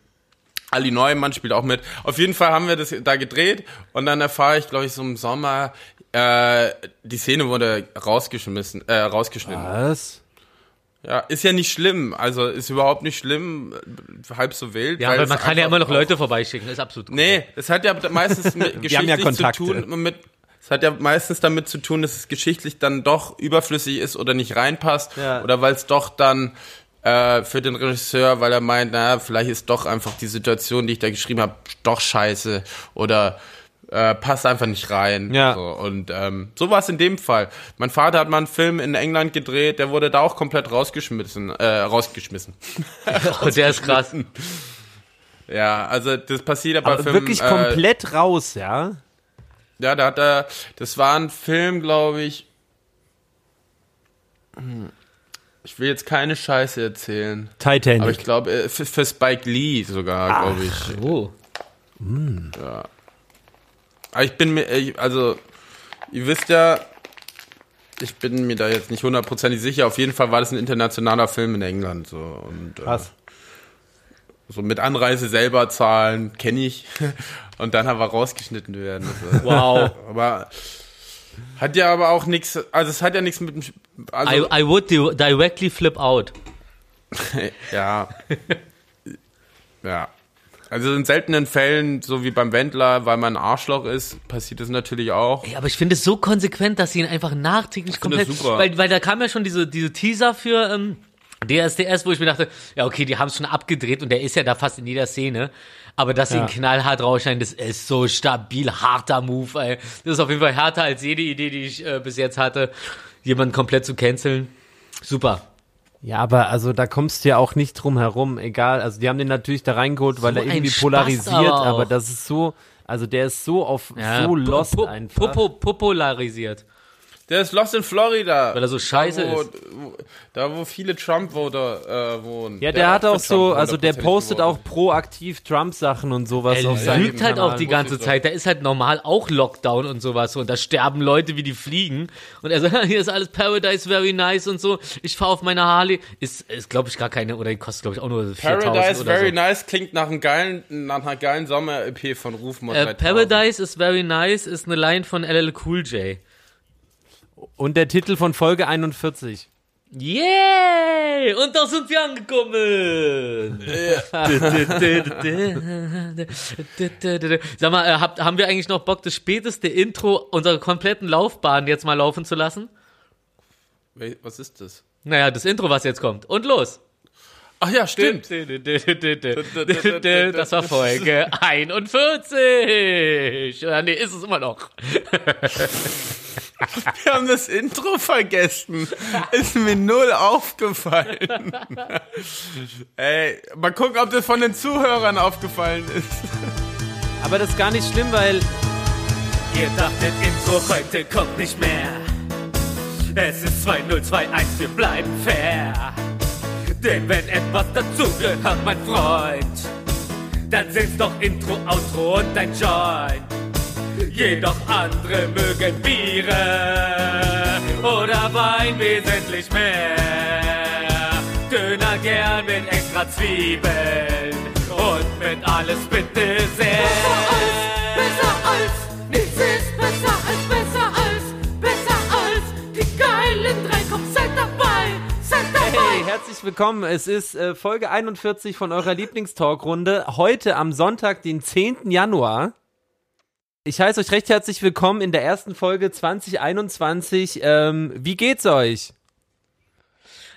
Ali Neumann spielt auch mit. Auf jeden Fall haben wir das da gedreht und dann erfahre ich, glaube ich, so im Sommer, äh, die Szene wurde rausgeschmissen, äh, rausgeschnitten. Was? Ja, ist ja nicht schlimm. Also ist überhaupt nicht schlimm, halb so wild. Ja, weil es man kann ja immer noch Leute vorbeischicken, ist absolut cool. Nee, es hat ja meistens mit haben ja zu tun mit es hat ja meistens damit zu tun, dass es geschichtlich dann doch überflüssig ist oder nicht reinpasst Ja. oder weil es doch dann äh, für den Regisseur, weil er meint, na, vielleicht ist doch einfach die Situation, die ich da geschrieben habe, doch scheiße oder äh, passt einfach nicht rein. Ja. So, und ähm, so war es in dem Fall. Mein Vater hat mal einen Film in England gedreht, der wurde da auch komplett rausgeschmissen, äh, rausgeschmissen. Oh, der ist krass. Ja, also das passiert ja bei Aber Filmen. wirklich äh, komplett raus, ja? Ja, da hat er, das war ein Film, glaube ich. Hm, Ich will jetzt keine Scheiße erzählen. Titanic. Aber ich glaube, äh, für, für Spike Lee sogar, glaube ich. Oh. Aber ich bin mir, ich, also, ihr wisst ja, ich bin mir da jetzt nicht hundertprozentig sicher. Auf jeden Fall war das ein internationaler Film in England. So, und, äh, Krass. So mit Anreise selber zahlen, kenne ich. Und dann aber rausgeschnitten werden. Also, Wow. Aber hat ja aber auch nichts, also es hat ja nichts mit dem, also, I, I would di- directly flip out. ja. ja. Also in seltenen Fällen, so wie beim Wendler, weil man ein Arschloch ist, passiert das natürlich auch. Ey, aber ich finde es so konsequent, dass sie ihn einfach nachträglich komplett, super. weil, weil da kam ja schon diese, diese Teaser für ähm, DSDS, wo ich mir dachte, ja okay, die haben es schon abgedreht und der ist ja da fast in jeder Szene. Aber dass sie Ja. ihn knallhart rausschneiden, das ist so stabil, harter Move, ey. Das ist auf jeden Fall härter als jede Idee, die ich äh, bis jetzt hatte, jemanden komplett zu canceln. Super. Ja, aber also da kommst du ja auch nicht drum herum, egal. Also die haben den natürlich da reingeholt, weil So er ein irgendwie Spaß polarisiert, aber aber das ist so, also der ist so auf Ja, so lost pu- einfach. Popo, popularisiert. Der ist lost in Florida. Weil er so scheiße da, wo, ist. Wo, da, wo viele Trump-Voter äh, wohnen. ja, der, hat für auch so, also der 100% postet geworden. auch proaktiv Trump-Sachen und sowas Er auf seinem lügt halt Kanal. auch die ganze Zeit. Da ist halt normal auch Lockdown und sowas. Und da sterben Leute wie die Fliegen. Und er sagt, hier ist alles Paradise very nice und so. Ich fahre auf meine Harley. Ist, ist glaube ich, gar keine, oder die kostet, glaube ich, auch nur 4000 Paradise oder Very so. Nice klingt nach, einem geilen, nach einer geilen Sommer-EP von Rufmord Äh, 3000. Paradise is very nice ist eine Line von LL Cool J. Und der Titel von Folge 41. Yay! Und da sind wir angekommen. Sag mal, äh, habt, haben wir eigentlich noch Bock, das späteste Intro unserer kompletten Laufbahn jetzt mal laufen zu lassen? Was ist das? Naja, das Intro, was jetzt kommt. Und los. Ach ja, stimmt. Das war Folge 41. Oder nee, ist es immer noch. Wir haben das Intro vergessen. Ist mir null aufgefallen. Ey, mal gucken, ob das von den Zuhörern aufgefallen ist. Aber das ist gar nicht schlimm, weil Ihr dachtet, Intro heute kommt nicht mehr. Es ist 2021, wir bleiben fair. Denn wenn etwas dazugehört, mein Freund, dann sind's doch Intro, Outro und ein Joint. Jedoch andere mögen Biere oder Wein wesentlich mehr. Döner gern mit extra Zwiebeln und mit alles bitte sehr. Besser als, nichts ist besser als, besser als, besser als, die geilen drei, komm, seid dabei, seid dabei. Hey, herzlich willkommen. Es ist äh, Folge 41 von eurer Lieblingstalkrunde. Heute am Sonntag, den 10. Januar. Ich heiße euch recht herzlich willkommen in der ersten Folge 2021. Ähm, wie geht's euch?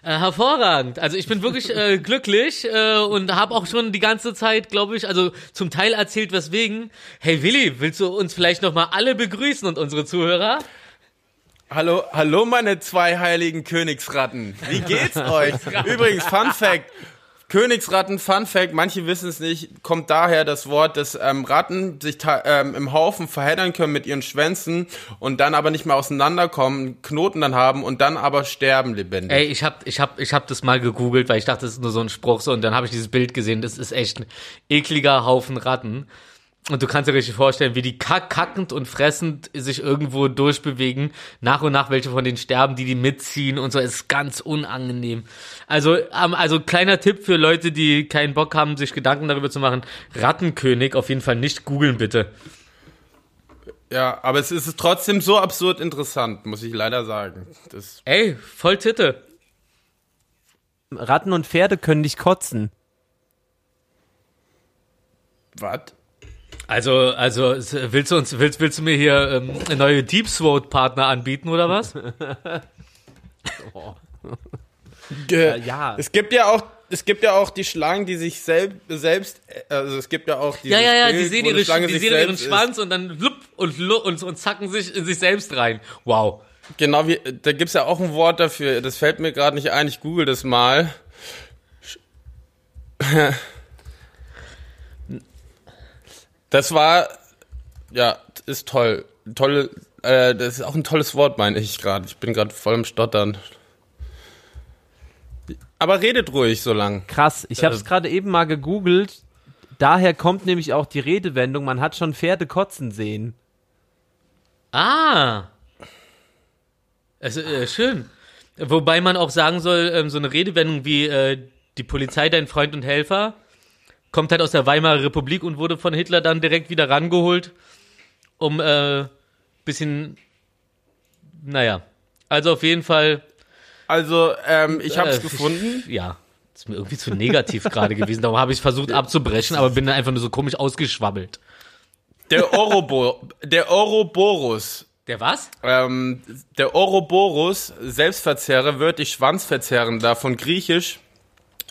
Äh, hervorragend. Also ich bin wirklich äh, glücklich äh, und habe auch schon die ganze Zeit, glaube ich, also zum Teil erzählt, weswegen. Hey Willi, willst du uns vielleicht noch mal alle begrüßen und unsere Zuhörer? Hallo, hallo meine zwei heiligen Königsratten. Wie geht's euch? Übrigens, Fun Fact. Königsratten, Fun Fact, manche wissen es nicht, kommt daher das Wort, dass ähm, Ratten sich ähm, im Haufen verheddern können mit ihren Schwänzen und dann aber nicht mehr auseinanderkommen, Knoten dann haben und dann aber sterben lebendig. Ey, ich hab, ich hab, ich hab das mal gegoogelt, weil ich dachte, das ist nur so ein Spruch so und dann habe ich dieses Bild gesehen. Das ist echt ein ekliger Haufen Ratten. Und du kannst dir richtig vorstellen, wie die kack kackend und fressend sich irgendwo durchbewegen. Nach und nach welche von denen sterben, die die mitziehen und so. Es ist ganz unangenehm. Also, ähm, also kleiner Tipp für Leute, die keinen Bock haben, sich Gedanken darüber zu machen. Rattenkönig auf jeden Fall nicht googeln, bitte. Ja, aber es ist trotzdem so absurd interessant, muss ich leider sagen. Das, Ey, voll Titte. Ratten und Pferde können nicht kotzen. was? Also, also willst du uns, willst, willst du mir hier ähm, eine neue Deep Throat Partner anbieten oder was? Ge- ja. Es gibt ja auch, es gibt ja auch die Schlangen, die sich selb, selbst, also es gibt ja auch Ja, ja, ja, die Bild, sehen, wo eine ihre, die sich sehen ihren. Schwanz und dann lupp und, und, und zacken sich in sich selbst rein. Wow. Genau, wie, da gibt's ja auch ein Wort dafür, das fällt mir gerade nicht ein, ich google das mal. Das war, ja, ist toll. Tolle, äh, das ist auch ein tolles Wort, meine ich gerade. Ich bin gerade voll im Stottern. Aber redet ruhig so lang. Krass, ich habe es gerade eben mal gegoogelt. Daher kommt nämlich auch die Redewendung, man hat schon Pferde kotzen sehen. Ah. Also, äh, schön. Wobei man auch sagen soll, ähm, so eine Redewendung wie äh, die Polizei, dein Freund und Helfer, kommt halt aus der Weimarer Republik und wurde von Hitler dann direkt wieder rangeholt, um äh, bisschen, naja. Also auf jeden Fall Also, ähm, ich habe es Äh, gefunden. Ja, ist mir irgendwie zu negativ gerade gewesen. Darum habe ich versucht abzubrechen, aber bin dann einfach nur so komisch ausgeschwabbelt. Der Orobo, der Ouroboros. Der was? Ähm, der Ouroboros, Selbstverzehrer, wörtlich Schwanzverzehrender, von Griechisch,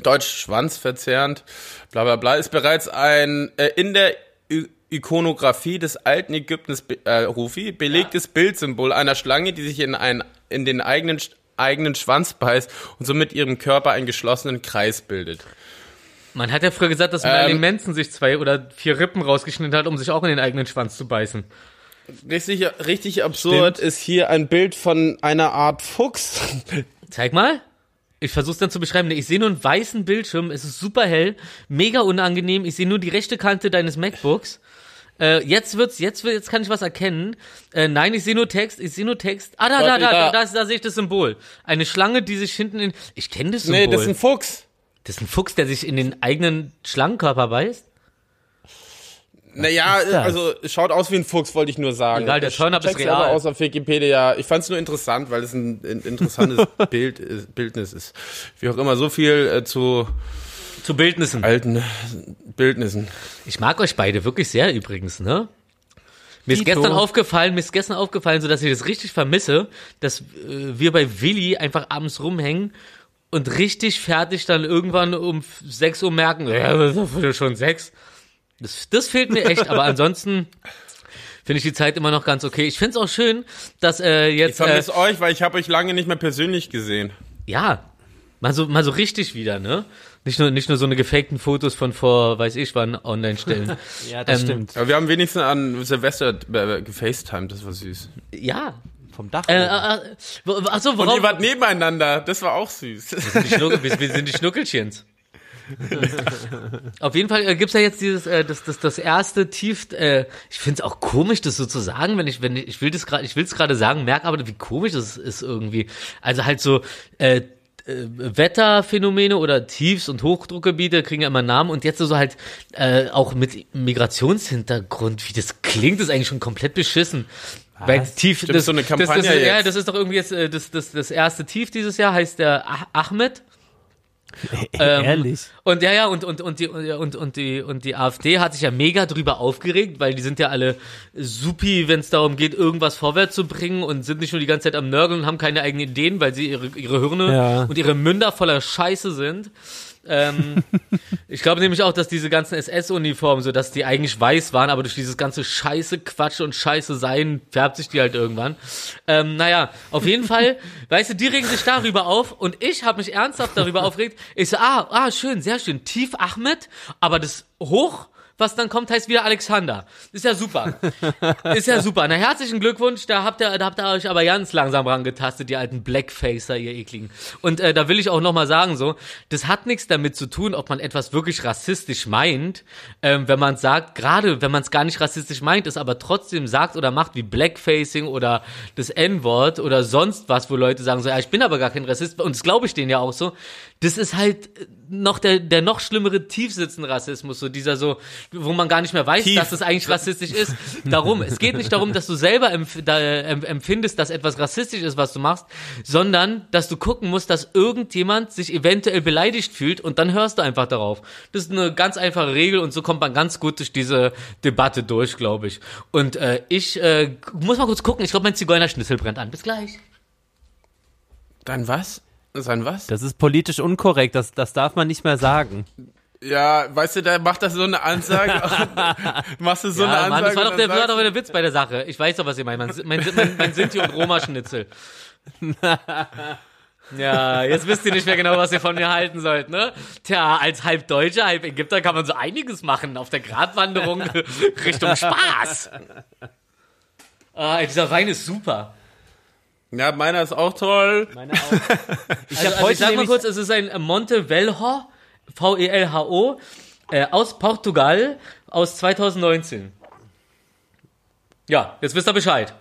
Deutsch schwanzverzehrend, bla bla bla, ist bereits ein äh, in der I Ikonografie des alten Ägyptens be- äh, Rufi belegtes Bildsymbol einer Schlange, die sich in, ein, in den eigenen, eigenen Schwanz beißt und somit ihrem Körper einen geschlossenen Kreis bildet. Man hat ja früher gesagt, dass Marilyn Manson sich zwei oder vier Rippen rausgeschnitten hat, um sich auch in den eigenen Schwanz zu beißen. Richtig, richtig absurd ist hier ein Bild von einer Art Fuchs. Zeig mal. Ich versuch's dann zu beschreiben. Ich sehe nur einen weißen Bildschirm. Es ist super hell, mega unangenehm. Ich sehe nur die rechte Kante deines MacBooks. Äh, jetzt wird's, jetzt wird, jetzt kann ich was erkennen. Äh, nein, ich sehe nur Text. Ich sehe nur Text. Ah, da, da, da, da. da, da sehe ich das Symbol. Eine Schlange, die sich hinten in. Ich kenne das Symbol. nee, das ist ein Fuchs. das ist ein Fuchs, der sich in den eigenen Schlangenkörper beißt. Naja, also schaut aus wie ein Fuchs, wollte ich nur sagen. Egal, der Ich Turn-Up ist real. aber aus auf Wikipedia. Ich fand es nur interessant, weil es ein, ein interessantes Bild ist, Bildnis ist. Wie auch immer, so viel äh, zu Zu Bildnissen. alten Bildnissen. Ich mag euch beide wirklich sehr übrigens, ne? Mir ist gestern aufgefallen, mir ist gestern aufgefallen, so dass ich das richtig vermisse, dass äh, wir bei Willi einfach abends rumhängen und richtig fertig dann irgendwann um f- 6 Uhr merken, ja, das ist doch schon 6. Das, das fehlt mir echt, aber ansonsten finde ich die Zeit immer noch ganz okay. Ich finde es auch schön, dass äh, Ich jetzt äh, vermisse euch, weil ich habe euch lange nicht mehr persönlich gesehen. ja, mal so mal so richtig wieder, ne? Nicht nur nicht nur so eine gefakten Fotos von vor, weiß ich wann online stellen. Ja, das Ähm, stimmt. Aber wir haben wenigstens an Silvester äh, gefacetimed, das war süß. ja. Vom Dach. Äh, oben. äh, wo- achso, Und worauf? ihr wart nebeneinander, das war auch süß. die Schnuckel, wir, wir sind die Schnuckelchens. Auf jeden Fall äh, gibt's ja jetzt dieses, äh, das, das, das erste Tief. Äh, ich find's auch komisch, das so zu sagen, wenn ich, wenn ich, ich will das gerade, ich will's gerade sagen, merke aber, wie komisch das ist irgendwie. Also halt so äh, äh, Wetterphänomene oder Tiefs- und Hochdruckgebiete kriegen ja immer Namen und jetzt so halt äh, auch mit Migrationshintergrund, wie das klingt, ist eigentlich schon komplett beschissen. Weil tief, Stimmt, so eine Kampagne das, das, Ja, jetzt. das ist doch irgendwie jetzt äh, das, das, das erste Tief dieses Jahr, heißt der Ah- Ahmed. Ähm, Ehrlich. Und ja, ja, und, und, und, die, und, und, die, und die AfD hat sich ja mega drüber aufgeregt, weil die sind ja alle supi, wenn es darum geht, irgendwas vorwärts zu bringen und sind nicht nur die ganze Zeit am Nörgeln und haben keine eigenen Ideen, weil sie ihre, ihre Hirne Ja. und ihre Münder voller Scheiße sind. Ähm, ich glaube nämlich auch, dass diese ganzen SS-Uniformen, so dass die eigentlich weiß waren, aber durch dieses ganze Scheiße Quatsch und Scheiße sein, färbt sich die halt irgendwann. Ähm, naja, auf jeden Fall, weißt du, die regen sich darüber auf und ich habe mich ernsthaft darüber aufgeregt. Ich so, ah, ah, schön, sehr schön, Tief Ahmed, aber das hoch was dann kommt, heißt wieder Alexander. Ist ja super. Ist ja super. Na, herzlichen Glückwunsch. Da habt ihr, da habt ihr euch aber ganz langsam rangetastet, die alten Blackfacer, ihr ekligen. Und äh, da will ich auch nochmal sagen, so, das hat nichts damit zu tun, ob man etwas wirklich rassistisch meint, ähm, wenn man sagt, gerade wenn man es gar nicht rassistisch meint, es aber trotzdem sagt oder macht wie Blackfacing oder das N-Wort oder sonst was, wo Leute sagen so, ja, ich bin aber gar kein Rassist. Und das glaube ich denen ja auch so. Das ist halt noch der, der noch schlimmere tiefsitzende Rassismus, so dieser so, wo man gar nicht mehr weiß, Tief. dass es eigentlich rassistisch ist. Darum, es geht nicht darum, dass du selber empf da, empfindest, dass etwas rassistisch ist, was du machst, sondern, dass du gucken musst, dass irgendjemand sich eventuell beleidigt fühlt und dann hörst du einfach darauf. Das ist eine ganz einfache Regel und so kommt man ganz gut durch diese Debatte durch, glaube ich. Und äh, ich äh, muss mal kurz gucken, ich glaube, mein Zigeunerschnitzel brennt an. Bis gleich. Dann was? Sein was? Das ist politisch unkorrekt, das, das darf man nicht mehr sagen. Ja, weißt du, da macht das so eine Ansage. Machst du so eine ja, Ansage? Mann, das war doch der, war doch der Witz bei der Sache. Ich weiß doch, was ihr meint. Mein, mein, mein, mein Sinti- und Roma-Schnitzel. Ja, jetzt wisst ihr nicht mehr genau, was ihr von mir halten sollt, ne? Tja, als halb Deutscher, halb Ägypter kann man so einiges machen auf der Gratwanderung Richtung Spaß. Ah, dieser Wein ist super. Ja, meiner ist auch toll. Meine auch. Ich Also, hab also heute ich sag mal kurz, es ist ein Monte Velho, V-E-L-H-O, äh, aus Portugal, aus 2019. Ja, jetzt wisst ihr Bescheid.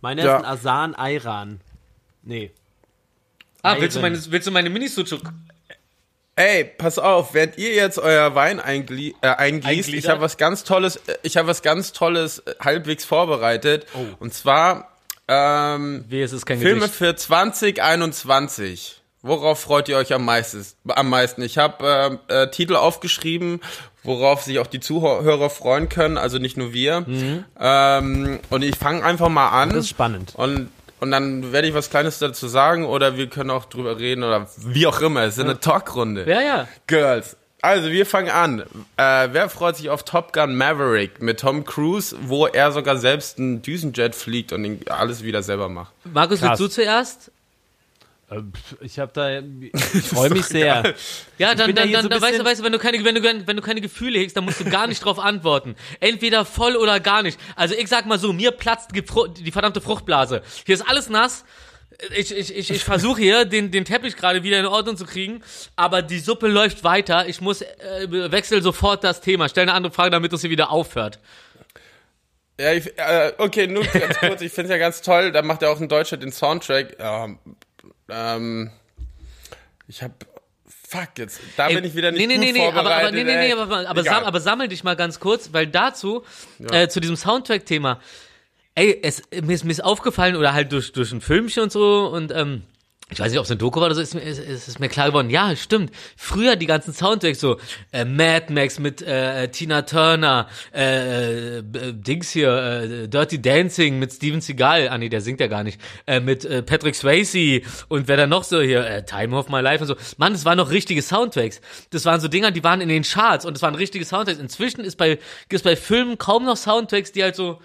Meiner Ja. ist ein Asan Ayran. Nee. Ah, willst du meine, willst du meine Mini-Sucuk? Ey, pass auf, während ihr jetzt euer Wein äh, eingießt, ich habe was ganz Tolles, äh, ich habe was ganz Tolles äh, halbwegs vorbereitet. Oh. Und zwar ähm, Weh, es ist kein Filme Gedicht. für 2021. Worauf freut ihr euch am meisten? Am meisten. Ich habe äh, äh, Titel aufgeschrieben, worauf sich auch die Zuhörer freuen können, also nicht nur wir. Mhm. Ähm, und ich fange einfach mal an. Das ist spannend. Und, und dann werde ich was Kleines dazu sagen oder wir können auch drüber reden oder wie auch immer. Es ist eine Talkrunde. Ja, ja. Girls. Also wir fangen an. Äh, wer freut sich auf Top Gun Maverick mit Tom Cruise, wo er sogar selbst einen Düsenjet fliegt und ihn alles wieder selber macht? Markus, Krass. willst du zuerst? Äh, Ich habe da, ich freue mich sehr. Ja, dann, bin da dann, dann, so dann weißt du, weißt du, wenn du keine, wenn du, wenn du keine Gefühle hegst, dann musst du gar nicht drauf antworten. Entweder voll oder gar nicht. Also ich sag mal so, mir platzt die verdammte Fruchtblase. Hier ist alles nass. Ich, ich, ich, ich versuche hier, den, den Teppich gerade wieder in Ordnung zu kriegen, aber die Suppe läuft weiter. Ich muss äh, wechsel sofort das Thema. Stell eine andere Frage, damit es hier wieder aufhört. Ja, ich, äh, okay, nur ganz kurz. Ich finde es ja ganz toll. Da macht er auch in Deutschland den Soundtrack. Ähm, ähm, ich habe Fuck jetzt. Da bin ich wieder nicht nee, nee, gut nee, nee, aber, vorbereitet. aber, nee, nee, nee, ey. aber, aber, sam, aber sammel dich mal ganz kurz, weil dazu, äh, zu diesem Soundtrack-Thema, ey, es, mir, ist, mir ist aufgefallen, oder halt durch, durch ein Filmchen und so, und ähm, ich weiß nicht, ob es ein Doku war oder so, ist mir, ist, ist ist mir klar geworden, ja, stimmt. Früher die ganzen Soundtracks, so äh, Mad Max mit äh, Tina Turner, äh, äh, Dings hier, äh, Dirty Dancing mit Steven Seagal, ah nee, der singt ja gar nicht, äh, mit äh, Patrick Swayze und wer da noch so hier, äh, Time of My Life und so. Mann, das waren noch richtige Soundtracks. Das waren so Dinger, die waren in den Charts und das waren richtige Soundtracks. Inzwischen ist bei, gibt's bei Filmen kaum noch Soundtracks, die halt so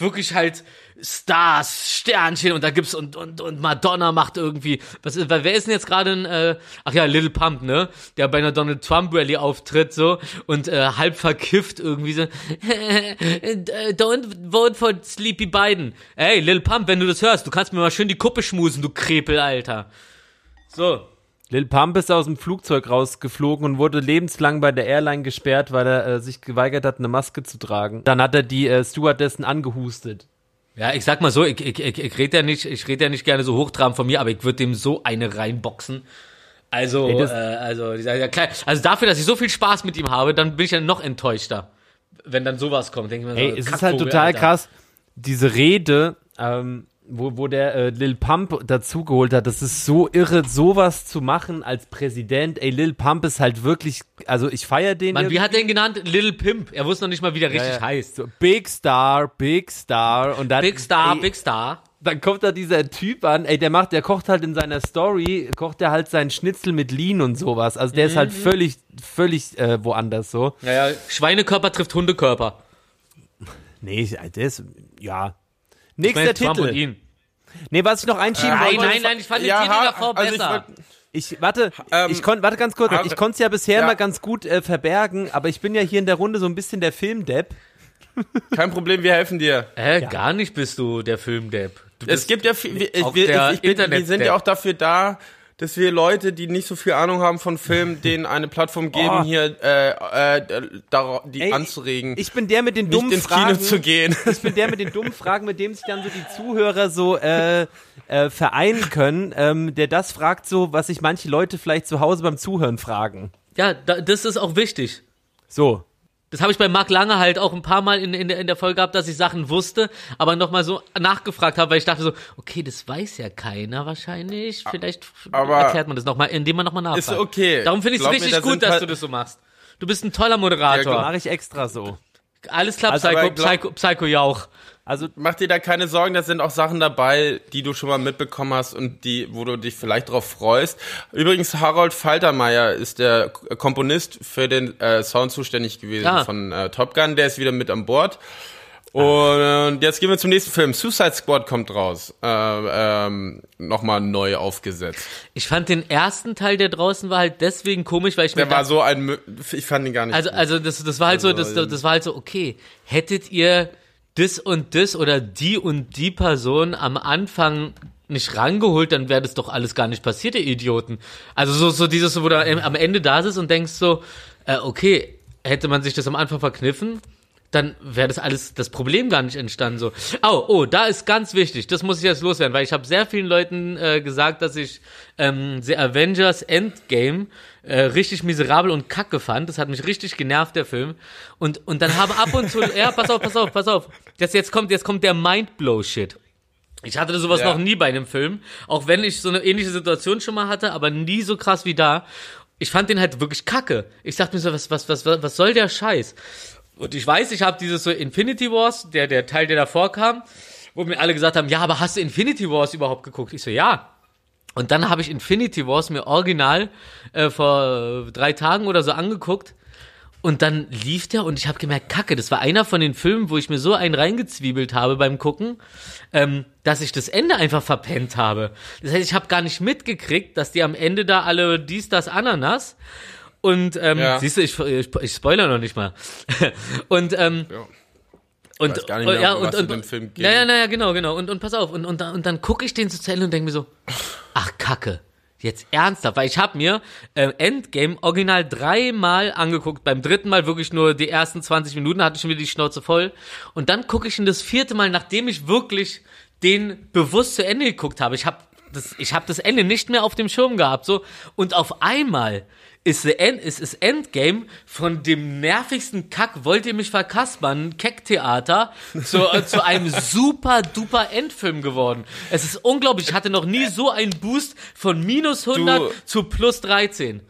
wirklich halt Stars, Sternchen und da gibt's und und und Madonna macht irgendwie was ist, wer ist denn jetzt gerade ein äh, ach ja Little Pump ne? Der bei einer Donald Trump Rally auftritt so und äh, halb verkifft irgendwie so don't vote for Sleepy Biden. Ey Little Pump wenn du das hörst du kannst mir mal schön die Kuppe schmusen du Krepel Alter. So Lil Pump ist aus dem Flugzeug rausgeflogen und wurde lebenslang bei der Airline gesperrt, weil er äh, sich geweigert hat, eine Maske zu tragen. Dann hat er die äh, Stewardessen angehustet. Ja, ich sag mal so, ich, ich, ich, ich rede ja nicht, ich rede ja nicht gerne so hochtrabend von mir, aber ich würde dem so eine reinboxen. Also, Ey, das- äh, also, dieser, ja, klar, also dafür, dass ich so viel Spaß mit ihm habe, dann bin ich ja noch enttäuschter, wenn dann sowas kommt. Denk ich mir so, es ist halt total Alter. krass, diese Rede, ähm, wo, wo der äh, Lil Pump dazugeholt hat, das ist so irre, sowas zu machen als Präsident. Ey, Lil Pump ist halt wirklich, also ich feier den. Mann, wie hat er ihn genannt? Little Pimp. Er wusste noch nicht mal, wie der richtig Ja, ja. heißt. So, Big Star, Big Star und dann Big Star, ey, Big Star. dann kommt da dieser Typ an, ey, der macht, der kocht halt in seiner Story, kocht der halt seinen Schnitzel mit Lean und sowas. Also der ist halt völlig, völlig äh, woanders so. Naja, Schweinekörper trifft Hundekörper. Nee, der ist, ja. Ich meine, Nächster Trump und Titel. ihn. Nee, was ich noch einschieben Nein, wollte. nein, nein, ich fand den Ja, Titel ha- davor also ich besser. wollt- Ich, warte, Ähm, ich konnte, warte ganz kurz, ich konnte es ja bisher ja. mal ganz gut äh, verbergen, aber ich bin ja hier in der Runde so ein bisschen der Filmdepp. Kein Problem, wir helfen dir. Hä, gar nicht bist du der Filmdepp. Es gibt ja viel, wir, ich, wir, ich, ich bin, wir sind ja auch dafür da, dass wir Leute, die nicht so viel Ahnung haben von Film, denen eine Plattform geben, Oh. hier äh, äh, dara- die Ey, anzuregen, Ich bin der mit den nicht dummen ins Fragen. Kino zu gehen. Ich bin der mit den dummen Fragen, mit dem sich dann so die Zuhörer so äh, äh, vereinen können, ähm, der das fragt, so was sich manche Leute vielleicht zu Hause beim Zuhören fragen. ja, da, das ist auch wichtig. So. Das habe ich bei Marc Lange halt auch ein paar Mal in, in, der, in der Folge gehabt, dass ich Sachen wusste, aber nochmal so nachgefragt habe, weil ich dachte so, okay, das weiß ja keiner wahrscheinlich. Vielleicht aber- erklärt man das nochmal, indem man nochmal nachfragt. Ist okay. Darum finde ich es mir, richtig da gut, dass halt- du das so machst. Du bist ein toller Moderator. Ja, Mache ich extra so. Alles klar, Also, Psycho, Psycho, Psycho Jauch. Also Mach dir da keine Sorgen, da sind auch Sachen dabei, die du schon mal mitbekommen hast und die, wo du dich vielleicht drauf freust. Übrigens, Harold Faltermeier ist der Komponist für den äh, Sound zuständig gewesen Ah. von äh, Top Gun, der ist wieder mit an Bord. Und jetzt gehen wir zum nächsten Film. Suicide Squad kommt raus. Äh, ähm, Nochmal neu aufgesetzt. Ich fand den ersten Teil, der draußen war, halt deswegen komisch, weil ich mir Der war so ein, ich fand ihn gar nicht also, gut. also das, das war halt so, das, Also, das war halt so, okay, hättet ihr das und das oder die und die Person am Anfang nicht rangeholt, dann wäre das doch alles gar nicht passiert, ihr Idioten. Also so, so dieses, wo du am Ende da sitzt und denkst so, äh, okay, hätte man sich das am Anfang verkniffen, dann wäre das alles, das Problem gar nicht entstanden. So, oh, oh, da ist ganz wichtig, das muss ich jetzt loswerden, weil ich habe sehr vielen Leuten äh, gesagt, dass ich ähm, The Avengers Endgame äh, richtig miserabel und kacke fand. Das hat mich richtig genervt, der Film. Und, und dann haben ab und zu, ja, pass auf, pass auf, pass auf. Jetzt, jetzt kommt, jetzt kommt der Mindblow-Shit. Ich hatte sowas Ja. noch nie bei einem Film, auch wenn ich so eine ähnliche Situation schon mal hatte, aber nie so krass wie da. Ich fand den halt wirklich kacke. Ich dachte mir so, was, was, was, was soll der Scheiß? Und ich weiß, ich habe dieses so Infinity Wars, der, der Teil, der davor kam, wo mir alle gesagt haben, ja, aber hast du Infinity Wars überhaupt geguckt? Ich so, ja. Und dann habe ich Infinity Wars mir original äh, vor drei Tagen oder so angeguckt. Und dann lief der und ich habe gemerkt, kacke, das war einer von den Filmen, wo ich mir so einen reingezwiebelt habe beim Gucken, ähm, dass ich das Ende einfach verpennt habe. Das heißt, ich habe gar nicht mitgekriegt, dass die am Ende da alle dies, das, Ananas. Und ähm, Ja. siehst du, ich, ich, ich spoiler noch nicht mal. und ähm, Ja. und, weiß gar nicht mehr, ja, um und, und, dem Film ging. Naja, naja, genau, genau. Und, und pass auf, und, und, dann- und dann gucke ich den so zu Ende und denke mir so, ach Kacke, jetzt ernsthaft, weil ich habe mir äh, Endgame original dreimal angeguckt, beim dritten Mal wirklich nur die ersten 20 Minuten, hatte ich mir die Schnauze voll. Und dann gucke ich ihn das vierte Mal, nachdem ich wirklich den bewusst zu Ende geguckt habe. Ich habe das, ich habe das Ende nicht mehr auf dem Schirm gehabt, so. Und auf einmal ist, the End, ist das Endgame von dem nervigsten Kack, wollt ihr mich verkaspern, Kecktheater, zu, äh, zu einem super duper Endfilm geworden. Es ist unglaublich, ich hatte noch nie so einen Boost von minus 100 Du- zu plus 13.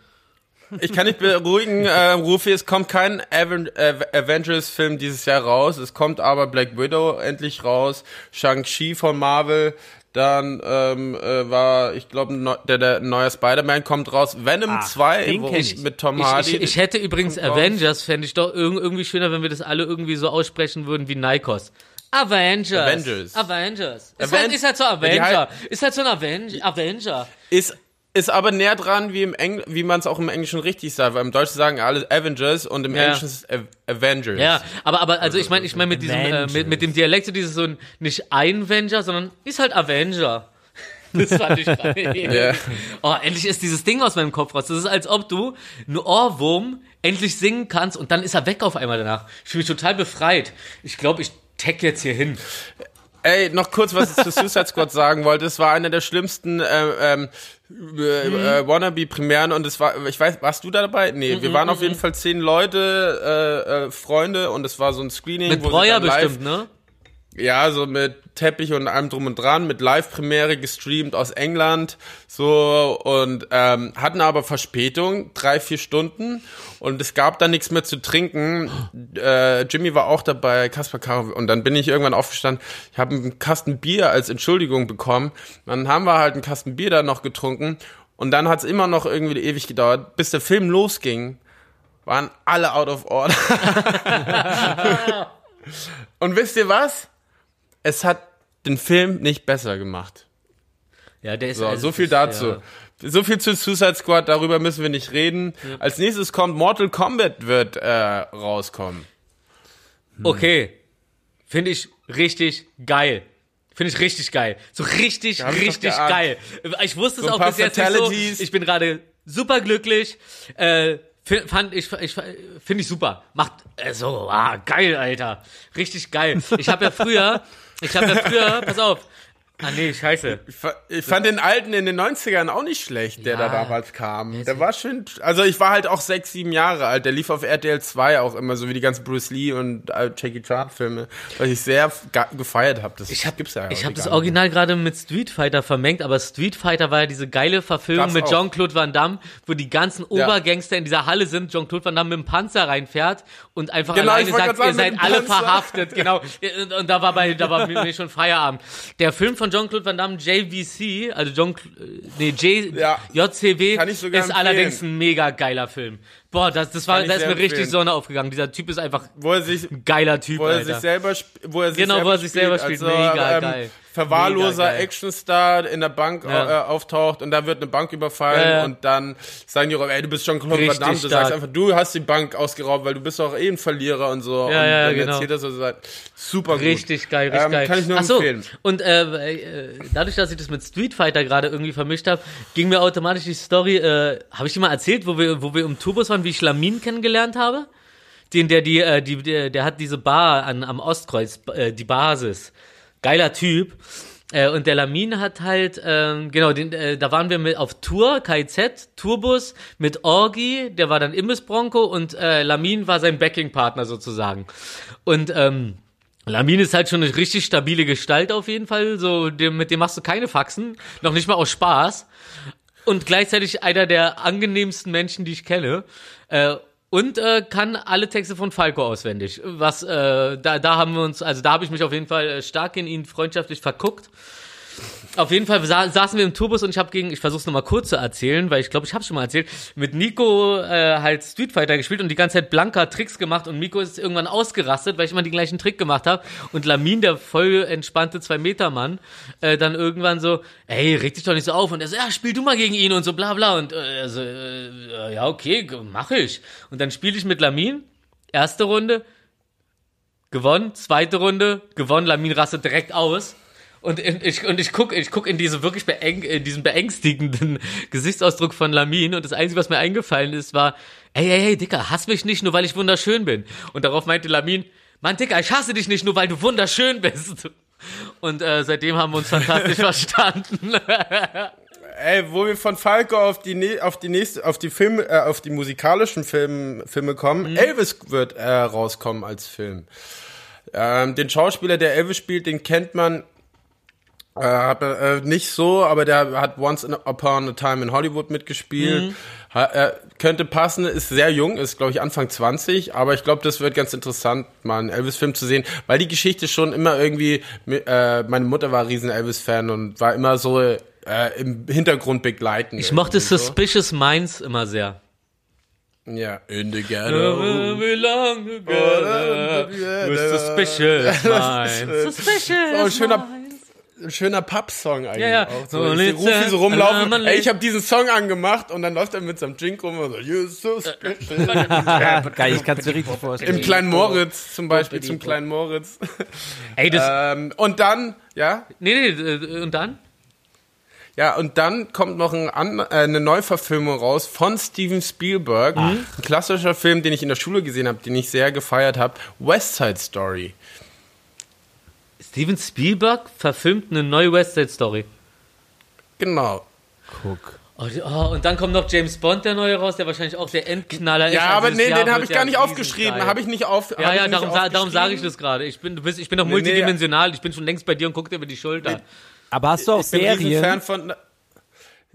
Ich kann dich beruhigen, äh, Rufi, es kommt kein Aven Avengers-Film dieses Jahr raus. Es kommt aber Black Widow endlich raus, Shang-Chi von Marvel. Dann ähm, äh, war, ich glaube, no, der, der neue Spider-Man kommt raus. Venom Ah, 2 den wo- ich. mit Tom Ich, Hardy. ich, ich hätte übrigens. Avengers, fände ich doch irg irgendwie schöner, wenn wir das alle irgendwie so aussprechen würden wie Nikos. Avengers. Avengers. Avengers. Ist, Aven- halt, ist halt so Avenger. halt- Ist halt so ein Aven Avenger. ist ist aber näher dran, wie im Engl wie man es auch im Englischen richtig sagt. Weil im Deutschen sagen alle Avengers und im Ja. Englischen ist es Av Avengers. Ja, aber, aber also ich meine, ich meine mit diesem, äh, mit, mit dem Dialekt so dieses so ein, nicht ein Avenger, sondern ist halt Avenger. Das fand ich Ja. Oh, endlich ist dieses Ding aus meinem Kopf raus. Das ist, als ob du einen Ohrwurm endlich singen kannst und dann ist er weg auf einmal danach. Ich fühle mich total befreit. Ich glaube, ich tag jetzt hier hin. Ey, noch kurz, was ich zu Suicide Squad sagen wollte. Es war einer der schlimmsten äh, ähm, äh, äh, Wannabe-Premieren und es war, ich weiß, warst du da dabei? Nee, Mhm, wir waren auf jeden Fall zehn Leute, äh, äh, Freunde und es war so ein Screening. Mit Breuer bestimmt, ne? Ja, so mit Teppich und allem drum und dran, mit Live-Premiere gestreamt aus England, so und ähm, hatten aber Verspätung, drei, vier Stunden und es gab dann nichts mehr zu trinken. Äh, Jimmy war auch dabei, Kaspar Karo und dann bin ich irgendwann aufgestanden. Ich habe einen Kasten Bier als Entschuldigung bekommen. Dann haben wir halt einen Kasten Bier da noch getrunken und dann hat's immer noch irgendwie ewig gedauert, bis der Film losging. Waren alle out of order. und wisst ihr was? Es hat den Film nicht besser gemacht. Ja, der ist So, also, so viel dazu. So viel zu Suicide Squad, darüber müssen wir nicht reden. Als nächstes kommt Mortal Kombat wird äh, rauskommen. Ja. Okay. Finde ich richtig geil. Finde ich richtig geil. So richtig, richtig geil. Ich wusste es So ein auch bis jetzt nicht so. Ich bin gerade super glücklich. Äh, fand ich, ich finde ich super. Macht äh, so, ah, geil, Alter. Richtig geil. Ich habe ja früher, ich habe ja früher, pass auf. Ah nee, scheiße. Ich, ich fand den alten in den 90ern auch nicht schlecht, der Ja. da damals kam. Der war schön, also ich war halt auch sechs, sieben Jahre alt. Der lief auf RTL 2 auch immer, so wie die ganzen Bruce Lee und äh, Jackie Chan Filme, weil ich sehr ge- gefeiert habe. Das Ich habe gibt's ja ich heute hab das Original gerade mit Street Fighter vermengt, aber Street Fighter war ja diese geile Verfilmung mit. Jean-Claude Van Damme, wo die ganzen Obergangster in dieser Halle sind, Jean-Claude Van Damme mit dem Panzer reinfährt und einfach Genau, alleine sagt, grad ihr sagen, seid alle Panzer. verhaftet, genau. Und, und da war bei, da war mir schon Feierabend. Der Film von Jean-Claude Van Damme, JVC, also Jean, nee, J, Ja. JCW, ist empfehlen. allerdings ein mega geiler Film. Boah, das, das war, da ist mir richtig empfehlen. Sonne aufgegangen. Dieser Typ ist einfach Wo er sich, ein geiler Typ, wo er Alter. sich selber, wo er sich Genau, selber wo er sich selber spielt. Mega geil. Verwahrloser. Actionstar in der Bank Ja. äh, auftaucht und da wird eine Bank überfallen Ja, ja. und dann sagen die Räuber, ey, du bist schon Claude Van. Du sagst einfach, du hast die Bank ausgeraubt, weil du bist doch eh ein Verlierer und so. Ja, und ja, dann genau. erzählt er so, sagt, super gut. Richtig geil, richtig Ähm, geil. kann ich nur Ach so, empfehlen. Und äh, äh, dadurch, dass ich das mit Street Fighter gerade irgendwie vermischt habe, ging mir automatisch die Story, äh, habe ich dir mal erzählt, wo wir, wo wir im Turbus waren, wie ich Lamin kennengelernt habe? Den, der die, äh, die, der, der hat diese Bar an, am Ostkreuz, äh, die Basis. Geiler Typ. Äh, und der Lamin hat halt, ähm, genau, den, äh, da waren wir mit auf Tour, KIZ, Tourbus, mit Orgi, der war dann Imbiss Bronco und äh, Lamin war sein Backing-Partner sozusagen. Und ähm, Lamin ist halt schon eine richtig stabile Gestalt auf jeden Fall. So, dem, mit dem machst du keine Faxen. Noch nicht mal aus Spaß. Und gleichzeitig einer der angenehmsten Menschen, die ich kenne. Äh, und äh, kann alle Texte von Falco auswendig. Was, äh, da, da haben wir uns, also da habe ich mich auf jeden Fall äh, stark in ihn freundschaftlich verguckt. Auf jeden Fall sa saßen wir im Tourbus und ich habe gegen, ich versuche es nochmal kurz zu erzählen, weil ich glaube, ich habe schon mal erzählt, mit Nico äh, halt Street Fighter gespielt und die ganze Zeit blanker Tricks gemacht und Nico ist irgendwann ausgerastet, weil ich immer den gleichen Trick gemacht habe und Lamin, der voll entspannte zwei Meter Mann, äh, dann irgendwann so, ey, reg dich doch nicht so auf und er so, ja, spiel du mal gegen ihn und so bla bla und äh, so, äh, ja, okay, mach ich. Und dann spiele ich mit Lamin, erste Runde, gewonnen, zweite Runde, gewonnen, Lamin rastet direkt aus. Und ich, und ich guck, ich guck in diese wirklich beäng, in diesen beängstigenden Gesichtsausdruck von Lamin und das Einzige, was mir eingefallen ist, war, ey, ey, ey, Dicker, hass mich nicht, nur weil ich wunderschön bin. Und darauf meinte Lamin, Mann, Dicker, ich hasse dich nicht, nur weil du wunderschön bist. Und äh, seitdem haben wir uns fantastisch verstanden. Ey, wo wir von Falco auf die auf die nächste auf die Filme äh, auf die musikalischen Film, Filme kommen, Elvis wird äh, rauskommen als Film. Ähm, den Schauspieler, der Elvis spielt, den kennt man äh, hat, äh, nicht so, aber der hat Once Upon a Time in Hollywood mitgespielt. Ha, äh, könnte passen, ist sehr jung, ist glaube ich Anfang 20, aber ich glaube, das wird ganz interessant, mal einen Elvis-Film zu sehen, weil die Geschichte schon immer irgendwie, äh, meine Mutter war riesen Elvis-Fan und war immer so äh, im Hintergrund begleiten. Ich mochte so. Suspicious Minds immer sehr. Ja, in the ghetto. We belong together with suspicious minds. Suspicious Oh, schöner. Ein schöner Pub-Song eigentlich Ja, ja. auch. So, So, let's, Rufi so rumlaufen. Ey, ich habe diesen Song angemacht und dann läuft er mit seinem Drink rum und so, you suspicious. Geil, ich kann es mir richtig vorstellen. Im kleinen Moritz zum Beispiel, zum kleinen Moritz. Ey, das, ähm, und dann, ja, nee, nee, äh, und dann? ja, und dann kommt noch ein, an- äh, eine Neuverfilmung raus von Steven Spielberg. Ein klassischer Film, den ich in der Schule gesehen habe, den ich sehr gefeiert habe. West Side Story. Steven Spielberg verfilmt eine neue West Side Story. Genau. Guck. Oh, oh, und dann kommt noch James Bond, der neue raus, der wahrscheinlich auch der Endknaller ist. Ja, Also aber nee, Jahr den habe ich ja gar nicht aufgeschrieben. Habe ich nicht auf. Ja, ja, ich darum, darum sage ich das gerade. Ich bin, du bist, ich bin doch Nee, multidimensional. Ich bin schon längst bei dir und gucke dir über die Schulter. Aber hast du auch Ich bin ein Serien? Riesenfan von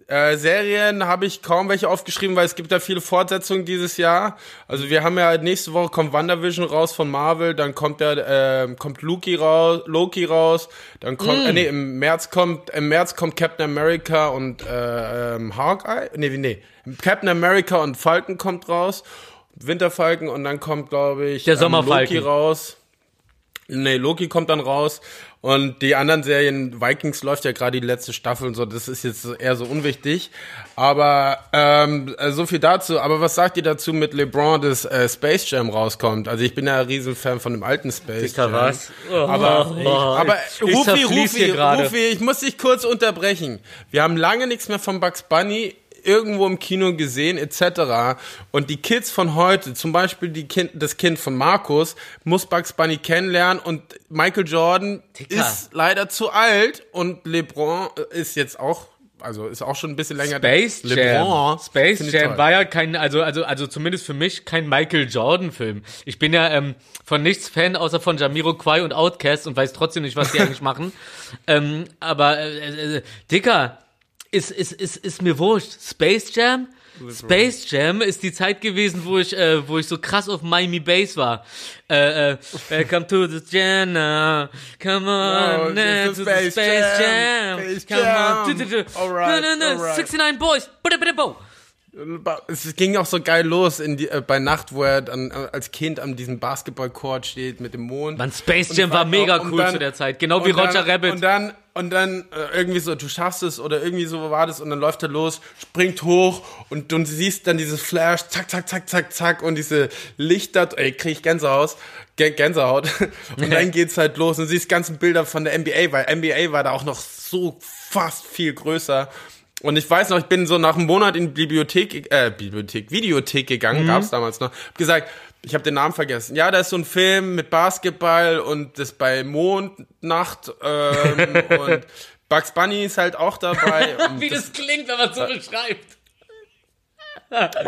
äh, Serien habe ich kaum welche aufgeschrieben, weil es gibt da viele Fortsetzungen dieses Jahr. Also wir haben ja nächste Woche kommt WandaVision raus von Marvel, dann kommt ja äh, kommt Loki raus, Loki raus, dann kommt Mm. äh, nee, im März kommt im März kommt Captain America und äh, ähm, Hawkeye, nee, nee, Captain America und Falcon kommt raus, Winterfalken und dann kommt glaube ich Der ähm, Sommerfalken. Loki raus. Nee, Loki kommt dann raus und die anderen Serien, Vikings läuft ja gerade die letzte Staffel und so, das ist jetzt eher so unwichtig. Aber ähm, äh, so viel dazu. Aber was sagt ihr dazu mit LeBron, dass äh, Space Jam rauskommt? Also ich bin ja ein Riesenfan von dem alten Space Dicker, Jam. was? Oh, Aber, oh, aber ich Rufi, Rufi. Rufi, ich muss dich kurz unterbrechen. Wir haben lange nichts mehr von Bugs Bunny irgendwo im Kino gesehen etc. Und die Kids von heute, zum Beispiel die kind, das Kind von Markus, muss Bugs Bunny kennenlernen und Michael Jordan Dicker. ist leider zu alt und LeBron ist jetzt auch, also ist auch schon ein bisschen länger. Space Jam. LeBron Space Jam war ja kein, also, also, also zumindest für mich kein Michael Jordan Film. Ich bin ja ähm, von nichts Fan, außer von Jamiroquai und Outkast und weiß trotzdem nicht, was die eigentlich machen. Ähm, aber, äh, äh, Dicker, ist, ist, ist, ist mir wurscht. Space Jam? Space Jam ist die Zeit gewesen, wo ich, äh, wo ich so krass auf Miami Bass war. Äh, äh, Welcome to the Jam now. Come Oh, on, now is to Space the Space Jam. Jam. Space Come Jam. on. Alright, No, no, no. alright. 69 Boys. Bo. Es ging auch so geil los in die, äh, bei Nacht, wo er dann äh, als Kind an diesem Basketballcourt steht mit dem Mond. Man, Space Jam war mega cool dann- zu der Zeit. Genau wie und dann- Roger Rabbit. Und dann, und dann äh, irgendwie so, du schaffst es oder irgendwie so war das und dann läuft er los, springt hoch und du siehst dann dieses Flash, zack, zack, zack, zack, zack und diese Lichter, ey, krieg ich Gänsehaut, Gä- Gänsehaut. Und dann geht's halt los und siehst ganzen Bilder von der NBA, weil NBA war da auch noch so fast viel größer. Und ich weiß noch, ich bin so nach einem Monat in die Bibliothek, äh, Bibliothek, Videothek gegangen, Mhm. gab's damals noch, hab gesagt, ich habe den Namen vergessen. Ja, da ist so ein Film mit Basketball und das bei Mondnacht ähm, und Bugs Bunny ist halt auch dabei. Wie das klingt, wenn man so beschreibt.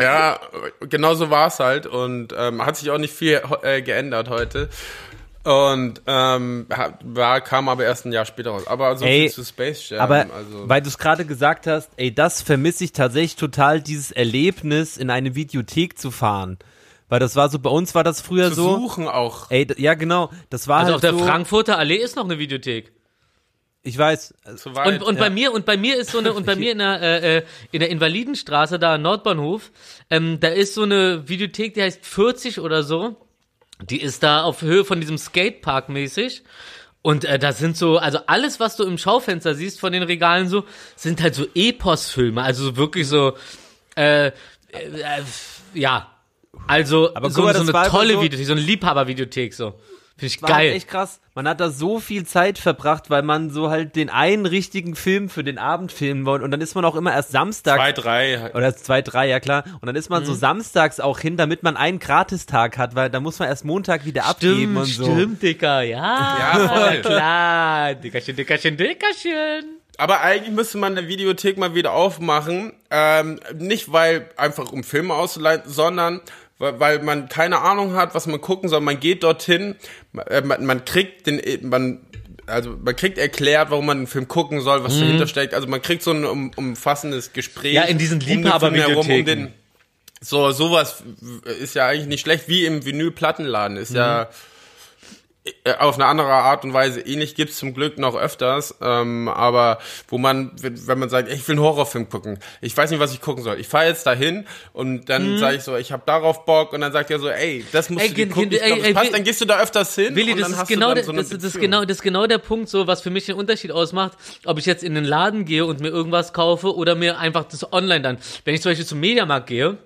ja, genau so war's halt und ähm, hat sich auch nicht viel äh, geändert heute. Und ähm, war, kam aber erst ein Jahr später raus. Aber so Ey, viel zu Space Jam. Aber also, weil du es gerade gesagt hast, ey, das vermisse ich tatsächlich total, dieses Erlebnis, in eine Videothek zu fahren. Weil das war so, bei uns war das früher zu so. suchen auch. Ey, ja genau, das war Also halt auf der so, Frankfurter Allee ist noch eine Videothek. ich weiß, Zu weit. Und, und bei mir und bei mir ist so eine und bei mir in der äh, äh, in der Invalidenstraße da am Nordbahnhof, ähm, da ist so eine Videothek, die heißt 40 oder so. Die ist da auf Höhe von diesem Skatepark mäßig. Und äh, da sind so, also alles, was du im Schaufenster siehst von den Regalen so, sind halt so Epos-Filme. Also so wirklich so, äh, äh, äh, ja. Also Aber so, guck mal, so eine war tolle so- Videothek, so eine Liebhaber-Videothek so. Finde ich war halt geil. echt krass. Man hat da so viel Zeit verbracht, weil man so halt den einen richtigen Film für den Abend filmen wollte. Und dann ist man auch immer erst samstags Zwei, drei. Oder zwei, drei, ja klar. Und dann ist man so Mhm. samstags auch hin, damit man einen Gratistag hat, weil da muss man erst Montag wieder abgeben und so. Stimmt, Dicker, ja. Ja, voll. klar. Dickerchen, Dickerchen, Dickerchen. Aber eigentlich müsste man eine Videothek mal wieder aufmachen. Ähm, nicht weil einfach um Filme auszuleihen, sondern weil, man keine Ahnung hat, was man gucken soll. Man geht dorthin, man, man kriegt den, man, also man kriegt erklärt, warum man einen Film gucken soll, was dahinter steckt. Also man kriegt so ein um, umfassendes Gespräch. Mhm. Ja, in diesen um Liebhabervideotheken. Um den, so, sowas ist ja eigentlich nicht schlecht, wie im Vinyl-Plattenladen. Ist ja äh, auf eine andere Art und Weise ähnlich gibt's zum Glück noch öfters, ähm, aber wo man, wenn man sagt, ey, ich will einen Horrorfilm gucken, ich weiß nicht, was ich gucken soll, ich fahre jetzt dahin und dann sage ich so, ich habe darauf Bock und dann sagt er so, ey, das musst Ey, du dir gucken, ich ey, glaub, das ey, passt, dann gehst du da öfters hin Willi, und das dann ist hast genau, so das, das, ist genau, das ist genau der Punkt, so, was für mich den Unterschied ausmacht, ob ich jetzt in den Laden gehe und mir irgendwas kaufe oder mir einfach das online dann. Wenn ich zum Beispiel zum Mediamarkt gehe,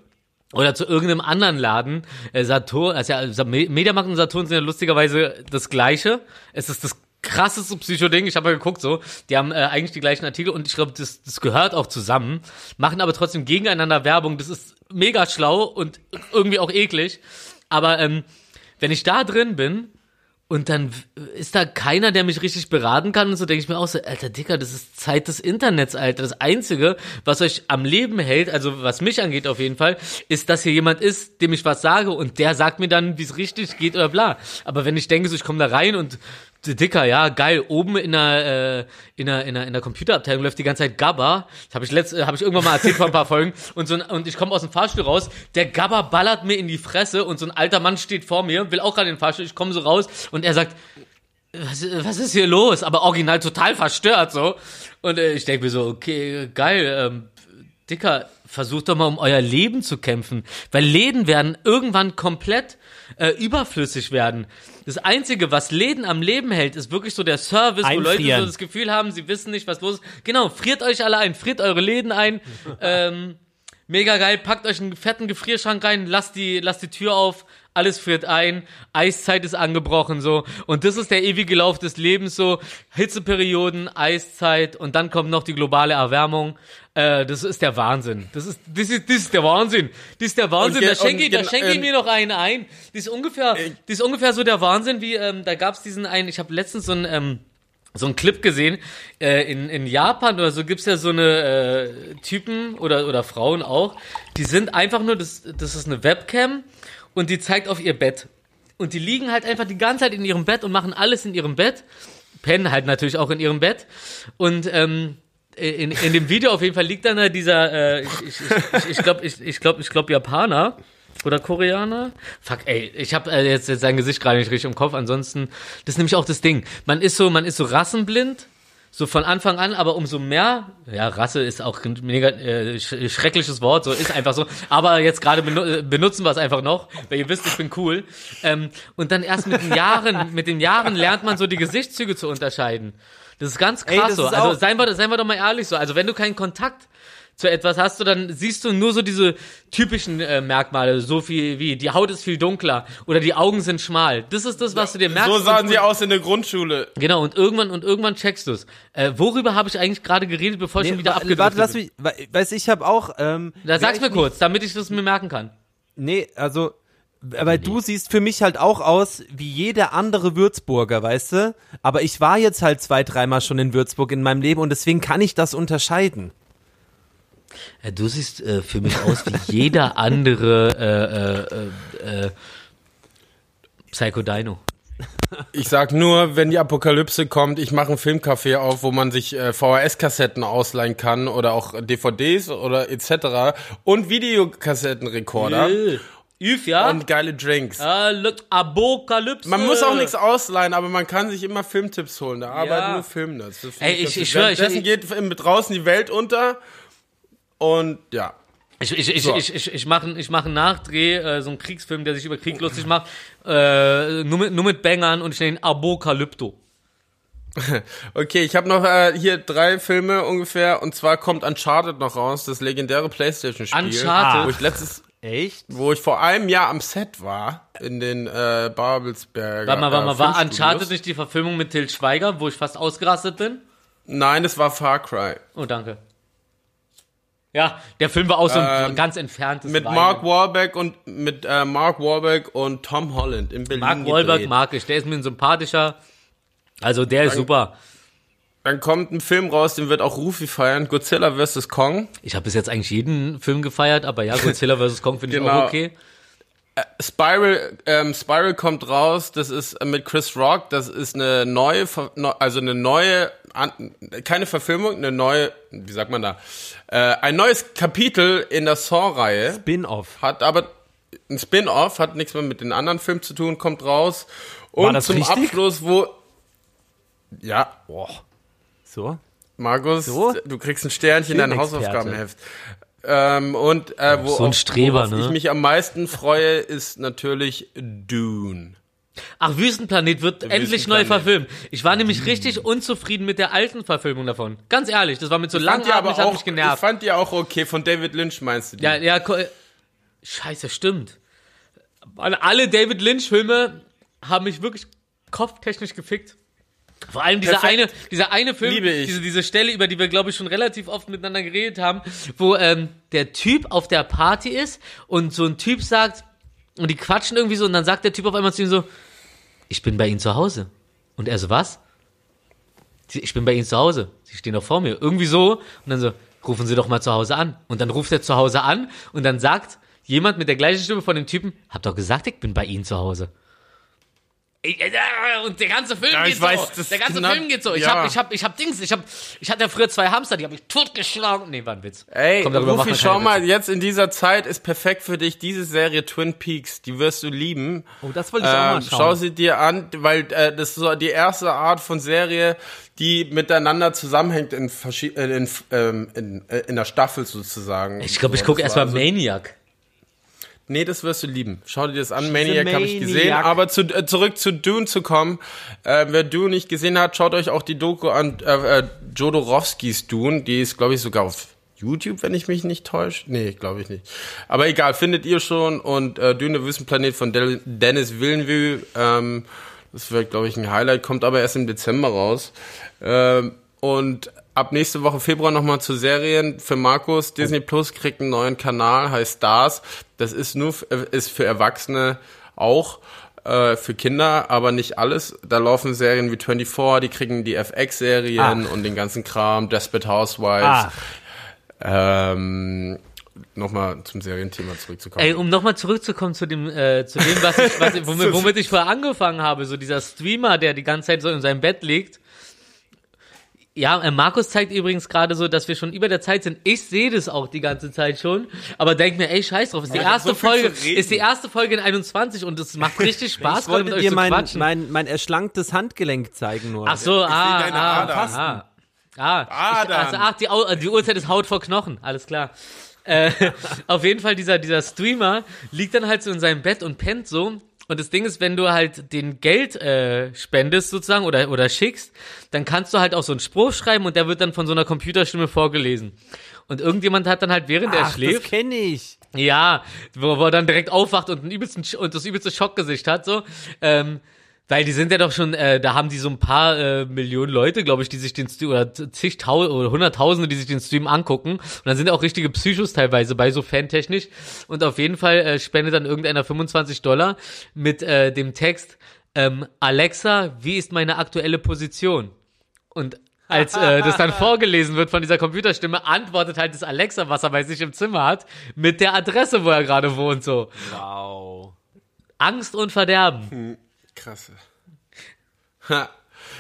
oder zu irgendeinem anderen Laden, äh, Saturn, also ja, Me- Mediamarkt und Saturn sind ja lustigerweise das gleiche. Es ist das krasseste Psycho-Ding. Ich habe mal geguckt, so, die haben äh, eigentlich die gleichen Artikel und ich glaube, das, das gehört auch zusammen, machen aber trotzdem gegeneinander Werbung. Das ist mega schlau und irgendwie auch eklig. Aber ähm, wenn ich da drin bin Und dann ist da keiner, der mich richtig beraten kann. Und so denke ich mir auch so, Alter Dicker, das ist Zeit des Internets, Alter. Das Einzige, was euch am Leben hält, also was mich angeht auf jeden Fall, ist, dass hier jemand ist, dem ich was sage und der sagt mir dann, wie es richtig geht oder bla. Aber wenn ich denke, so ich komme da rein und Dicker, ja, geil. Oben in der, äh, in der, in der, in der Computerabteilung läuft die ganze Zeit Gabba. Das habe ich letzt, äh, ich irgendwann mal erzählt vor ein paar Folgen. Und so ein, und ich komme aus dem Fahrstuhl raus. Der Gabba ballert mir in die Fresse und so ein alter Mann steht vor mir, will auch gerade in den Fahrstuhl. Ich komme so raus und er sagt, was, was ist hier los? Aber original total verstört so. Und äh, ich denke mir so, okay, geil, ähm, Dicker, versucht doch mal um euer Leben zu kämpfen. Weil Läden werden irgendwann komplett äh, überflüssig werden. Das Einzige, was Läden am Leben hält, ist wirklich so der Service, wo Leute Einfrieren. so das Gefühl haben, sie wissen nicht, was los ist. Genau, friert euch alle ein, friert eure Läden ein. ähm, mega geil, packt euch einen fetten Gefrierschrank rein, lasst die, lasst die Tür auf, alles friert ein, Eiszeit ist angebrochen so und das ist der ewige Lauf des Lebens so, Hitzeperioden, Eiszeit und dann kommt noch die globale Erwärmung. Äh, das ist der Wahnsinn. Das ist, das ist, das ist der Wahnsinn. Das ist der Wahnsinn. Da schenke da schenke ich ähm, mir noch eine ein. Das ist ungefähr, das ist ungefähr so der Wahnsinn wie, ähm, da gab's diesen einen, ich habe letztens so einen, ähm, so einen Clip gesehen, äh, in, in Japan oder so gibt's ja so eine äh, Typen oder, oder Frauen auch, die sind einfach nur, das, das ist eine Webcam und die zeigt auf ihr Bett. Und die liegen halt einfach die ganze Zeit in ihrem Bett und machen alles in ihrem Bett, pennen halt natürlich auch in ihrem Bett und ähm, in, in dem Video auf jeden Fall liegt dann da dieser, äh, ich, ich, ich, ich glaube, ich, ich glaube, ich glaube Japaner oder Koreaner. Fuck, ey, ich habe äh, jetzt, jetzt sein Gesicht gerade nicht richtig im Kopf. Ansonsten, das ist nämlich auch das Ding. Man ist so, man ist so rassenblind. So von Anfang an, aber umso mehr, ja, Rasse ist auch ein mega äh, sch schreckliches Wort, so ist einfach so. Aber jetzt gerade benu äh, benutzen wir es einfach noch, weil ihr wisst, ich bin cool. Ähm, und dann erst mit den Jahren, mit den Jahren lernt man so die Gesichtszüge zu unterscheiden. Das ist ganz krass Ey, so. Also seien wir, seien wir doch mal ehrlich so. Also wenn du keinen Kontakt zu etwas hast du, dann siehst du nur so diese typischen äh, Merkmale, so viel wie die Haut ist viel dunkler oder die Augen sind schmal. Das ist das, was du dir merkst. So sahen sie aus in der Grundschule. Genau, und irgendwann und irgendwann checkst du's. Äh, worüber habe ich eigentlich gerade geredet, bevor ich schon wieder abgedriftet Warte, lass mich, weiß ich habe auch. Ähm, Da sag's mir kurz, damit ich das mir merken kann. Nee, also, aber du siehst für mich halt auch aus wie jeder andere Würzburger, weißt du? Aber ich war jetzt halt zwei, dreimal schon in Würzburg in meinem Leben und deswegen kann ich das unterscheiden. Äh, du siehst äh, für mich aus wie jeder andere äh, äh, äh, Psycho Dino. Ich sag nur, wenn die Apokalypse kommt, ich mache ein Filmcafé auf, wo man sich äh, VHS-Kassetten ausleihen kann oder auch DVDs oder etc. und Videokassettenrekorder Üf, ja? und geile Drinks. äh, Apokalypse. Man muss auch nichts ausleihen, aber man kann sich immer Filmtipps holen. Da arbeiten Ja. nur find Ey, ich- ich schwör, ich- Währenddessen geht draußen die Welt unter und ja. Ich, ich, ich, So. ich, ich, ich mache ich mach einen Nachdreh, äh, so einen Kriegsfilm, der sich über Krieg lustig macht, äh, nur, mit, nur mit Bangern und ich nenne ihn Apokalypto. Okay, ich habe noch äh, hier drei Filme ungefähr und zwar kommt Uncharted noch raus, das legendäre Playstation-Spiel. Uncharted? Wo ich letztes, Echt? wo ich vor einem Jahr am Set war, in den äh, Babelsberger Warte mal, warte mal, war. Uncharted nicht die Verfilmung mit Til Schweiger, wo ich fast ausgerastet bin? Nein, das war Far Cry. Oh, danke. Ja, der Film war auch so ein Ähm, ganz entferntes Mit Weinen. Mark Wahlberg und mit äh, Mark Wahlberg und Tom Holland in Berlin. Mark Wahlberg gedreht. mag ich, der ist mir ein sympathischer. Also der ist super. Dann kommt ein Film raus, den wird auch Rufi feiern, Godzilla vs. Kong. Ich habe bis jetzt eigentlich jeden Film gefeiert, aber ja, Godzilla vs. Kong finde ich Genau. auch okay. Spiral, ähm, Spiral kommt raus, das ist äh, mit Chris Rock, das ist eine neue, neu- also eine neue, keine Verfilmung, eine neue, wie sagt man da, äh, ein neues Kapitel in der Saw-Reihe, Spin-off. hat aber ein Spin-off, hat nichts mehr mit den anderen Filmen zu tun, kommt raus. Und das zum richtig? Abschluss, wo, ja, So. Markus, So? du kriegst ein Sternchen in dein. Hausaufgabenheft. Ähm, und äh, wo So ein auf- Streber, worauf ne? ich mich am meisten freue, ist natürlich Dune. Ach, Wüstenplanet wird endlich neu Wüstenplanet. verfilmt. Ich war nämlich richtig unzufrieden mit der alten Verfilmung davon. Ganz ehrlich, das war mit so langatmig, aber hat auch, mich ich genervt. fand die auch okay. Von David Lynch meinst du die? Ja, ja, scheiße, stimmt. Alle David Lynch-Filme haben mich wirklich kopftechnisch gefickt. Vor allem dieser eine, dieser eine Film, ich. diese, diese Stelle, über die wir, glaube ich, schon relativ oft miteinander geredet haben, wo ähm, der Typ auf der Party ist und so ein Typ sagt, und die quatschen irgendwie so, und dann sagt der Typ auf einmal zu ihm so, ich bin bei Ihnen zu Hause. Und er so, was? Ich bin bei Ihnen zu Hause. Sie stehen doch vor mir. Irgendwie so. Und dann so, rufen Sie doch mal zu Hause an. Und dann ruft er zu Hause an und dann sagt jemand mit der gleichen Stimme von dem Typen, hab doch gesagt, ich bin bei Ihnen zu Hause. Äh, und der ganze Film Ja, geht weiß, so. das Der ganze Film geht so. Ich ja. hab, ich hab, ich hab Dings, ich hab, ich hatte ja früher zwei Hamster, die habe ich totgeschlagen. Nee, war ein Witz. Ey, Komm, darüber Rufi, schau mal, jetzt in dieser Zeit ist perfekt für dich diese Serie Twin Peaks. Die wirst du lieben. Oh, das wollte ich auch mal Ähm, schauen. schau sie dir an, weil äh, das ist so die erste Art von Serie, die miteinander zusammenhängt in, äh, in, ähm, in, äh, in der Staffel sozusagen. Ich glaube, ich gucke erstmal war so- Maniac. Nee, das wirst du lieben. Schau dir das an. She's Maniac habe ich gesehen. Aber zu, äh, zurück zu Dune zu kommen. Äh, wer Dune nicht gesehen hat, schaut euch auch die Doku an. Äh, äh, Jodorowskis Dune. Die ist, glaube ich, sogar auf YouTube, wenn ich mich nicht täusche. Nee, glaube ich nicht. Aber egal, findet ihr schon. Und äh, Dune, der Wüstenplanet von Del Dennis Villeneuve. Ähm, das wird, glaube ich, ein Highlight. Kommt aber erst im Dezember raus. Ähm, und ab nächste Woche Februar nochmal zu Serien für Markus. Disney Plus kriegt einen neuen Kanal, heißt Stars. Das ist nur äh, ist für Erwachsene auch. Äh, für Kinder, aber nicht alles. Da laufen Serien wie 24, die kriegen die FX-Serien Ach. und den ganzen Kram, Desperate Housewives. Ach, Ähm, Nochmal zum Serienthema zurückzukommen. Ey, um nochmal zurückzukommen zu dem, äh, zu dem, was ich, was, womit, womit ich vorher angefangen habe, so dieser Streamer, der die ganze Zeit so in seinem Bett liegt. Ja, äh, Markus zeigt übrigens gerade so, dass wir schon über der Zeit sind. Ich sehe das auch die ganze Zeit schon, aber denk mir, ey, scheiß drauf, ist die ich erste so Folge, ist die erste Folge in 21 und es macht richtig Spaß, ich gerade mit wollte euch dir zu mein, quatschen. mein, mein erschlanktes Handgelenk zeigen nur. Ach so, ah, deine ah, Adern. ah, ah, Adern. Ich, also, ach, die, Au- die Uhrzeit ist Haut vor Knochen, alles klar. Äh, auf jeden Fall, dieser, dieser Streamer liegt dann halt so in seinem Bett und pennt so. Und das Ding ist, wenn du halt den Geld äh, spendest sozusagen oder, oder schickst, dann kannst du halt auch so einen Spruch schreiben und der wird dann von so einer Computerstimme vorgelesen. Und irgendjemand hat dann halt, während er Ach, das schläft, kenne ich. ja, wo, wo er dann direkt aufwacht und, einen übelsten, und das übelste Schockgesicht hat, so. Ähm, weil die sind ja doch schon, äh, da haben die so ein paar äh, Millionen Leute, glaube ich, die sich den Stream, oder zigtausende oder hunderttausende, die sich den Stream angucken. Und dann sind auch richtige Psychos teilweise bei, so fantechnisch. Und auf jeden Fall äh, spendet dann irgendeiner 25 Dollar mit äh, dem Text, ähm, Alexa, wie ist meine aktuelle Position? Und als äh, das dann vorgelesen wird von dieser Computerstimme, antwortet halt das Alexa, was er bei sich im Zimmer hat, mit der Adresse, wo er gerade wohnt, so. Wow. Angst und Verderben. Krasse. Ha.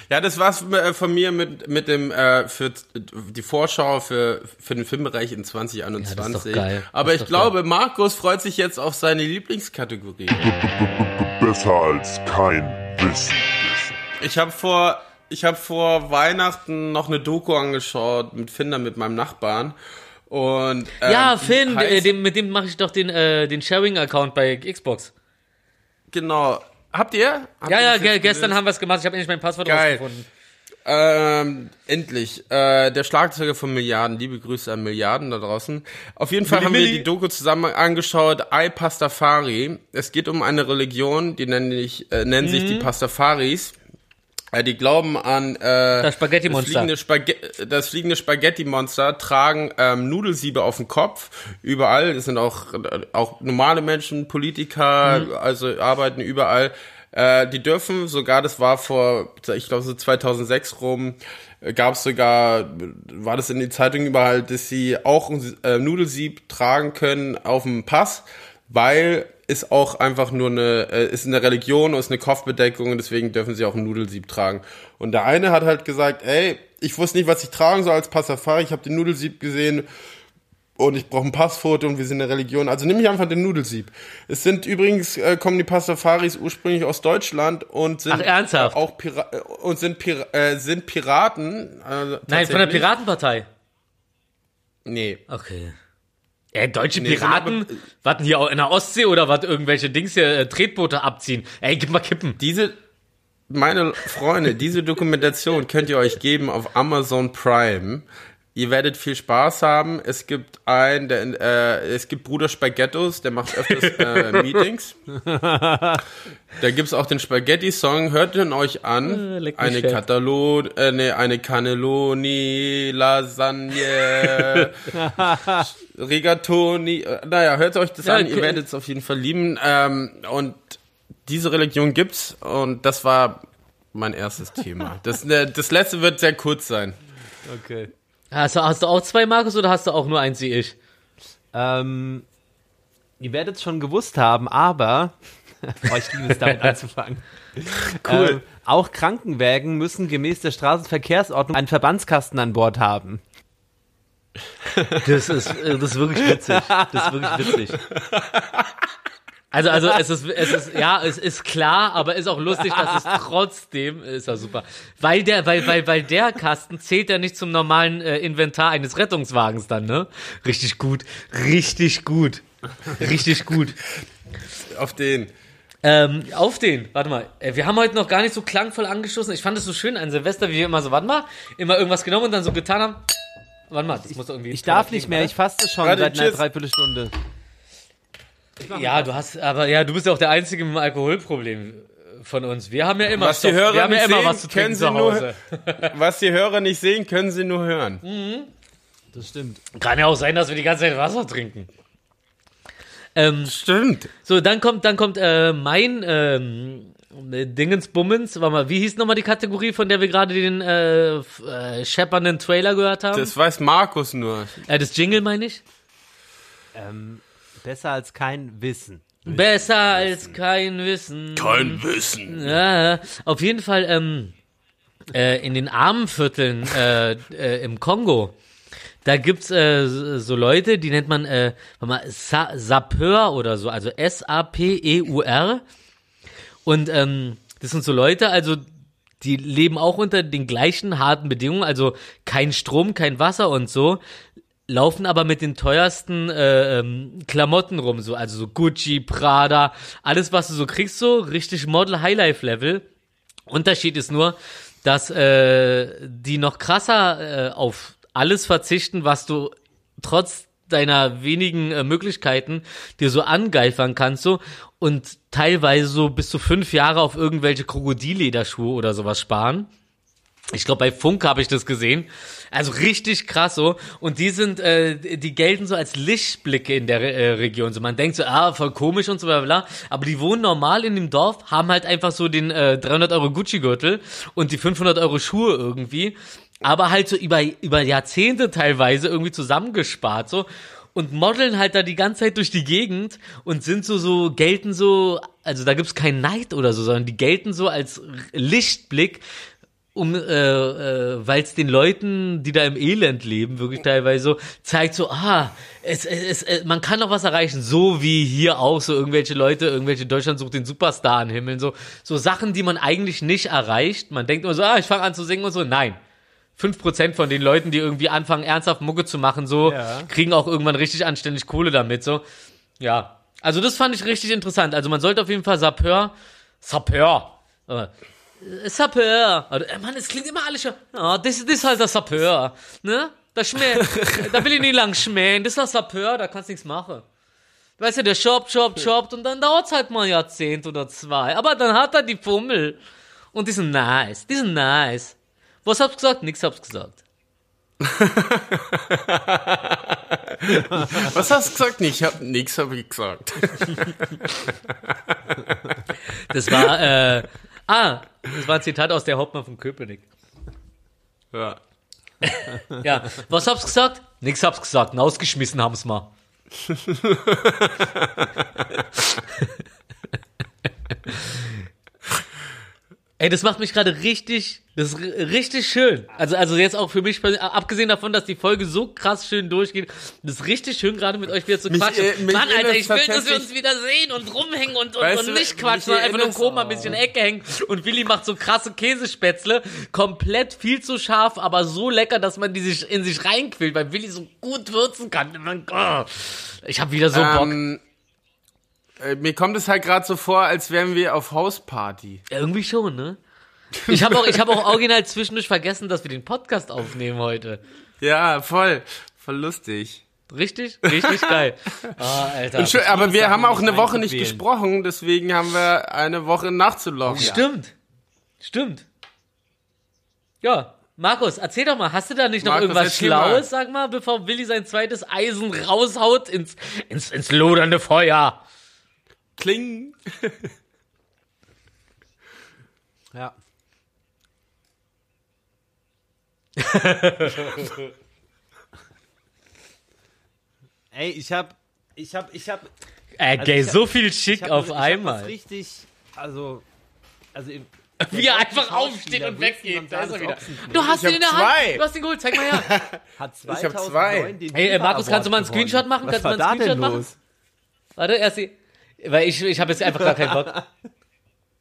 Ja, das war's äh, von mir mit, mit dem äh, für die Vorschau für, für den Filmbereich in 2021. Ja, das ist doch geil. Aber Das ich glaube, Markus freut sich jetzt auf seine Lieblingskategorie. Besser als kein Wissen. Ich habe vor ich habe vor Weihnachten noch eine Doku angeschaut mit Finder mit meinem Nachbarn und ähm, ja, die Finn, heißt- äh, dem, mit dem mache ich doch den, äh, den Sharing-Account bei Xbox. genau. Habt ihr? Habt Ja, ihr ja, ge gestern gelöst? haben wir es gemacht. Ich habe endlich mein Passwort Geil. rausgefunden. Ähm, endlich. Äh, der Schlagzeuger von Milliarden. Liebe Grüße an Milliarden da draußen. Auf jeden Fall Milli, haben wir Milli. die Doku zusammen angeschaut. I Pastafari. Es geht um eine Religion, die nennen, sich, äh, nennen sich die Pastafaris. Äh, die glauben an äh, Das Spaghetti-Monster. Das fliegende, Spaghe das fliegende Spaghetti-Monster, tragen ähm, Nudelsiebe auf dem Kopf, überall. Das sind auch, auch normale Menschen, Politiker, also arbeiten überall. Äh, die dürfen sogar, das war vor, ich glaube so 2006 rum, gab es sogar, war das in den Zeitungen überall, dass sie auch ein äh, Nudelsieb tragen können auf dem Pass, weil ist auch einfach nur eine, äh, ist eine Religion und ist eine Kopfbedeckung und deswegen dürfen sie auch ein Nudelsieb tragen. Und der eine hat halt gesagt, ey, ich wusste nicht, was ich tragen soll als Passafari, ich habe den Nudelsieb gesehen und ich brauche ein Passfoto und wir sind eine Religion. Also nehme ich einfach den Nudelsieb. Es sind übrigens, äh, kommen die Pastafaris ursprünglich aus Deutschland und sind Ach, ernsthaft? Auch Pira äh, und sind, Pira äh, sind Piraten. Äh, Nein, von der. Piratenpartei. Nee. Okay. Ja, deutsche Nee, Piraten? aber- warten hier auch in der Ostsee oder was irgendwelche Dings hier, äh, Tretboote abziehen? Ey, gib mal Kippen. Diese, meine Freunde, diese Dokumentation könnt ihr euch geben auf Amazon Prime. Ihr werdet viel Spaß haben. Es gibt ein, der, äh, es gibt Bruder Spaghettos, der macht öfters äh, Meetings. Da gibt's auch den Spaghetti-Song. Hört ihn euch an. Äh, eine. Katalon, äh, nee, eine Cannelloni, Lasagne, Rigatoni. Äh, Naja, hört euch das Ja, an. okay. Ihr werdet es auf jeden Fall lieben. Ähm, und diese Religion gibt's und das war mein erstes Thema. Das, ne, das letzte wird sehr kurz sein. Okay. Hast du, hast du auch zwei, Markus, oder hast du auch nur eins wie ich? Ähm, ihr werdet es schon gewusst haben, aber oh, ich liebe es damit anzufangen. Cool. Ähm, auch Krankenwägen müssen gemäß der Straßenverkehrsordnung einen Verbandskasten an Bord haben. Das ist, äh, das ist wirklich witzig. Das ist wirklich witzig. Also, also es ist, es ist, ja, es ist klar, aber ist auch lustig, dass es trotzdem ist ja super, weil der, weil, weil, weil der Kasten zählt ja nicht zum normalen äh, Inventar eines Rettungswagens dann, ne? Richtig gut, richtig gut, richtig gut. Auf den. Ähm, auf den, warte mal, äh, wir haben heute noch gar nicht so klangvoll angestoßen. Ich fand es so schön an Silvester, wie wir immer so, warte mal, immer irgendwas genommen und dann so getan haben. Warte mal, das muss irgendwie. Ich darf nicht mehr, ich faste schon Warte, seit einer. Dreiviertelstunde. Ja, du hast, aber ja, du bist ja auch der Einzige mit dem Alkoholproblem von uns. Wir haben ja immer Was die Stoff. Hörer wir haben ja immer sehen, was zu trinken können sie zu nur- Hause. Was die Hörer nicht sehen, können sie nur hören. Das stimmt. Kann ja auch sein, dass wir die ganze Zeit Wasser trinken. Ähm, Stimmt. so, dann kommt, dann kommt äh, mein ähm, Dingensbummens. Warte mal, wie hieß nochmal die Kategorie, von der wir gerade den äh, äh, scheppernden Trailer gehört haben? Das weiß Markus nur. äh, das Jingle meine ich. Ähm, besser als kein Wissen. Besser als kein Wissen. Kein Wissen. Ja, auf jeden Fall ähm, äh, in den Armenvierteln äh, äh, im Kongo. Da gibt's äh, so Leute, die nennt man äh, mal Sa Sapeur oder so, also S-A-P-E-U-R. Und ähm, das sind so Leute, also die leben auch unter den gleichen harten Bedingungen, also kein Strom, kein Wasser und so, laufen aber mit den teuersten äh, ähm, Klamotten rum, so also so Gucci, Prada, alles was du so kriegst, so richtig Model Highlife Level. Unterschied ist nur, dass äh, die noch krasser äh, auf alles verzichten, was du trotz deiner wenigen äh, Möglichkeiten dir so angeifern kannst so und teilweise so bis zu fünf Jahre auf irgendwelche Krokodillederschuhe oder sowas sparen. Ich glaube, bei Funk habe ich das gesehen. Also richtig krass so. Und die sind, äh, die gelten so als Lichtblicke in der äh, Region. So man denkt so, ah, voll komisch und so bla bla. Aber die wohnen normal in dem Dorf, haben halt einfach so den äh, 300 Euro Gucci-Gürtel und die 500 Euro Schuhe irgendwie. Aber halt so über, über Jahrzehnte teilweise irgendwie zusammengespart so. Und modeln halt da die ganze Zeit durch die Gegend und sind so, so, gelten so, also da gibt's keinen Neid oder so, sondern die gelten so als Lichtblick um, äh, äh, weil es den Leuten, die da im Elend leben, wirklich teilweise so zeigt, so, ah, es, es, es, man kann noch was erreichen, so wie hier auch, so irgendwelche Leute, irgendwelche Deutschland sucht den Superstar anhimmeln, so, so Sachen, die man eigentlich nicht erreicht. Man denkt immer so, ah, ich fange an zu singen und so, nein. 5% von den Leuten, die irgendwie anfangen, ernsthaft Mucke zu machen, so, Ja. kriegen auch irgendwann richtig anständig Kohle damit, so. Ja. Also das fand ich richtig interessant. Also man sollte auf jeden Fall Sapeur, Sapeur, äh, Sapeur. Oder, äh, Mann, es klingt immer alles schon. Oh, das, das ist halt der Sapeur. Ne? Da, schmäh, da will ich nicht lang schmähen. Das ist der Sapeur, da kannst du nichts machen. Weißt du, der shoppt, shoppt, shoppt und dann dauert's halt mal ein Jahrzehnt oder zwei. Aber dann hat er die Fummel. Und die sind nice. Die sind nice. Was hab's gesagt? Nix hab's gesagt. Was hast du gesagt? Ich hab nix hab ich gesagt. Das war, äh, ah, das war ein Zitat aus der Hauptmann von Köpenick. Ja. Ja, was hab's gesagt? Nix hab's gesagt. Ausgeschmissen haben's mal. Ey, das macht mich gerade richtig, das ist richtig schön. Also, also jetzt auch für mich, abgesehen davon, dass die Folge so krass schön durchgeht, das ist richtig schön, gerade mit euch wieder zu Mich, quatschen. äh, Mann, Alter, ich will, dass wir uns wieder sehen und rumhängen und, und, und nicht quatschen, sondern einfach nur grob mal ein bisschen Ecke hängen. Und Willi macht so krasse Käsespätzle, komplett viel zu scharf, aber so lecker, dass man die sich in sich reinquillt, weil Willi so gut würzen kann. Oh, ich habe wieder so Bock. Ähm, äh, mir kommt es halt gerade so vor, als wären wir auf Hausparty. Irgendwie schon, ne? Ich habe auch, ich habe auch original zwischendurch vergessen, dass wir den Podcast aufnehmen heute. Ja, voll. Voll lustig. Richtig? Richtig geil. Ah, Alter. Schön, aber wir haben auch eine Woche nicht gesprochen, deswegen haben wir eine Woche nachzulaufen. Stimmt. Stimmt. Ja. Markus, erzähl doch mal, hast du da nicht noch Markus, irgendwas Schlaues, mal. sag mal, bevor Willi sein zweites Eisen raushaut ins, ins, ins lodernde Feuer? Kling. Ja. Ey, ich hab, ich hab, ich hab, Äh, Also gay, ich hab- so viel ich Schick hab, auf ich hab einmal. richtig, also, also im, Wie er einfach aufsteht und weggeht. Da ist er wieder. Du hast Ich ihn in der hab Hand. zwei. Du hast ihn geholt. Zeig mal her. hat hab 2009 zwei. den Hey, äh, FIFA Markus, kannst du mal einen. Screenshot machen? Was Kannst du mal einen Screenshot machen? Warte, erst die. Weil ich, ich habe jetzt einfach gar keinen Bock.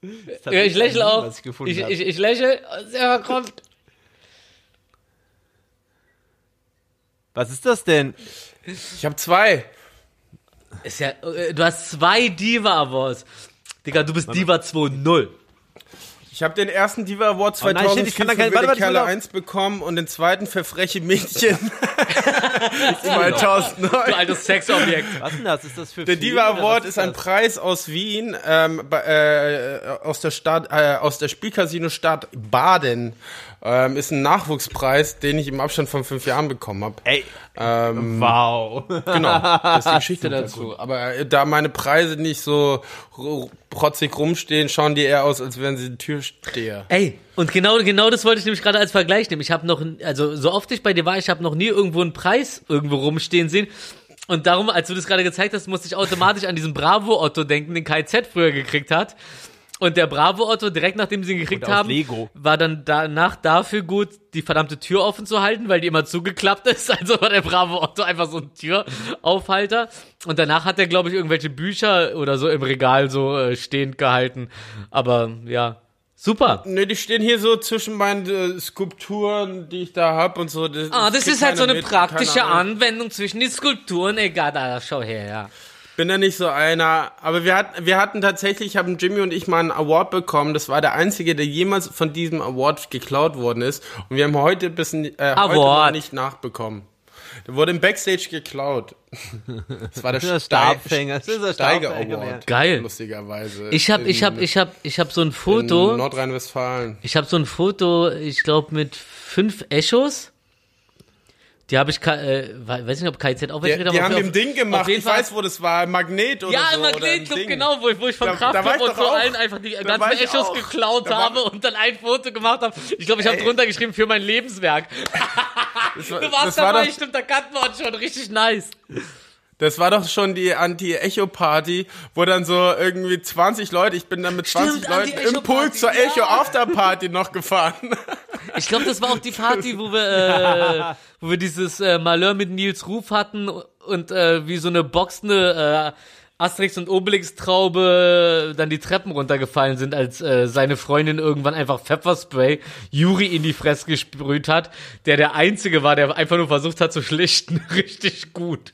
Ich lächle auch. was ich gefunden Ich, ich, ich lächle. Er kommt. Was ist das denn? Ich habe zwei. Ist ja, äh, du hast zwei Diva Awards. Digga, du bist Diva 2.0. Ich habe den ersten Diva Award Oh nein, 2004 shit, ich kann da für kein- wilde warte, warte, ich will Kerle auf- 1 bekommen und den zweiten für freche Mädchen Du 2009. altes Sexobjekt. Was denn das? Ist das für Der Diva Award was ist ein? Preis aus Wien, ähm, äh, aus der Stadt, äh, aus der Spielcasino-Stadt Baden. Ähm, ist ein Nachwuchspreis, den ich im Abstand von fünf Jahren bekommen habe. Ey, Ähm, wow. Genau, das ist die Geschichte dazu. Aber äh, da meine Preise nicht so protzig rumstehen, schauen die eher aus, als wären sie Türsteher. Ey, und genau, genau das wollte ich nämlich gerade als Vergleich nehmen. Ich habe noch, also so oft ich bei dir war, ich habe noch nie irgendwo einen Preis irgendwo rumstehen sehen. Und darum, als du das gerade gezeigt hast, musste ich automatisch an diesen Bravo-Otto denken, den KZ früher gekriegt hat. Und der Bravo-Otto, direkt nachdem sie ihn gekriegt haben, Lego. war dann danach dafür gut, die verdammte Tür offen zu halten, weil die immer zugeklappt ist. Also war der Bravo-Otto einfach so ein Türaufhalter. Und danach hat er, glaube ich, irgendwelche Bücher oder so im Regal so äh, stehend gehalten. Aber ja, super. Ne, die stehen hier so zwischen meinen äh, Skulpturen, die ich da hab und so. Ah, das ist halt so eine mit, praktische. Anwendung zwischen den Skulpturen. Egal, da schau her, ja. Bin da nicht so einer. Aber wir hatten, wir hatten tatsächlich, haben Jimmy und ich mal einen Award bekommen. Das war der einzige, der jemals von diesem Award geklaut worden ist. Und wir haben heute bis äh, heute noch nicht nachbekommen. Der wurde im Backstage geklaut. Das war der der Stabfänger. Das ist der Steiger Stabfänger, Award. Geil. Lustigerweise. Ich hab, In- ich hab, ich hab, ich hab so ein in Foto. Nordrhein-Westfalen. Ich habe so ein Foto, ich glaube mit fünf Echos. Die habe ich, äh, we- weiß nicht, ob KZ auch Die, welche die aber haben im Ding gemacht. Ich Fall- weiß, wo das war. Magnet oder Ja, so. Magnettclub, Ding. genau, wo ich, wo ich von war Kraftclub und so auch. allen einfach die Da ganzen war Echos geklaut Da war- habe und dann ein Foto gemacht habe. Ich glaube, ich habe drunter geschrieben für mein Lebenswerk. Das war, Du warst das war dabei, doch, stimmt, da kannten wir uns schon richtig nice. Das war doch schon die Anti-Echo-Party, wo dann so irgendwie 20 Leute, ich bin dann mit 20 Stimmt, Leuten im Pool zur ja. Echo-After-Party noch gefahren. Ich glaube, das war auch die Party, wo wir, äh, wo wir dieses äh, Malheur mit Nils Ruf hatten und äh, wie so eine boxende äh, Asterix und Obelix Traube dann die Treppen runtergefallen sind, als äh, seine Freundin irgendwann einfach Pfefferspray Juri in die Fresse gesprüht hat, der der einzige war, der einfach nur versucht hat zu schlichten. Richtig gut.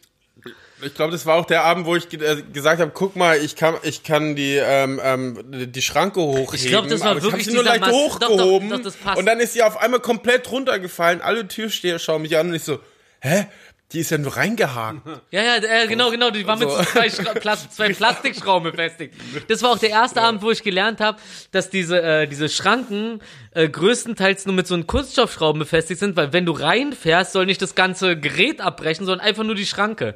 Ich glaube, das war auch der Abend, wo ich äh, gesagt habe, guck mal, ich kann, ich kann die, ähm, ähm, die Schranke hochheben. Ich glaub, das war aber wirklich ich nur leicht Mas- doch, doch, hochgehoben doch, das passt. und dann ist sie auf einmal komplett runtergefallen. Alle Türsteher schauen mich an und ich so, hä? Die ist ja nur reingehakt. Ja, ja, äh, genau, genau. Die war mit so zwei, Schra Plas zwei Plastikschrauben befestigt. Das war auch der erste Abend, wo ich gelernt habe, dass diese, äh, diese Schranken äh, größtenteils nur mit so einem Kunststoffschrauben befestigt sind, weil wenn du reinfährst, soll nicht das ganze Gerät abbrechen, sondern einfach nur die Schranke.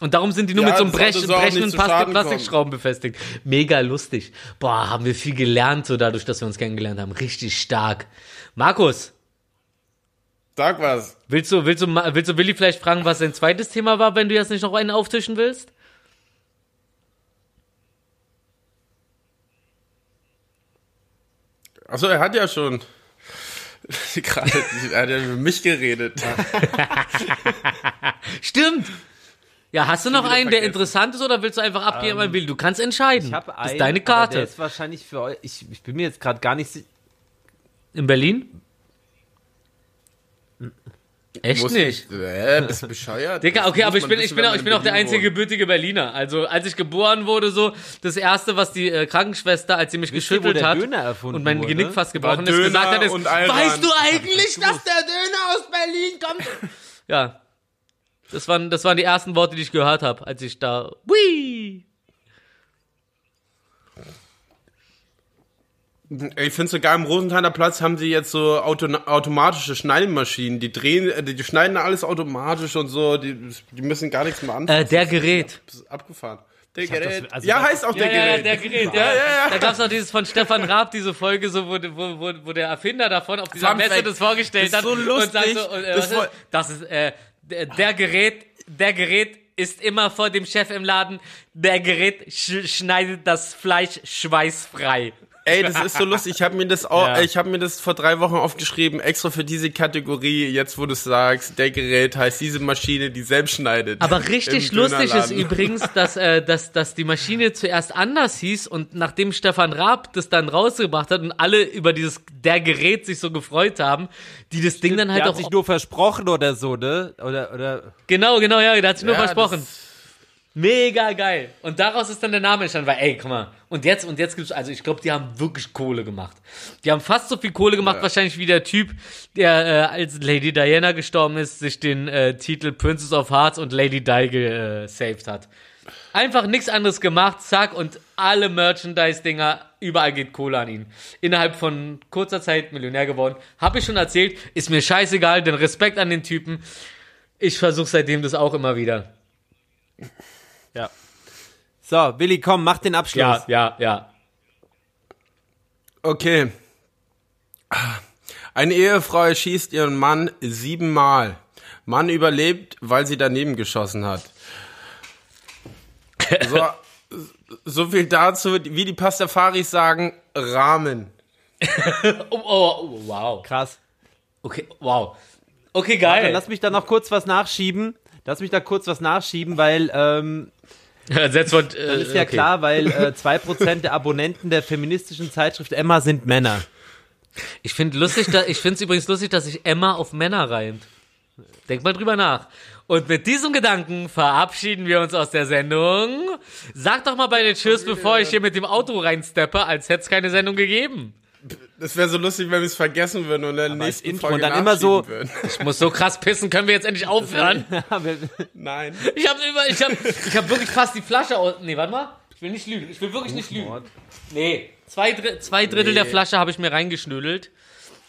Und darum sind die nur Ja, mit so einem Brech brechenden Plastikschrauben befestigt. Mega lustig. Boah, haben wir viel gelernt, so dadurch, dass wir uns kennengelernt haben. Richtig stark. Markus, Sag was. willst du, willst du, willst du Willi vielleicht fragen, was sein zweites Thema war, wenn du jetzt nicht noch einen auftischen willst? Achso, er hat ja schon. Gerade, er hat ja über mich geredet. Stimmt. Ja, hast du noch einen, der vergessen. interessant ist, oder willst du einfach abgeben, wann will? Du kannst entscheiden. Ich habe das einen, ist deine aber Karte. der ist wahrscheinlich für euch. Ich, ich bin mir jetzt gerade gar nicht sicher. In Berlin? Echt Muss nicht. Äh, bist bescheuert? Digga, Das okay, aber ich bin, ich bin, auch, ich in bin auch der einzige wohnt. gebürtige Berliner. Also, als ich geboren wurde, so, das erste, was die äh, Krankenschwester, als sie mich Wisst ihr, geschüttelt der hat und mein wurde? Genick fast War gebrochen ist, gesagt hat, ist, weißt du eigentlich, dass der Döner aus Berlin kommt? ja. Das waren, das waren die ersten Worte, die ich gehört habe, als ich da, Wii! Ich finde sogar im Rosenthaler Platz haben sie jetzt so auto automatische Schneidemaschinen. Die drehen, äh, die, die schneiden alles automatisch und so. Die, die müssen gar nichts mehr anfassen. Äh, der Gerät. Das abgefahren. Der das- Gerät. also ja, das- heißt auch Ja, der ja, ja, Gerät. der Gerät, ja. Da gab es noch dieses von Stefan Raab, diese Folge, so, wo, wo, wo, wo der Erfinder davon auf dieser Messe das vorgestellt Das ist hat. so lustig. Und sagt so, und, äh, Das ist, das ist, äh, der, der Gerät, der Gerät ist immer vor dem Chef im Laden. Der Gerät sch schneidet das Fleisch schweißfrei. Ey, das ist so lustig. Ich habe mir das auch, Ja. ich habe mir das vor drei Wochen aufgeschrieben, extra für diese Kategorie. Jetzt, wo du es sagst, der Gerät heißt diese Maschine, die selbst schneidet. Aber richtig lustig ist übrigens, dass, äh, dass, dass die Maschine zuerst anders hieß und nachdem Stefan Raab das dann rausgebracht hat und alle über dieses der Gerät sich so gefreut haben, die das Ding dann halt der hat auch sich nur versprochen oder so, ne? Oder, oder Genau, genau, ja, der hat sich nur Ja, versprochen. das- Mega geil. Und daraus ist dann der Name entstanden, weil, ey, guck mal. Und jetzt, und jetzt gibt's, also ich glaube, die haben wirklich Kohle gemacht. Die haben fast so viel Kohle gemacht, wahrscheinlich wie der Typ, der, äh, als Lady Diana gestorben ist, sich den äh, Titel Princess of Hearts und Lady Di gesaved hat. Einfach nichts anderes gemacht, zack, und alle Merchandise-Dinger, überall geht Kohle an ihn. Innerhalb von kurzer Zeit Millionär geworden. Hab ich schon erzählt, ist mir scheißegal, denn Respekt an den Typen. Ich versuche seitdem das auch immer wieder. Ja. So, Willi, komm, mach den Abschluss. Ja, ja, ja. Okay. Eine Ehefrau erschießt ihren Mann siebenmal. Mann überlebt, weil sie daneben geschossen hat. So, so viel dazu, wie die Pastafaris sagen, Rahmen. Oh, oh, oh, wow. Krass. Okay, wow. Okay, Dann geil. lass mich da noch kurz was nachschieben. Lass mich da kurz was nachschieben, weil ähm, von, äh, ist ja okay. klar, weil äh, 2% der Abonnenten der feministischen Zeitschrift Emma sind Männer. Ich finde lustig, da, ich finde es übrigens lustig, dass sich Emma auf Männer reimt. Denk mal drüber nach. Und mit diesem Gedanken verabschieden wir uns aus der Sendung. Sag doch mal bei den Tschüss, bevor ich hier mit dem Auto reinsteppe, als hätte es keine Sendung gegeben. Das wäre so lustig, wenn wir es vergessen würden und als nächsten Intro Folge und dann immer so- würden. Ich muss so krass pissen, können wir jetzt endlich aufhören? Nein. Ich habe über, ich habe, ich habe wirklich fast die Flasche aus. Nee, warte mal. Ich will nicht lügen. Ich will wirklich nicht lügen. Nee, zwei, Dr zwei Drittel der Flasche habe ich mir reingeschnüdelt.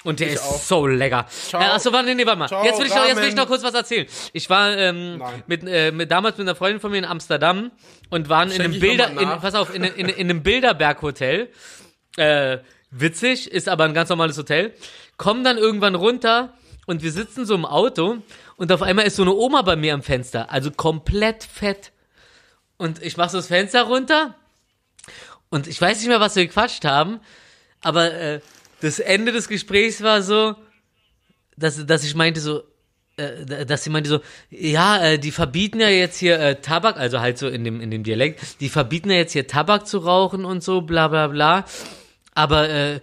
Und der ist auch. so lecker. Äh, achso, warte, nee, nee, warte mal. Ciao, jetzt, will ich noch, jetzt will ich noch kurz was erzählen. Ich war ähm, Nein. mit, äh, mit damals mit einer Freundin von mir in Amsterdam und waren in einem ich Bilder, in, pass auf, in, in, in einem Bilderberg-Hotel. Äh, witzig, ist aber ein ganz normales Hotel. Kommen dann irgendwann runter und wir sitzen so im Auto und auf einmal ist so eine Oma bei mir am Fenster, also komplett fett. Und ich mach so das Fenster runter und ich weiß nicht mehr, was wir gequatscht haben, aber äh, das Ende des Gesprächs war so, dass, dass ich meinte so, äh, dass sie meinte so, ja, äh, die verbieten ja jetzt hier äh, Tabak, also halt so in dem, in dem Dialekt, die verbieten ja jetzt hier Tabak zu rauchen und so, bla bla bla. Aber äh,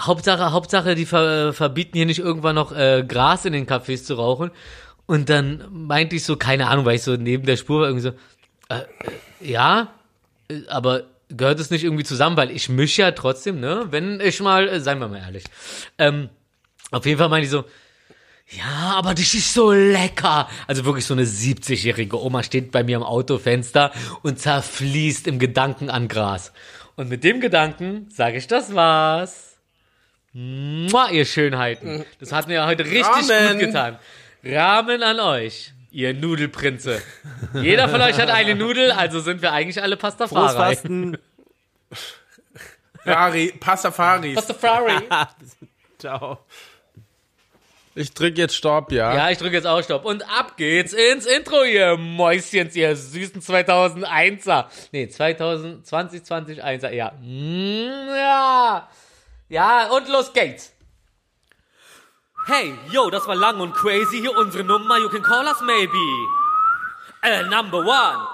Hauptsache, Hauptsache, die ver, äh, verbieten hier nicht irgendwann noch äh, Gras in den Cafés zu rauchen. Und dann meinte ich so, keine Ahnung, weil ich so neben der Spur war, irgendwie so, äh, äh, ja, äh, aber gehört es nicht irgendwie zusammen, weil ich mische ja trotzdem, ne? Wenn ich mal, äh, seien wir mal ehrlich. Ähm, auf jeden Fall meinte ich so, ja, aber das ist so lecker. Also wirklich so eine 70-jährige Oma steht bei mir am Autofenster und zerfließt im Gedanken an Gras. Und mit dem Gedanken sage ich, das war's. Mua, ihr Schönheiten. Das hat mir heute richtig Ramen. gut getan. Rahmen an euch, ihr Nudelprinze. Jeder von euch hat eine Nudel, also sind wir eigentlich alle Pastafari. Pastafaris. Pastafari. Ciao. Ich drück jetzt Stopp, ja? Ja, ich drücke jetzt auch Stopp. Und ab geht's ins Intro, ihr Mäuschens, ihr süßen 2001er. Nee, 2020, 2021er, ja. Mm, Ja. Ja, und los geht's. Hey, yo, das war lang und crazy. Hier unsere Nummer. You can call us maybe. Äh, number one.